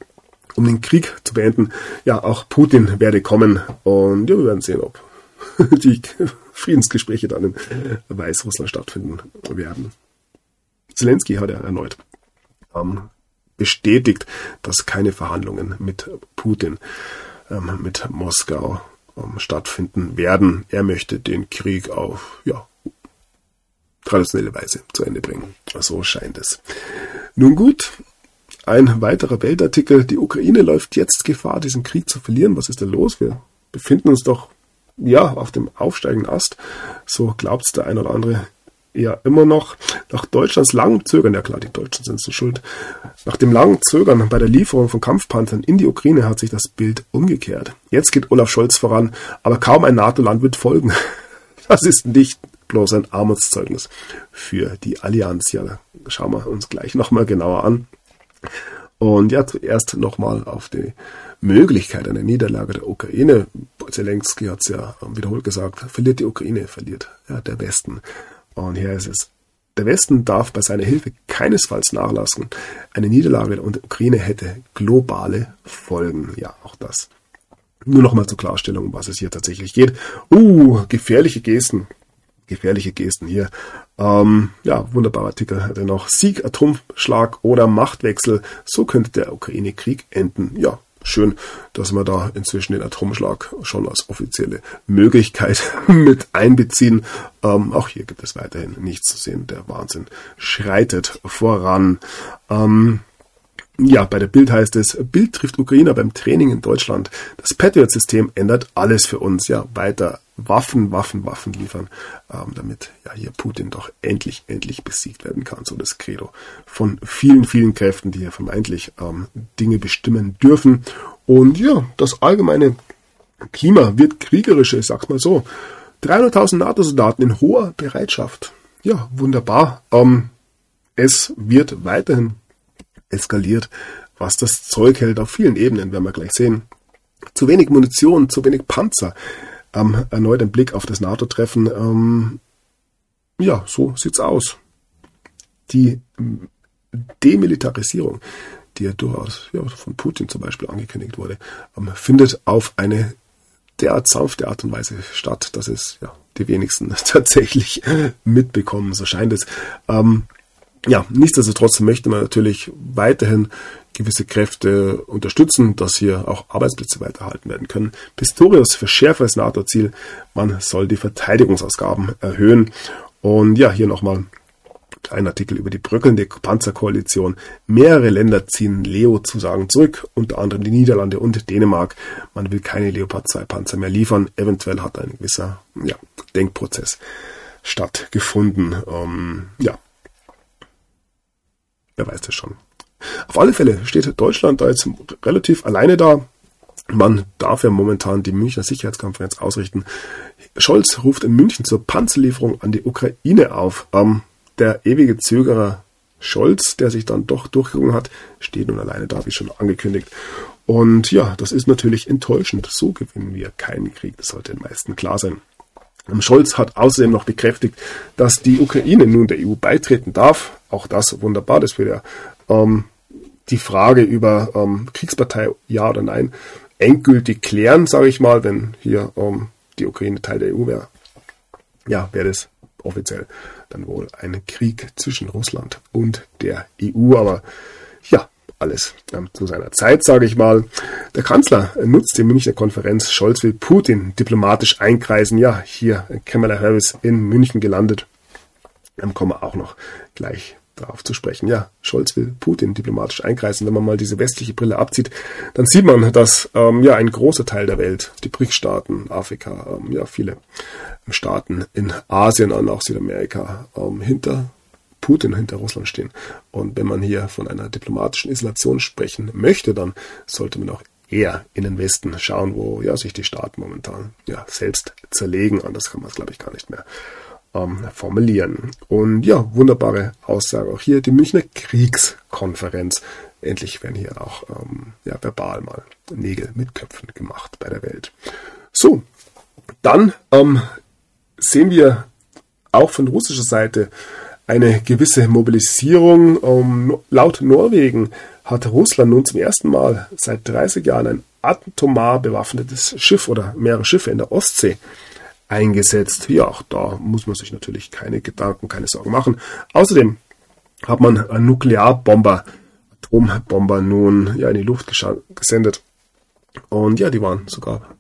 um den Krieg zu beenden. Ja, auch Putin werde kommen und ja, wir werden sehen, ob die Friedensgespräche dann in Weißrussland stattfinden werden. Zelensky hat er erneut ähm, bestätigt, dass keine Verhandlungen mit Putin, ähm, mit Moskau ähm, stattfinden werden. Er möchte den Krieg auf ja, traditionelle Weise zu Ende bringen. So scheint es. Nun gut, ein weiterer Weltartikel. Die Ukraine läuft jetzt Gefahr, diesen Krieg zu verlieren. Was ist da los? Wir befinden uns doch ja auf dem aufsteigenden Ast. So glaubt es der ein oder andere ja immer noch nach Deutschlands langem Zögern, ja klar, die Deutschen sind so schuld, nach dem langen Zögern bei der Lieferung von Kampfpanzern in die Ukraine hat sich das Bild umgekehrt. Jetzt geht Olaf Scholz voran, aber kaum ein NATO-Land wird folgen. Das ist nicht bloß ein Armutszeugnis für die Allianz. Ja, schauen wir uns gleich nochmal genauer an. Und ja, zuerst nochmal auf die Möglichkeit einer Niederlage der Ukraine. Zelensky hat es ja wiederholt gesagt, verliert die Ukraine, verliert ja, der Westen. Und hier ist es. Der Westen darf bei seiner Hilfe keinesfalls nachlassen. Eine Niederlage der Ukraine hätte globale Folgen. Ja, auch das. Nur nochmal zur Klarstellung, was es hier tatsächlich geht. Uh, gefährliche Gesten. Gefährliche Gesten hier. Ähm, ja, wunderbarer Artikel hatte noch. Sieg, Atomschlag oder Machtwechsel. So könnte der Ukraine-Krieg enden. Ja, schön, dass wir da inzwischen den Atomschlag schon als offizielle Möglichkeit mit einbeziehen. Ähm, auch hier gibt es weiterhin nichts zu sehen. Der Wahnsinn schreitet voran. Ähm, ja, bei der Bild heißt es, Bild trifft Ukrainer beim Training in Deutschland. Das Patriot-System ändert alles für uns. Ja, weiter Waffen, Waffen, Waffen liefern, ähm, damit ja hier Putin doch endlich, endlich besiegt werden kann. So das Credo von vielen, vielen Kräften, die hier vermeintlich ähm, Dinge bestimmen dürfen. Und ja, das allgemeine Klima wird kriegerisch, ich sag's mal so. 300.000 NATO-Soldaten in hoher Bereitschaft. Ja, wunderbar. Ähm, es wird weiterhin eskaliert, was das Zeug hält auf vielen Ebenen, werden wir gleich sehen. Zu wenig Munition, zu wenig Panzer. Ähm, erneut ein Blick auf das NATO-Treffen. Ähm, ja, so sieht's aus. Die Demilitarisierung, die ja durchaus ja, von Putin zum Beispiel angekündigt wurde, ähm, findet auf eine derart sanfte Art und Weise statt, dass es ja die wenigsten tatsächlich mitbekommen, so scheint es. Ähm, ja, nichtsdestotrotz möchte man natürlich weiterhin gewisse Kräfte unterstützen, dass hier auch Arbeitsplätze weiterhalten werden können. Pistorius für schärferes NATO-Ziel, man soll die Verteidigungsausgaben erhöhen. Und ja, hier nochmal ein Artikel über die bröckelnde Panzerkoalition. Mehrere Länder ziehen Leo-Zusagen zurück, unter anderem die Niederlande und Dänemark. Man will keine Leopard 2 Panzer mehr liefern. Eventuell hat ein gewisser ja, Denkprozess stattgefunden. Ähm, ja, wer weiß das schon. Auf alle Fälle steht Deutschland da jetzt relativ alleine da. Man darf ja momentan die Münchner Sicherheitskonferenz ausrichten. Scholz ruft in München zur Panzerlieferung an die Ukraine auf. Ähm, der ewige Zögerer Scholz, der sich dann doch durchgerungen hat, steht nun alleine da, wie schon angekündigt. Und ja, das ist natürlich enttäuschend. So gewinnen wir keinen Krieg. Das sollte den meisten klar sein. Scholz hat außerdem noch bekräftigt, dass die Ukraine nun der EU beitreten darf. Auch das wunderbar. Das würde ja ähm, die Frage über ähm, Kriegspartei ja oder nein endgültig klären, sage ich mal, wenn hier ähm, die Ukraine Teil der EU wäre. Ja, wäre das offiziell dann wohl ein Krieg zwischen Russland und der EU. Aber ja, alles ähm, zu seiner Zeit, sage ich mal. Der Kanzler nutzt die Münchner Konferenz. Scholz will Putin diplomatisch einkreisen. Ja, hier Kamala Harris in München gelandet. Dann kommen wir auch noch gleich darauf zu sprechen. Ja, Scholz will Putin diplomatisch einkreisen. Wenn man mal diese westliche Brille abzieht, dann sieht man, dass ähm, ja ein großer Teil der Welt, die BRICS-Staaten, Afrika, ähm, ja viele Staaten in Asien und auch Südamerika ähm, hinter Putin, hinter Russland stehen. Und wenn man hier von einer diplomatischen Isolation sprechen möchte, dann sollte man auch eher in den Westen schauen, wo ja sich die Staaten momentan ja selbst zerlegen. Anders kann man es, glaube ich, gar nicht mehr ähm, formulieren. Und ja, wunderbare Aussage auch hier, die Münchner Kriegskonferenz. Endlich werden hier auch ähm, ja, verbal mal Nägel mit Köpfen gemacht bei der Welt. So, dann ähm, sehen wir auch von russischer Seite eine gewisse Mobilisierung. Ähm, laut Norwegen hat Russland nun zum ersten Mal seit 30 Jahren ein atomar bewaffnetes Schiff oder mehrere Schiffe in der Ostsee eingesetzt. Ja, auch da muss man sich natürlich keine Gedanken, keine Sorgen machen. Außerdem hat man Nuklearbomber, Atombomber nun ja in die Luft gesendet. Und ja, die waren sogar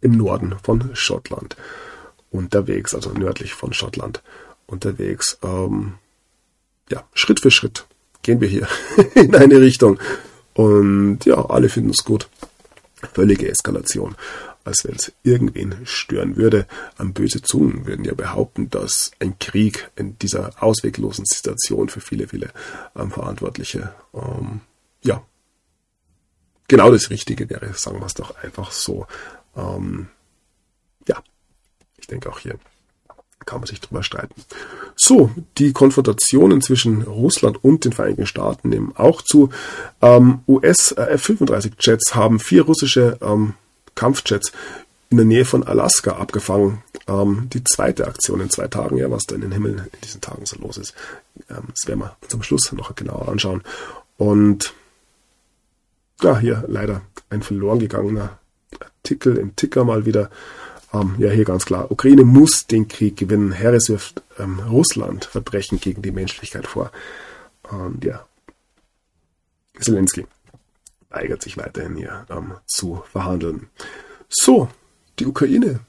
im Norden von Schottland unterwegs, also nördlich von Schottland unterwegs. Ähm, ja, Schritt für Schritt gehen wir hier in eine Richtung. Und ja, alle finden es gut. Völlige Eskalation als wenn es irgendwen stören würde. An böse Zungen würden ja behaupten, dass ein Krieg in dieser ausweglosen Situation für viele, viele ähm, Verantwortliche ähm, ja genau das Richtige wäre. Sagen wir es doch einfach so. Ähm, ja, ich denke auch hier kann man sich drüber streiten. So, die Konfrontationen zwischen Russland und den Vereinigten Staaten nehmen auch zu. Ähm, US äh, F-35-Jets haben vier russische ähm, Kampfjets in der Nähe von Alaska abgefangen. Ähm, die zweite Aktion in zwei Tagen, ja, was da in den Himmel in diesen Tagen so los ist. Ähm, das werden wir zum Schluss noch genauer anschauen. Und ja, hier leider ein verloren gegangener Artikel im Ticker mal wieder. Ähm, ja, hier ganz klar. Ukraine muss den Krieg gewinnen. Harris wirft ähm, Russland Verbrechen gegen die Menschlichkeit vor. Und ja, Zelensky weigert sich weiterhin hier ähm, zu verhandeln. So, die Ukraine,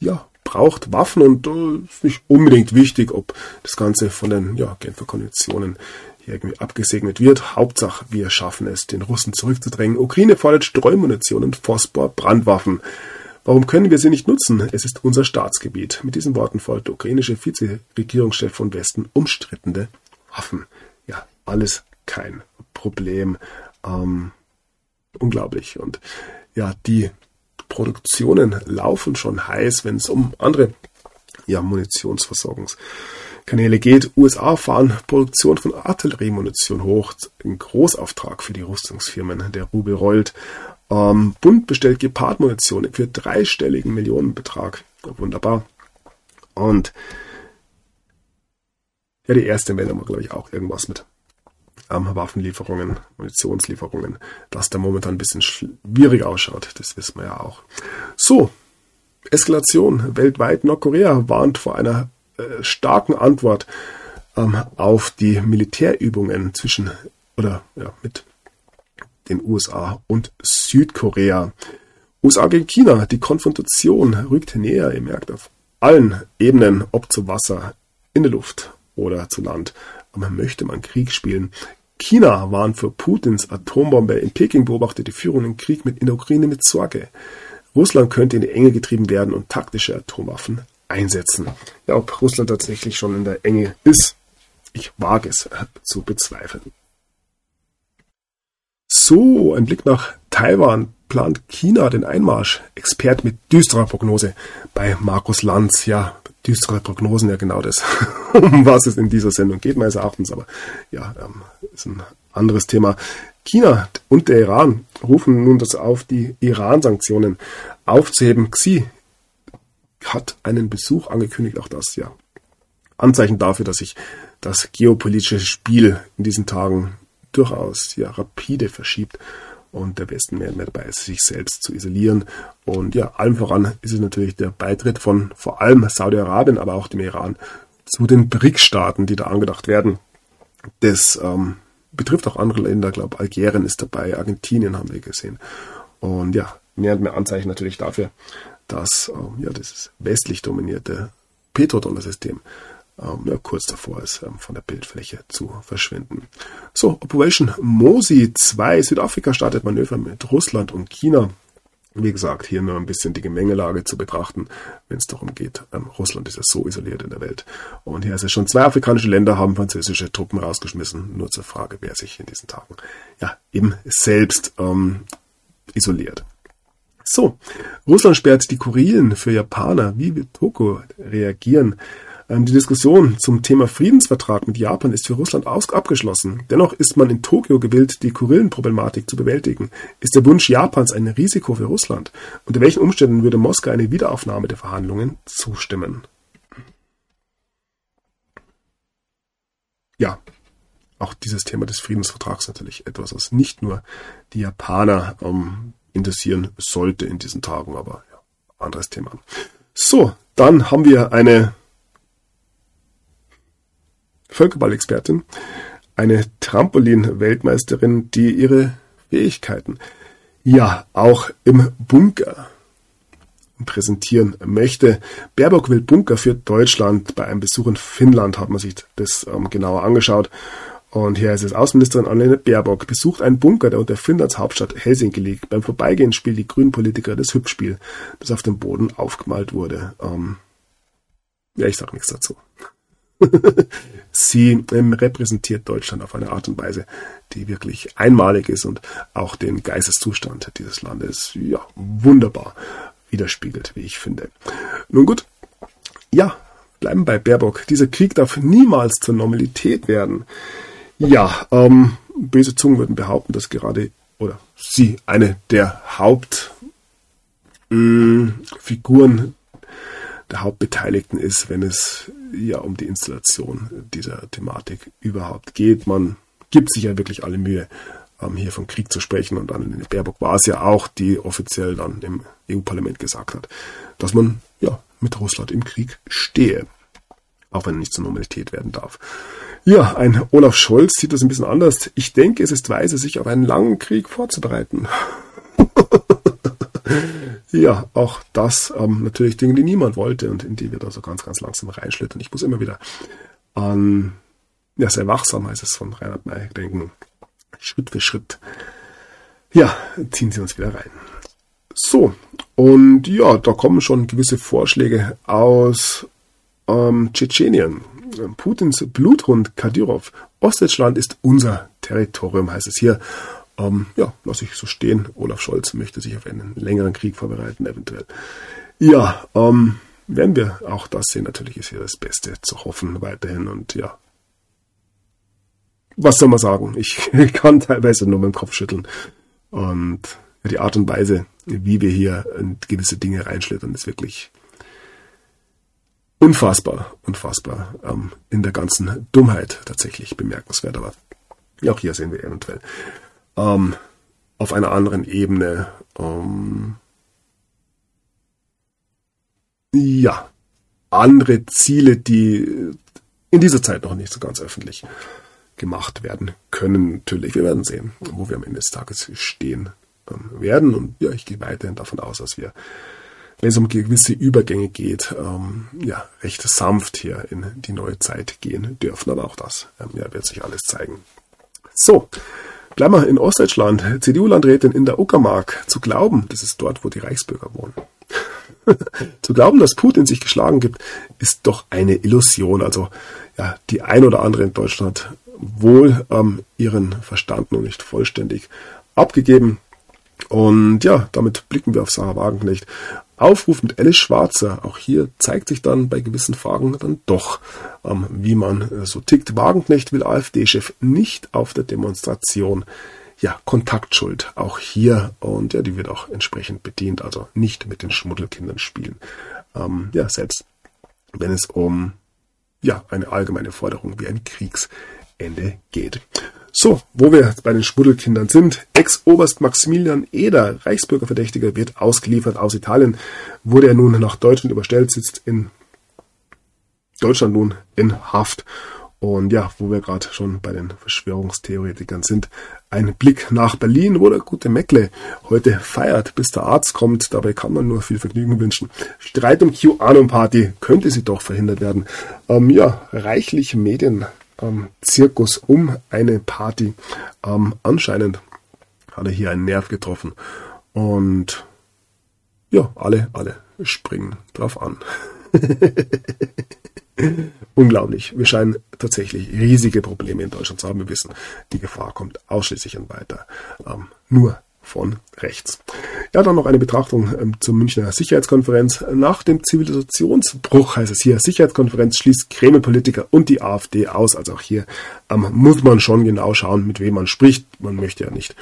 ja, braucht Waffen und äh, ist nicht unbedingt wichtig, ob das Ganze von den ja, Genfer Konventionen hier irgendwie abgesegnet wird. Hauptsache, wir schaffen es, den Russen zurückzudrängen. Ukraine fordert Streumunition und Phosphor-Brandwaffen. Warum können wir sie nicht nutzen? Es ist unser Staatsgebiet. Mit diesen Worten folgt der ukrainische Vize-Regierungschef von Westen umstrittene Waffen. Ja, alles kein Problem. Ähm, unglaublich. Und ja, die Produktionen laufen schon heiß, wenn es um andere ja, Munitionsversorgungskanäle geht. USA fahren Produktion von Artilleriemunition hoch. Ein Großauftrag für die Rüstungsfirmen. Der Rubel rollt. Ähm, Bund bestellt Gepard-Munition für dreistelligen Millionenbetrag. Wunderbar. Und ja, die erste Welle haben glaube ich, auch irgendwas mit ähm, Waffenlieferungen, Munitionslieferungen, dass da momentan ein bisschen schwierig ausschaut. Das wissen wir ja auch. So, Eskalation weltweit. Nordkorea warnt vor einer äh, starken Antwort ähm, auf die Militärübungen zwischen oder ja, mit den USA und Südkorea. USA gegen China. Die Konfrontation rückt näher. Ihr merkt auf allen Ebenen, ob zu Wasser, in der Luft oder zu Land. Aber möchte man Krieg spielen. China warnt vor Putins Atombombe. In Peking beobachtet die Führung den Krieg mit in der Ukraine mit Sorge. Russland könnte in die Enge getrieben werden und taktische Atomwaffen einsetzen. Ja, ob Russland tatsächlich schon in der Enge ist, ich wage es zu bezweifeln. So, ein Blick nach Taiwan. Plant China den Einmarsch? Expert mit düsterer Prognose bei Markus Lanz. Ja, düstere Prognosen, ja genau das, um was es in dieser Sendung geht, meines Erachtens. Aber ja, ähm, ist ein anderes Thema. China und der Iran rufen nun dazu auf, die Iran-Sanktionen aufzuheben. Xi hat einen Besuch angekündigt, auch das ja Anzeichen dafür, dass sich das geopolitische Spiel in diesen Tagen durchaus ja rapide verschiebt und der Westen mehr und mehr dabei ist, sich selbst zu isolieren. Und ja, allem voran ist es natürlich der Beitritt von vor allem Saudi-Arabien, aber auch dem Iran zu den BRICS-Staaten, die da angedacht werden. Das ähm, betrifft auch andere Länder, ich glaube Algerien ist dabei, Argentinien haben wir gesehen. Und ja, mehr und mehr Anzeichen natürlich dafür, dass ähm, ja, dieses westlich dominierte Petrodollar-System ähm, kurz davor ist, ähm, von der Bildfläche zu verschwinden. So, Operation Mosi 2. Südafrika startet Manöver mit Russland und China. Wie gesagt, hier nur ein bisschen die Gemengelage zu betrachten, wenn es darum geht. Ähm, Russland ist ja so isoliert in der Welt. Und hier ist es schon zwei afrikanische Länder haben französische Truppen rausgeschmissen. Nur zur Frage, wer sich in diesen Tagen ja eben selbst ähm, isoliert. So, Russland sperrt die Kurilen für Japaner. Wie wird Toko reagieren? Ähm, die Diskussion zum Thema Friedensvertrag mit Japan ist für Russland abgeschlossen. Dennoch ist man in Tokio gewillt, die Kurillenproblematik zu bewältigen. Ist der Wunsch Japans ein Risiko für Russland? Unter welchen Umständen würde Moskau eine Wiederaufnahme der Verhandlungen zustimmen? Ja, auch dieses Thema des Friedensvertrags natürlich etwas, was nicht nur die Japaner ähm, interessieren sollte in diesen Tagen, aber ja, anderes Thema. So, dann haben wir eine Völkerball-Expertin, eine Trampolin-Weltmeisterin, die ihre Fähigkeiten ja auch im Bunker präsentieren möchte. Baerbock will Bunker für Deutschland. Bei einem Besuch in Finnland hat man sich das ähm, genauer angeschaut. Und hier ist es Außenministerin Annalena Baerbock besucht einen Bunker, der unter Finnlands Hauptstadt Helsinki liegt. Beim Vorbeigehen spielt die Grünpolitiker das Hübschspiel, das auf dem Boden aufgemalt wurde. Ähm, ja, ich sage nichts dazu. Sie ähm, repräsentiert Deutschland auf eine Art und Weise, die wirklich einmalig ist und auch den Geisteszustand dieses Landes ja wunderbar widerspiegelt, wie ich finde. Nun gut, ja, bleiben bei Baerbock. Dieser Krieg darf niemals zur Normalität werden. Ja, ähm, böse Zungen würden behaupten, dass gerade oder sie eine der Hauptfiguren der Hauptbeteiligten ist, wenn es ja um die Installation dieser Thematik überhaupt geht. Man gibt sich ja wirklich alle Mühe, ähm, hier von Krieg zu sprechen. Und in Baerbock war es ja auch, die offiziell dann im EU-Parlament gesagt hat, dass man ja mit Russland im Krieg stehe. Auch wenn er nicht zur Normalität werden darf. Ja, ein Olaf Scholz sieht das ein bisschen anders. Ich denke, es ist weise, sich auf einen langen Krieg vorzubereiten. Ja, auch das ähm, natürlich Dinge, die niemand wollte und in die wir da so ganz, ganz langsam reinschlittern. Ich muss immer wieder an, ja, sehr wachsam heißt es von Reinhard May denken. Schritt für Schritt. Ja, ziehen sie uns wieder rein. So, und ja, da kommen schon gewisse Vorschläge aus ähm, Tschetschenien. Putins Bluthund Kadyrov. Ostdeutschland ist unser Territorium, heißt es hier. Ähm, ja, lasse ich so stehen. Olaf Scholz möchte sich auf einen längeren Krieg vorbereiten, eventuell. Ja, ähm, werden wir auch das sehen. Natürlich ist hier das Beste zu hoffen weiterhin und ja. Was soll man sagen? Ich kann teilweise nur dem Kopf schütteln. Und die Art und Weise, wie wir hier in gewisse Dinge reinschlittern, ist wirklich unfassbar, unfassbar ähm, in der ganzen Dummheit tatsächlich bemerkenswert. Aber auch hier sehen wir eventuell ähm, auf einer anderen Ebene ähm, ja andere Ziele, die in dieser Zeit noch nicht so ganz öffentlich gemacht werden können. Natürlich, wir werden sehen, wo wir am Ende des Tages stehen ähm, werden. Und ja, ich gehe weiterhin davon aus, dass wir, wenn es um gewisse Übergänge geht, ähm, ja, recht sanft hier in die neue Zeit gehen dürfen. Aber auch das ähm, ja, wird sich alles zeigen. So, wir in Ostdeutschland. CDU-Landrätin in der Uckermark. Zu glauben, das ist dort, wo die Reichsbürger wohnen. zu glauben, dass Putin sich geschlagen gibt, ist doch eine Illusion. Also ja, die ein oder andere in Deutschland wohl ähm, ihren Verstand noch nicht vollständig abgegeben. Und ja, damit blicken wir auf Sarah Wagenknecht. Aufruf mit Alice Schwarzer. Auch hier zeigt sich dann bei gewissen Fragen dann doch, ähm, wie man äh, so tickt. Wagenknecht will AfD-Chef nicht auf der Demonstration. Ja, Kontaktschuld auch hier und ja, die wird auch entsprechend bedient, also nicht mit den Schmuddelkindern spielen. Ähm, ja, selbst wenn es um ja eine allgemeine Forderung wie ein Kriegsende geht. So, wo wir bei den Schmuddelkindern sind. Ex-Oberst Maximilian Eder, Reichsbürgerverdächtiger, wird ausgeliefert aus Italien. Wurde er nun nach Deutschland überstellt, sitzt in Deutschland nun in Haft. Und ja, wo wir gerade schon bei den Verschwörungstheoretikern sind, ein Blick nach Berlin, wo der gute Meckle heute feiert, bis der Arzt kommt. Dabei kann man nur viel Vergnügen wünschen. Streit um QAnon-Party könnte sie doch verhindert werden. Ähm, ja, reichlich Medien ähm, Zirkus um eine Party. Ähm, anscheinend hat er hier einen Nerv getroffen. Und ja, alle, alle springen drauf an. Unglaublich. Wir scheinen tatsächlich riesige Probleme in Deutschland zu haben. Wir wissen, die Gefahr kommt ausschließlich und weiter ähm, nur von rechts. Ja, dann noch eine Betrachtung ähm, zur Münchner Sicherheitskonferenz. Nach dem Zivilisationsbruch heißt es hier, Sicherheitskonferenz schließt Kreml-Politiker und die AfD aus. Also auch hier ähm, muss man schon genau schauen, mit wem man spricht. Man möchte ja nicht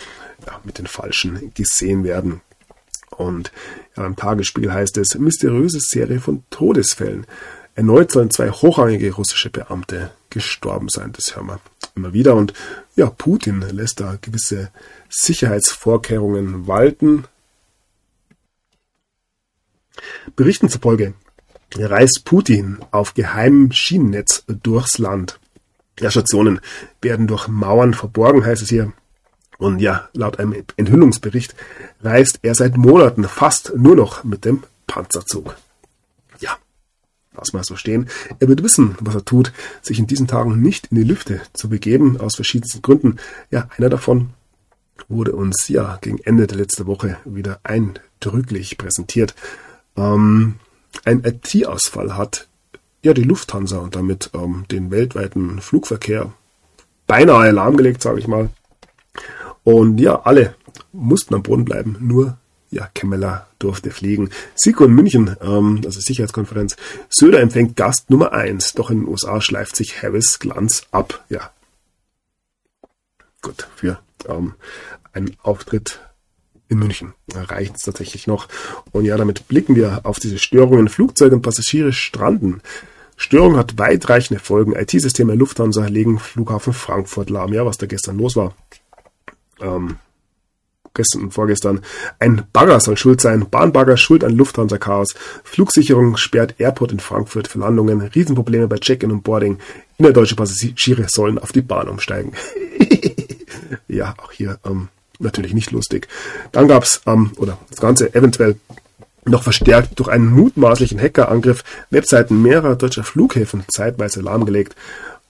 ja, mit den Falschen gesehen werden. Und ja, im Tagesspiegel heißt es, mysteriöse Serie von Todesfällen. Erneut sollen zwei hochrangige russische Beamte gestorben sein. Das hören wir immer wieder. Und ja, Putin lässt da gewisse Sicherheitsvorkehrungen walten. Berichten zufolge reist Putin auf geheimem Schienennetz durchs Land. Ja, Stationen werden durch Mauern verborgen, heißt es hier. Und ja, laut einem Enthüllungsbericht reist er seit Monaten fast nur noch mit dem Panzerzug. Ja, lass mal so stehen. Er wird wissen, was er tut, sich in diesen Tagen nicht in die Lüfte zu begeben, aus verschiedensten Gründen. Ja, einer davon wurde uns ja gegen Ende der letzten Woche wieder eindrücklich präsentiert. Ähm, ein IT-Ausfall hat ja die Lufthansa und damit ähm, den weltweiten Flugverkehr beinahe lahmgelegt, sage ich mal. Und ja, alle mussten am Boden bleiben, nur ja, Kemmeler durfte fliegen. SICO in München, ähm, also Sicherheitskonferenz. Söder empfängt Gast Nummer eins. Doch in den USA schleift sich Harris Glanz ab. Ja. Gut, für ähm, einen Auftritt in München reicht es tatsächlich noch. Und ja, damit blicken wir auf diese Störungen. Flugzeuge und Passagiere stranden. Störung hat weitreichende Folgen. IT-Systeme Lufthansa legen Flughafen Frankfurt lahm. Ja, was da gestern los war. Ähm, gestern und vorgestern. Ein Bagger soll schuld sein. Bahnbagger schuld an Lufthansa-Chaos. Flugsicherung sperrt Airport in Frankfurt für Landungen. Riesenprobleme bei Check-in und Boarding. Innerdeutsche Passagiere sollen auf die Bahn umsteigen. ja, auch hier ähm, natürlich nicht lustig. Dann gab's ähm, oder das Ganze eventuell noch verstärkt durch einen mutmaßlichen Hackerangriff Webseiten mehrerer deutscher Flughäfen zeitweise lahmgelegt.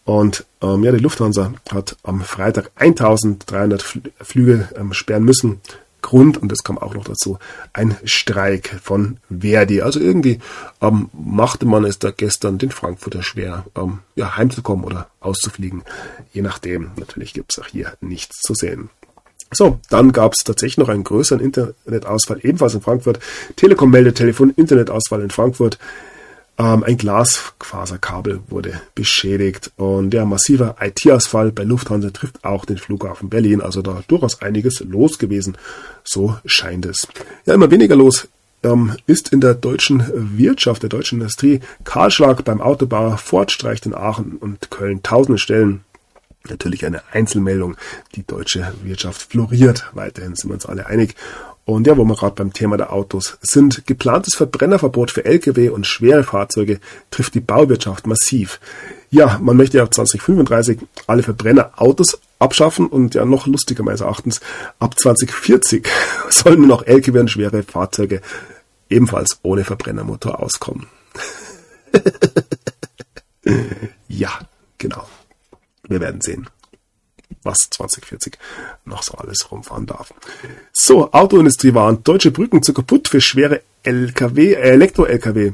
Und ähm, ja, die Lufthansa hat am Freitag 1300 Flüge ähm, sperren müssen. Grund, und das kam auch noch dazu, ein Streik von Verdi. Also irgendwie ähm, machte man es da gestern den Frankfurter schwer, ähm, ja, heimzukommen oder auszufliegen. Je nachdem, natürlich gibt's auch hier nichts zu sehen. So, dann gab es tatsächlich noch einen größeren Internetausfall, ebenfalls in Frankfurt. Telekom meldet Telefon, Internetausfall in Frankfurt. Ähm, ein Glasfaserkabel wurde beschädigt und der massive IT-Ausfall bei Lufthansa trifft auch den Flughafen Berlin. Also da durchaus einiges los gewesen. So scheint es. Ja, immer weniger los ähm, ist in der deutschen Wirtschaft, der deutschen Industrie. Kahlschlag beim Autobauer Ford streicht in Aachen und Köln tausende Stellen. Natürlich eine Einzelmeldung. Die deutsche Wirtschaft floriert. Weiterhin sind wir uns alle einig. Und ja, wo wir gerade beim Thema der Autos sind, geplantes Verbrennerverbot für Lkw und schwere Fahrzeuge trifft die Bauwirtschaft massiv. Ja, man möchte ja 2035 alle Verbrennerautos abschaffen und ja noch lustiger meines Erachtens, ab 2040 sollen nur noch Lkw und schwere Fahrzeuge ebenfalls ohne Verbrennermotor auskommen. ja, genau. Wir werden sehen, was 2040 noch so alles rumfahren darf. So, Autoindustrie waren deutsche Brücken zu kaputt für schwere LKW, äh, Elektro-LKW,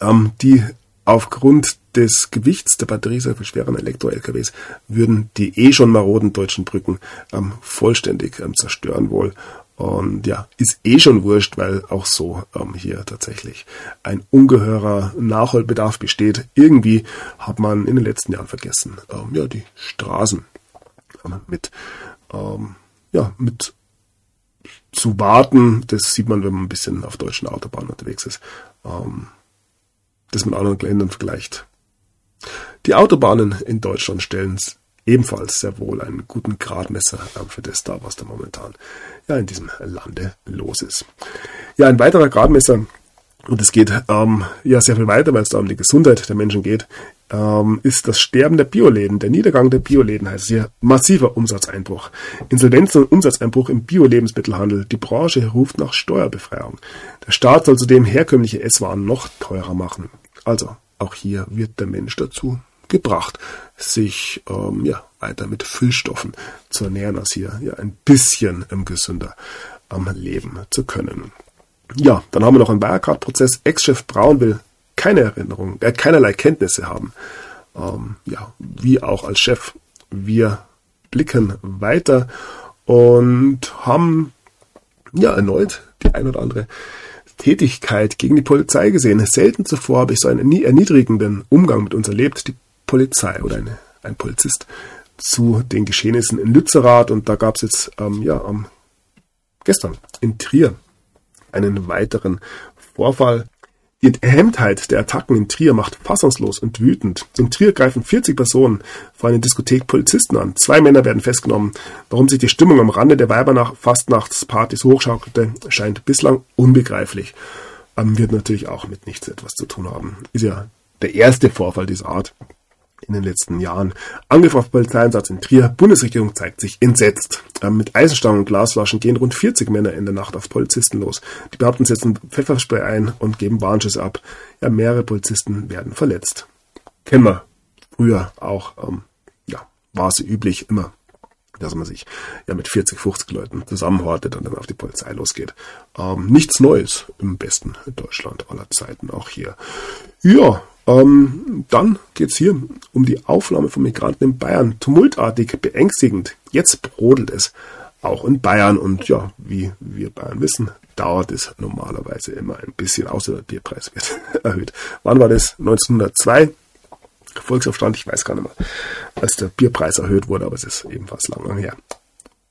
ähm, die aufgrund des Gewichts der Batterie für schweren Elektro-LKWs würden die eh schon maroden deutschen Brücken ähm, vollständig ähm, zerstören wohl. Und ja, ist eh schon wurscht, weil auch so ähm, hier tatsächlich ein ungeheurer Nachholbedarf besteht. Irgendwie hat man in den letzten Jahren vergessen, ähm, ja, die Straßen ähm, mit, ähm, ja, mit zu warten. Das sieht man, wenn man ein bisschen auf deutschen Autobahnen unterwegs ist. Ähm, das mit anderen Ländern vergleicht. Die Autobahnen in Deutschland stellen ebenfalls sehr wohl einen guten Gradmesser für das dar, was da momentan ja in diesem Lande los ist. Ja, ein weiterer Gradmesser, und es geht ähm, ja sehr viel weiter, weil es da um die Gesundheit der Menschen geht, ähm, ist das Sterben der Bioläden. Der Niedergang der Bioläden heißt hier massiver Umsatzeinbruch. Insolvenz und Umsatzeinbruch im Bio-Lebensmittelhandel. Die Branche ruft nach Steuerbefreiung. Der Staat soll zudem herkömmliche Esswaren noch teurer machen. Also, auch hier wird der Mensch dazu gebracht, sich ähm, ja, weiter mit Füllstoffen zu ernähren, als hier ja, ein bisschen ähm, gesünder ähm, leben zu können. Ja, dann haben wir noch einen Wirecard-Prozess. Ex-Chef Braun will keine Erinnerung, äh, keinerlei Kenntnisse haben. Ähm, ja, wie auch als Chef. Wir blicken weiter und haben ja erneut die ein oder andere Tätigkeit gegen die Polizei gesehen. Selten zuvor habe ich so einen erniedrigenden Umgang mit uns erlebt. Die Polizei oder eine, ein Polizist zu den Geschehnissen in Lützerath und da gab es jetzt ähm, ja am gestern in Trier einen weiteren Vorfall. Die Enthemmtheit der Attacken in Trier macht fassungslos und wütend. In Trier greifen 40 Personen vor eine Diskothek Polizisten an. Zwei Männer werden festgenommen. Warum sich die Stimmung am Rande der Weibernach Fastnachtspartys hochschaukelte, scheint bislang unbegreiflich. Ähm, wird natürlich auch mit nichts etwas zu tun haben. Ist ja der erste Vorfall dieser Art in den letzten Jahren. Angriff auf Polizeieinsatz in Trier. Bundesregierung zeigt sich entsetzt. Ähm, mit Eisenstangen und Glasflaschen gehen rund 40 Männer in der Nacht auf Polizisten los. Die Beamten setzen Pfefferspray ein und geben Warnschüsse ab. Ja, mehrere Polizisten werden verletzt. Kennen wir früher auch. Ähm, ja, war es üblich immer dass man sich ja mit 40, 50 Leuten zusammenhortet und dann auf die Polizei losgeht. Ähm, nichts Neues im besten Deutschland aller Zeiten, auch hier. Ja, ähm, dann geht's hier um die Aufnahme von Migranten in Bayern. Tumultartig, beängstigend. Jetzt brodelt es auch in Bayern. Und ja, wie wir Bayern wissen, dauert es normalerweise immer ein bisschen, außer der Bierpreis wird erhöht. Wann war das? 1902. Volksaufstand, ich weiß gar nicht mehr, als der Bierpreis erhöht wurde, aber es ist ebenfalls lange her.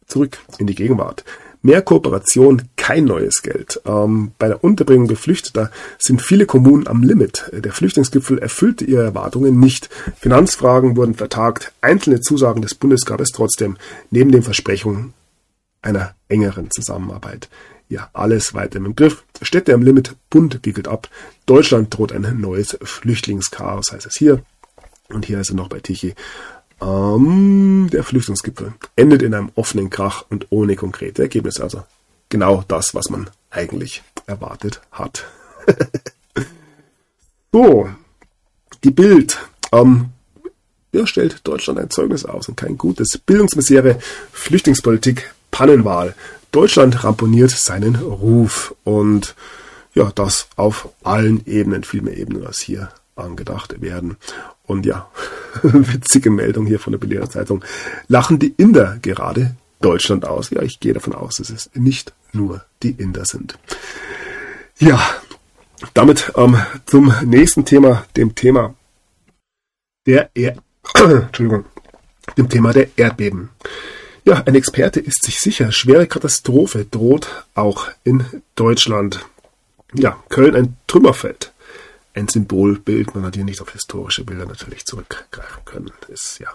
Zurück in die Gegenwart. Mehr Kooperation, kein neues Geld. Ähm, bei der Unterbringung Geflüchteter sind viele Kommunen am Limit. Der Flüchtlingsgipfel erfüllte ihre Erwartungen nicht. Finanzfragen wurden vertagt. Einzelne Zusagen des Bundes gab es trotzdem, neben den Versprechungen einer engeren Zusammenarbeit. Ja, alles weiter im Griff. Städte am Limit, Bund wickelt ab. Deutschland droht ein neues Flüchtlingschaos, heißt es hier. Und hier ist er noch bei Tichy. Ähm, der Flüchtlingsgipfel endet in einem offenen Krach und ohne konkrete Ergebnisse. Also genau das, was man eigentlich erwartet hat. so, die Bild. Ähm, ja, stellt Deutschland ein Zeugnis aus und kein gutes. Bildungsmisere, Flüchtlingspolitik, Pannenwahl. Deutschland ramponiert seinen Ruf und ja, das auf allen Ebenen, viel mehr Ebenen als hier angedacht werden. Und ja, witzige Meldung hier von der Berliner Zeitung. Lachen die Inder gerade Deutschland aus. Ja, ich gehe davon aus, dass es nicht nur die Inder sind. Ja, damit ähm, zum nächsten Thema, dem Thema der er Entschuldigung, dem Thema der Erdbeben. Ja, ein Experte ist sich sicher, schwere Katastrophe droht auch in Deutschland. Ja, Köln ein Trümmerfeld. Ein Symbolbild, man hat hier nicht auf historische Bilder natürlich zurückgreifen können. Ist ja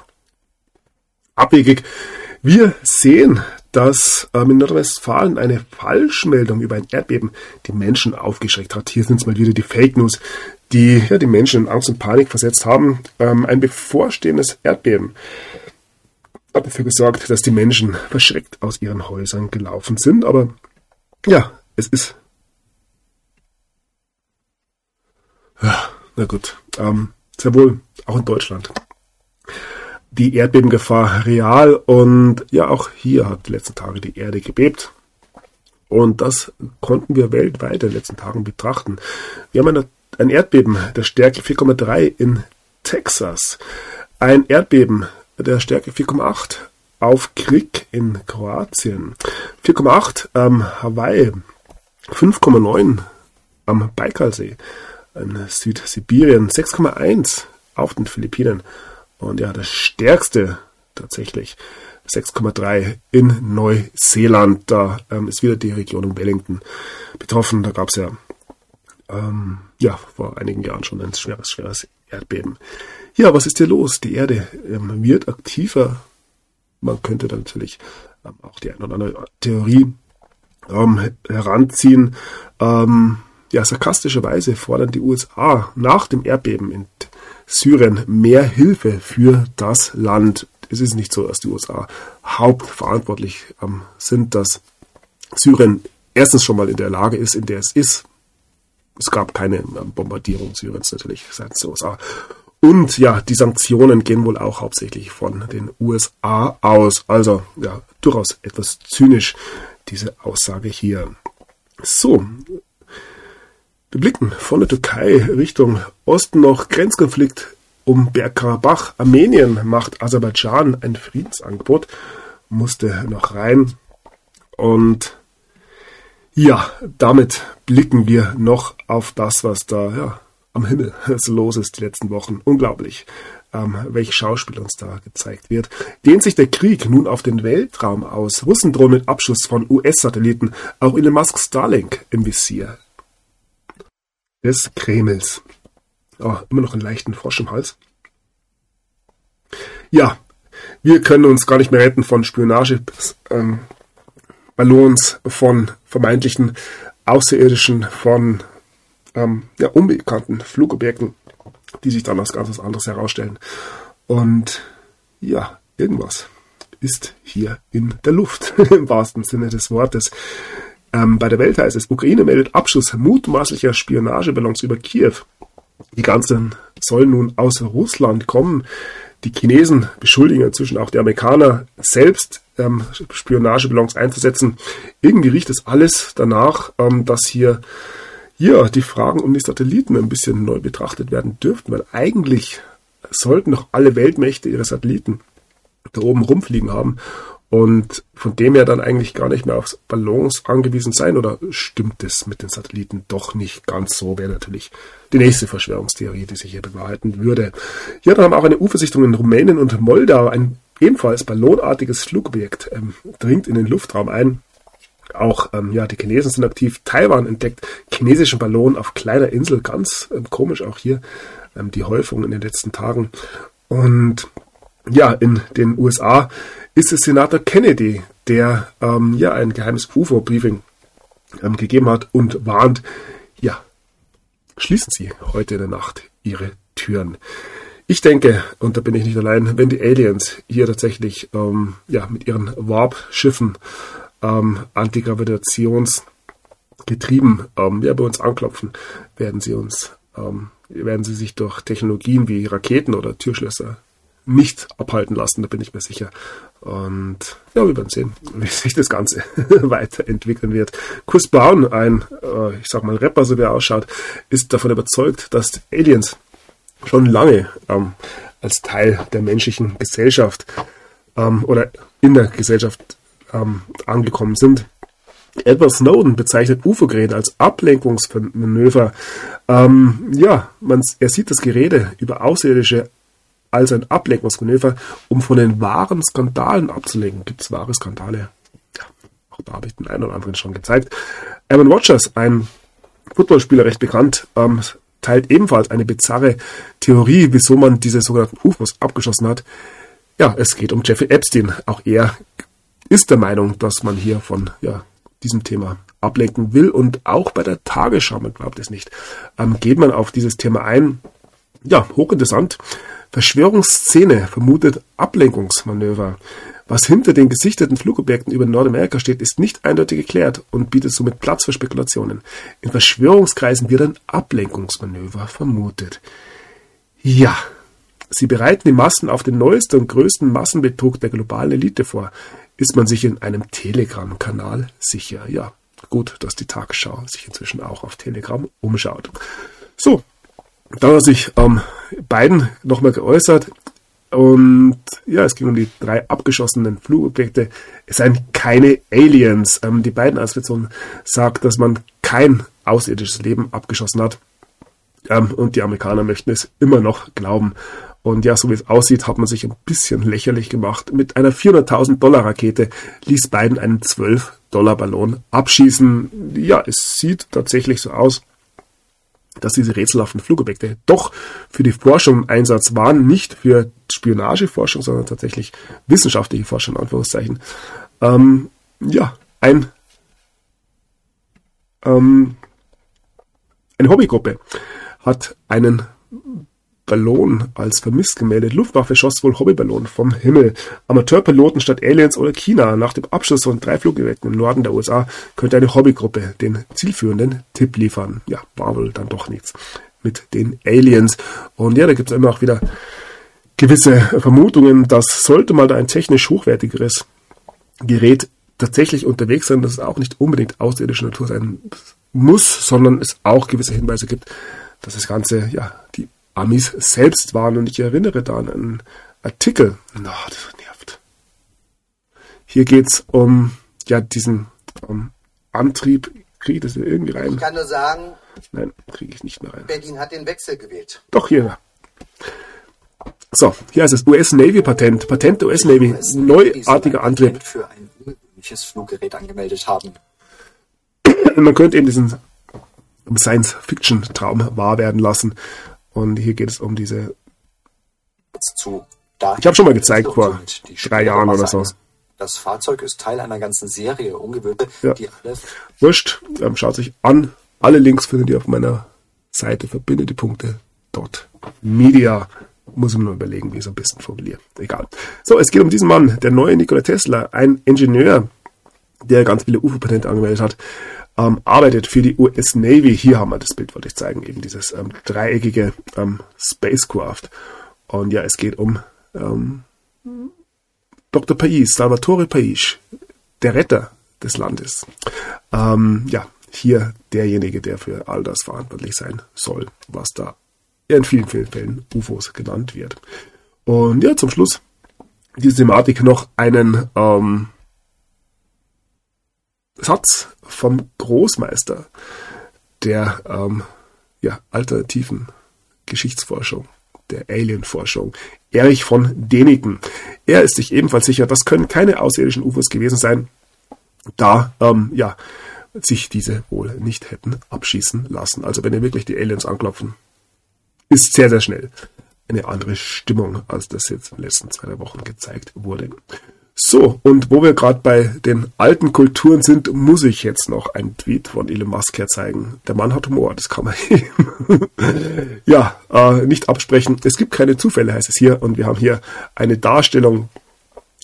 abwegig. Wir sehen, dass ähm, in Nordrhein-Westfalen eine Falschmeldung über ein Erdbeben die Menschen aufgeschreckt hat. Hier sind es mal wieder die Fake News, die ja, die Menschen in Angst und Panik versetzt haben. Ähm, ein bevorstehendes Erdbeben hat dafür gesorgt, dass die Menschen verschreckt aus ihren Häusern gelaufen sind. Aber ja, es ist. Ja, na gut. Ähm, sehr wohl auch in Deutschland die Erdbebengefahr real und ja, auch hier hat die letzten Tage die Erde gebebt. Und das konnten wir weltweit in den letzten Tagen betrachten. Wir haben eine, ein Erdbeben der Stärke 4,3 in Texas, ein Erdbeben der Stärke 4,8 auf Krieg in Kroatien, 4,8 am Hawaii, 5,9 am Baikalsee, in Südsibirien, 6,1 auf den Philippinen und ja, das stärkste tatsächlich 6,3 in Neuseeland. Da ähm, ist wieder die Region um Wellington betroffen. Da gab es ja, ähm, ja vor einigen Jahren schon ein schweres, schweres Erdbeben. Ja, was ist hier los? Die Erde ähm, wird aktiver. Man könnte da natürlich ähm, auch die eine oder andere Theorie ähm, heranziehen. Ähm, ja, sarkastischerweise fordern die USA nach dem Erdbeben in Syrien mehr Hilfe für das Land. Es ist nicht so, dass die USA hauptverantwortlich ähm, sind, dass Syrien erstens schon mal in der Lage ist, in der es ist. Es gab keine ähm, Bombardierung Syriens natürlich seitens der USA. Und ja, die Sanktionen gehen wohl auch hauptsächlich von den USA aus. Also ja, durchaus etwas zynisch, diese Aussage hier. So, wir blicken von der Türkei Richtung Osten noch Grenzkonflikt um Bergkarabach. Armenien macht Aserbaidschan ein Friedensangebot, musste noch rein. Und ja, damit blicken wir noch auf das, was da ja, am Himmel los ist die letzten Wochen. Unglaublich, ähm, welch Schauspiel uns da gezeigt wird. Dehnt sich der Krieg nun auf den Weltraum aus? Russen drohen mit Abschuss von US-Satelliten, auch Elon Musk Starlink im Visier des Kremls. Oh, immer noch einen leichten Frosch im Hals. Ja, wir können uns gar nicht mehr retten von Spionage, ähm, Ballons, von vermeintlichen Außerirdischen, von ähm, ja, unbekannten Flugobjekten, die sich dann als ganz was anderes herausstellen. Und ja, irgendwas ist hier in der Luft, im wahrsten Sinne des Wortes. Ähm, bei der Welt heißt es, Ukraine meldet Abschuss mutmaßlicher Spionageballons über Kiew. Die ganzen sollen nun aus Russland kommen. Die Chinesen beschuldigen inzwischen auch die Amerikaner selbst ähm, Spionageballons einzusetzen. Irgendwie riecht es alles danach, ähm, dass hier ja, die Fragen um die Satelliten ein bisschen neu betrachtet werden dürften, weil eigentlich sollten doch alle Weltmächte ihre Satelliten da oben rumfliegen haben und von dem her dann eigentlich gar nicht mehr auf Ballons angewiesen sein oder stimmt es mit den Satelliten doch nicht ganz so, wäre natürlich die nächste Verschwörungstheorie, die sich hier bewahrheiten würde. Hier dann haben auch eine U-Versichtung in Rumänien und Moldau ein ebenfalls ballonartiges Flugobjekt ähm, dringt in den Luftraum ein. Auch ähm, ja, die Chinesen sind aktiv. Taiwan entdeckt chinesischen Ballon auf kleiner Insel. Ganz ähm, komisch auch hier ähm, die Häufung in den letzten Tagen. Und ja, in den USA ist es Senator Kennedy, der ähm, ja ein geheimes UFO-Briefing ähm, gegeben hat und warnt, ja, schließen Sie heute in der Nacht Ihre Türen. Ich denke, und da bin ich nicht allein, wenn die Aliens hier tatsächlich ähm, ja, mit ihren Warp-Schiffen ähm, antigravitationsgetrieben ähm, ja, bei uns anklopfen, werden sie uns, ähm, werden sie sich durch Technologien wie Raketen oder Türschlösser nicht abhalten lassen, da bin ich mir sicher. Und ja, wir werden sehen, wie sich das Ganze weiterentwickeln wird. Chris Brown, ein, äh, ich sag mal, Rapper, so wie er ausschaut, ist davon überzeugt, dass Aliens schon lange ähm, als Teil der menschlichen Gesellschaft ähm, oder in der Gesellschaft ähm, angekommen sind. Edward Snowden bezeichnet UFO-Geräte als Ablenkungsmanöver. Ähm, ja, man, er sieht das Gerede über Außerirdische als ein Ablenkungsmanöver, um von den wahren Skandalen abzulenken. Gibt es wahre Skandale? Ja, auch da habe ich den einen oder anderen schon gezeigt. Aaron Rodgers, ein Footballspieler, recht bekannt, ähm, teilt ebenfalls eine bizarre Theorie, wieso man diese sogenannten UFOs abgeschossen hat. Ja, es geht um Jeffrey Epstein. Auch er ist der Meinung, dass man hier von ja, diesem Thema ablenken will. Und auch bei der Tagesschau, man glaubt es nicht, ähm, geht man auf dieses Thema ein. Ja, hochinteressant. Verschwörungsszene vermutet Ablenkungsmanöver. Was hinter den gesichteten Flugobjekten über Nordamerika steht, ist nicht eindeutig geklärt und bietet somit Platz für Spekulationen. In Verschwörungskreisen wird ein Ablenkungsmanöver vermutet. Ja, sie bereiten die Massen auf den neuesten und größten Massenbetrug der globalen Elite vor. Ist man sich in einem Telegram-Kanal sicher? Ja, gut, dass die Tagesschau sich inzwischen auch auf Telegram umschaut. So, dann hat sich ähm, Biden nochmal geäußert. Und ja, es ging um die drei abgeschossenen Flugobjekte. Es seien keine Aliens. Ähm, die beiden Administration sagt, dass man kein außerirdisches Leben abgeschossen hat. Ähm, und die Amerikaner möchten es immer noch glauben. Und ja, so wie es aussieht, hat man sich ein bisschen lächerlich gemacht. Mit einer 400.000 Dollar Rakete ließ Biden einen 12 Dollar Ballon abschießen. Ja, es sieht tatsächlich so aus, dass diese rätselhaften Flugobjekte doch für die Forschung im Einsatz waren, nicht für Spionageforschung, sondern tatsächlich wissenschaftliche Forschung, in Anführungszeichen. Ähm, ja, ein, ähm, eine Hobbygruppe hat einen Ballon als vermisst gemeldet. Luftwaffe schoss wohl Hobbyballon vom Himmel. Amateurpiloten statt Aliens oder China. Nach dem Abschluss von drei Fluggeräten im Norden der USA könnte eine Hobbygruppe den zielführenden Tipp liefern. Ja, war wohl dann doch nichts mit den Aliens. Und ja, da gibt es immer auch wieder gewisse Vermutungen, dass sollte mal da ein technisch hochwertigeres Gerät tatsächlich unterwegs sein, dass es auch nicht unbedingt außerirdische Natur sein muss, sondern es auch gewisse Hinweise gibt, dass das Ganze ja die Amis selbst waren. Und ich erinnere da an einen Artikel. Na, oh, das nervt. Hier geht's um ja diesen um Antrieb. Kriege ich das irgendwie rein? Ich kann nur sagen. Nein, kriege ich nicht mehr rein. Berlin hat den Wechsel gewählt. Doch, hier. So, hier ist es US Navy Patent. Patent der US Navy. Neuartiger Antrieb. Für ein ungewöhnliches Fluggerät angemeldet haben. Man könnte eben diesen Science-Fiction-Traum wahr werden lassen. Und hier geht es um diese. Ich habe schon mal gezeigt vor drei Jahren oder so. Das Fahrzeug ist Teil einer ganzen Serie ungewöhnlich, ja. die alle. Wurscht, ähm, schaut sich an. Alle Links findet ihr auf meiner Seite verbindet die Punkte dort. Media. Muss ich mir nur überlegen, wie ich es am besten formuliere. Egal. So, es geht um diesen Mann, der neue Nikola Tesla, ein Ingenieur, der ganz viele UFO-Patente angemeldet hat ähm, arbeitet für die US Navy. Hier haben wir das Bild, wollte ich zeigen, eben dieses ähm, dreieckige ähm, Spacecraft. Und ja, es geht um ähm, Dr. Pais, Salvatore Pais, der Retter des Landes. Ähm, ja, hier derjenige, der für all das verantwortlich sein soll, was da in vielen, vielen Fällen UFOs genannt wird. Und ja, zum Schluss diese Thematik noch einen ähm, Satz vom Großmeister der ähm, ja, alternativen Geschichtsforschung, der Alienforschung, Erich von Däniken. Er ist sich ebenfalls sicher, das können keine außerirdischen UFOs gewesen sein, da ähm, ja, sich diese wohl nicht hätten abschießen lassen. Also wenn ihr wirklich die Aliens anklopfen, ist sehr, sehr schnell eine andere Stimmung, als das jetzt in den letzten zwei Wochen gezeigt wurde. So, und wo wir gerade bei den alten Kulturen sind, muss ich jetzt noch einen Tweet von Elon Musk herzeigen. Der Mann hat Humor, das kann man eben ja, äh, nicht absprechen. Es gibt keine Zufälle, heißt es hier. Und wir haben hier eine Darstellung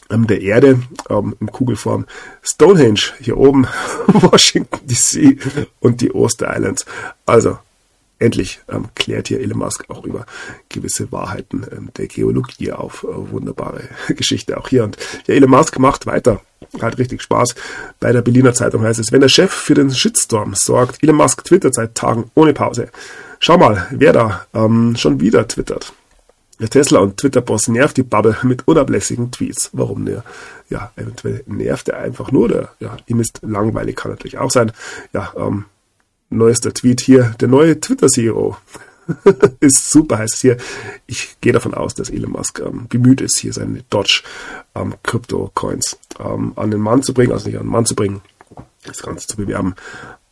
ähm, der Erde ähm, in Kugelform. Stonehenge hier oben, Washington DC und die Oster Islands. Also endlich ähm, klärt hier Elon Musk auch über gewisse Wahrheiten ähm, der Geologie auf. Äh, wunderbare Geschichte auch hier. Und ja, Elon Musk macht weiter. Hat richtig Spaß. Bei der Berliner Zeitung heißt es, wenn der Chef für den Shitstorm sorgt, Elon Musk twittert seit Tagen ohne Pause. Schau mal, wer da ähm, schon wieder twittert. Der Tesla- und Twitter-Boss nervt die Bubble mit unablässigen Tweets. Warum ne? Ja, eventuell nervt er einfach nur. Der, ja, ihm ist langweilig, kann natürlich auch sein. Ja, ähm, neuester Tweet hier. Der neue Twitter-CEO ist super, heißt hier. Ich gehe davon aus, dass Elon Musk ähm, bemüht ist, hier seine Dodge ähm, ähm, an den Mann zu bringen, also nicht an den Mann zu bringen, das Ganze zu bewerben.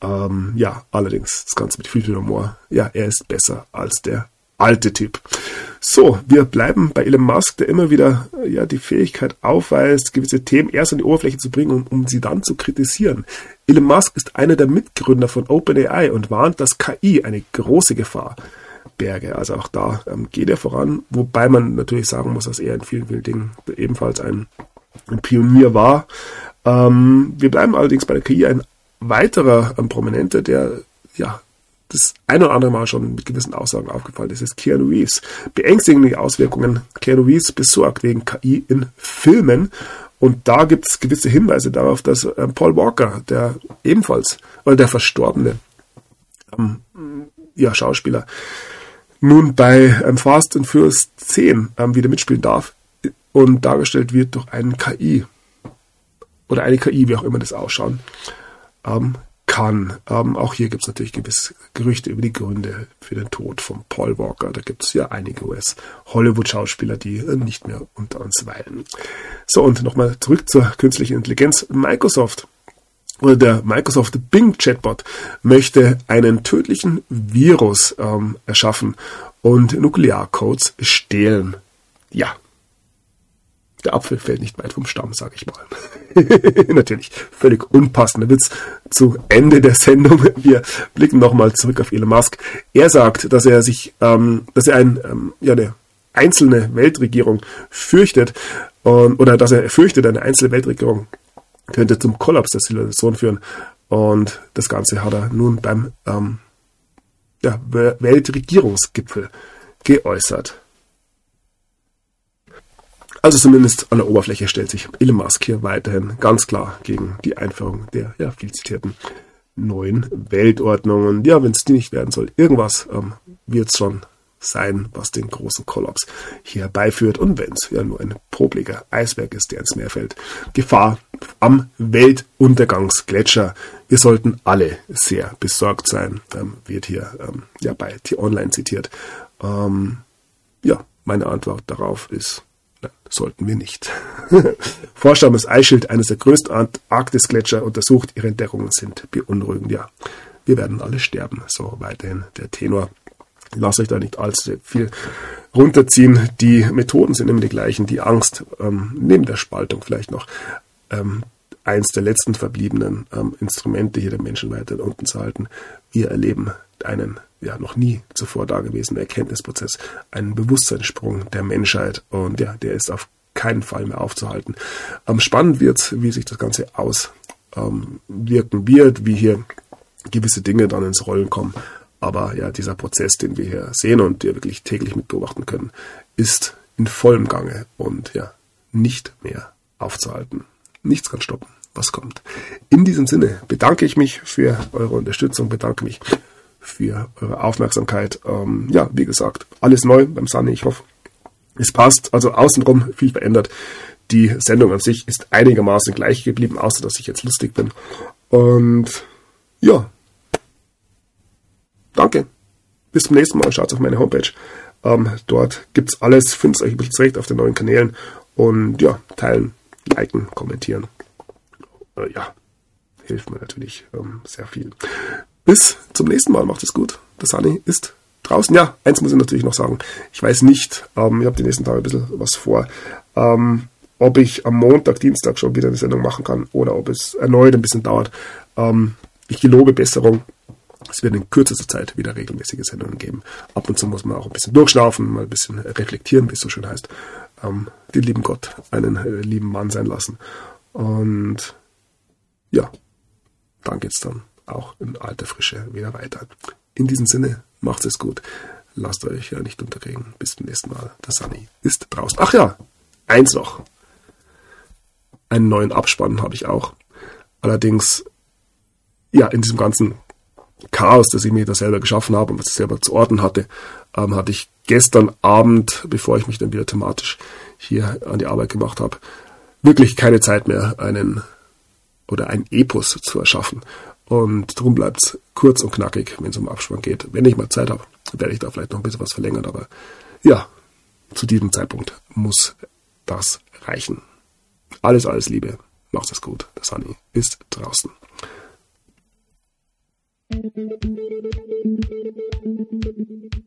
Ähm, ja, allerdings das Ganze mit viel, viel Humor. Ja, er ist besser als der alte Typ. So, wir bleiben bei Elon Musk, der immer wieder ja die Fähigkeit aufweist, gewisse Themen erst an die Oberfläche zu bringen, um, um sie dann zu kritisieren. Elon Musk ist einer der Mitgründer von OpenAI und warnt, dass KI eine große Gefahr berge. Also auch da ähm, geht er voran, wobei man natürlich sagen muss, dass er in vielen, vielen Dingen ebenfalls ein, ein Pionier war. Ähm, wir bleiben allerdings bei der KI. Ein weiterer ähm, Prominenter, der ja das ein oder andere Mal schon mit gewissen Aussagen aufgefallen ist, ist Keanu Reeves. Beängstigende Auswirkungen Keanu Reeves besorgt wegen KI in Filmen. Und da gibt es gewisse Hinweise darauf, dass äh, Paul Walker, der ebenfalls, oder der verstorbene ähm, ja, Schauspieler, nun bei ähm, Fast and Furious 10 ähm, wieder mitspielen darf und dargestellt wird durch einen KI oder eine KI, wie auch immer das ausschauen. Ähm, kann. Ähm, auch hier gibt es natürlich gewisse Gerüchte über die Gründe für den Tod von Paul Walker. Da gibt es ja einige US-Hollywood-Schauspieler, die äh, nicht mehr unter uns weilen. So, und nochmal zurück zur künstlichen Intelligenz. Microsoft oder der Microsoft Bing Chatbot möchte einen tödlichen Virus ähm, erschaffen und Nuklearcodes stehlen. Ja, der Apfel fällt nicht weit vom Stamm, sage ich mal. Natürlich völlig unpassender Witz zu Ende der Sendung. Wir blicken nochmal zurück auf Elon Musk. Er sagt, dass er sich, ähm, dass er ein, ähm, ja, eine einzelne Weltregierung fürchtet ähm, oder dass er fürchtet, eine einzelne Weltregierung könnte zum Kollaps der Zivilisation führen. Und das Ganze hat er nun beim ähm, ja, Weltregierungsgipfel geäußert. Also zumindest an der Oberfläche stellt sich Elon Musk hier weiterhin ganz klar gegen die Einführung der ja, viel zitierten neuen Weltordnung. Und ja, wenn es die nicht werden soll, irgendwas ähm, wird es schon sein, was den großen Kollaps hier herbeiführt. Und wenn es ja nur ein popliger Eisberg ist, der ins Meer fällt. Gefahr am Weltuntergangsgletscher. Wir sollten alle sehr besorgt sein, ähm, wird hier ähm, ja bei T-Online zitiert. Ähm, ja, meine Antwort darauf ist sollten wir nicht. Forscher das Eisschild, eines der größten Arktisgletscher, untersucht. Ihre Entdeckungen sind beunruhigend. Ja, wir werden alle sterben. So weiterhin der Tenor. Lasst euch da nicht allzu viel runterziehen. Die Methoden sind immer die gleichen. Die Angst, ähm, neben der Spaltung vielleicht noch, ähm, eins der letzten verbliebenen ähm, Instrumente hier der Menschen weiter unten zu halten. Wir erleben einen ja noch nie zuvor dagewesenen Erkenntnisprozess, einen Bewusstseinssprung der Menschheit und ja, der ist auf keinen Fall mehr aufzuhalten. Ähm, spannend wird, wie sich das Ganze auswirken ähm, wird, wie hier gewisse Dinge dann ins Rollen kommen. Aber ja, dieser Prozess, den wir hier sehen und wir wirklich täglich mit beobachten können, ist in vollem Gange und ja, nicht mehr aufzuhalten. Nichts kann stoppen, was kommt. In diesem Sinne bedanke ich mich für eure Unterstützung, bedanke mich für eure Aufmerksamkeit. Ähm, ja, wie gesagt, alles neu beim Sunny. Ich hoffe, es passt. Also außenrum viel verändert. Die Sendung an sich ist einigermaßen gleich geblieben, außer dass ich jetzt lustig bin. Und ja, danke. Bis zum nächsten Mal. Schaut auf meine Homepage. Ähm, dort gibt's alles. Findet euch ein bisschen zurecht auf den neuen Kanälen. Und ja, teilen, liken, kommentieren. Äh, ja, hilft mir natürlich ähm, sehr viel. Bis zum nächsten Mal. Macht es gut. Der Sunny ist draußen. Ja, eins muss ich natürlich noch sagen. Ich weiß nicht, ähm, ich habe die nächsten Tage ein bisschen was vor, ähm, ob ich am Montag, Dienstag schon wieder eine Sendung machen kann oder ob es erneut ein bisschen dauert. Ähm, ich gelobe Besserung. Es wird in kürzester Zeit wieder regelmäßige Sendungen geben. Ab und zu muss man auch ein bisschen durchschnaufen, mal ein bisschen reflektieren, wie es so schön heißt. Ähm, den lieben Gott einen äh, lieben Mann sein lassen. Und ja, dann geht's dann auch in alter Frische wieder weiter. In diesem Sinne, macht es gut. Lasst euch ja nicht unterkriegen. Bis zum nächsten Mal. Der Sunny ist draußen. Ach ja, eins noch. Einen neuen Abspann habe ich auch. Allerdings, ja, in diesem ganzen Chaos, das ich mir da selber geschaffen habe und was ich selber zu orten hatte, ähm, hatte ich gestern Abend, bevor ich mich dann wieder thematisch hier an die Arbeit gemacht habe, wirklich keine Zeit mehr, einen oder ein Epos zu erschaffen. Und darum bleibt es kurz und knackig, wenn es um Abspann geht. Wenn ich mal Zeit habe, werde ich da vielleicht noch ein bisschen was verlängern. Aber ja, zu diesem Zeitpunkt muss das reichen. Alles, alles Liebe. Macht es gut. Der Sunny ist draußen. Thank you.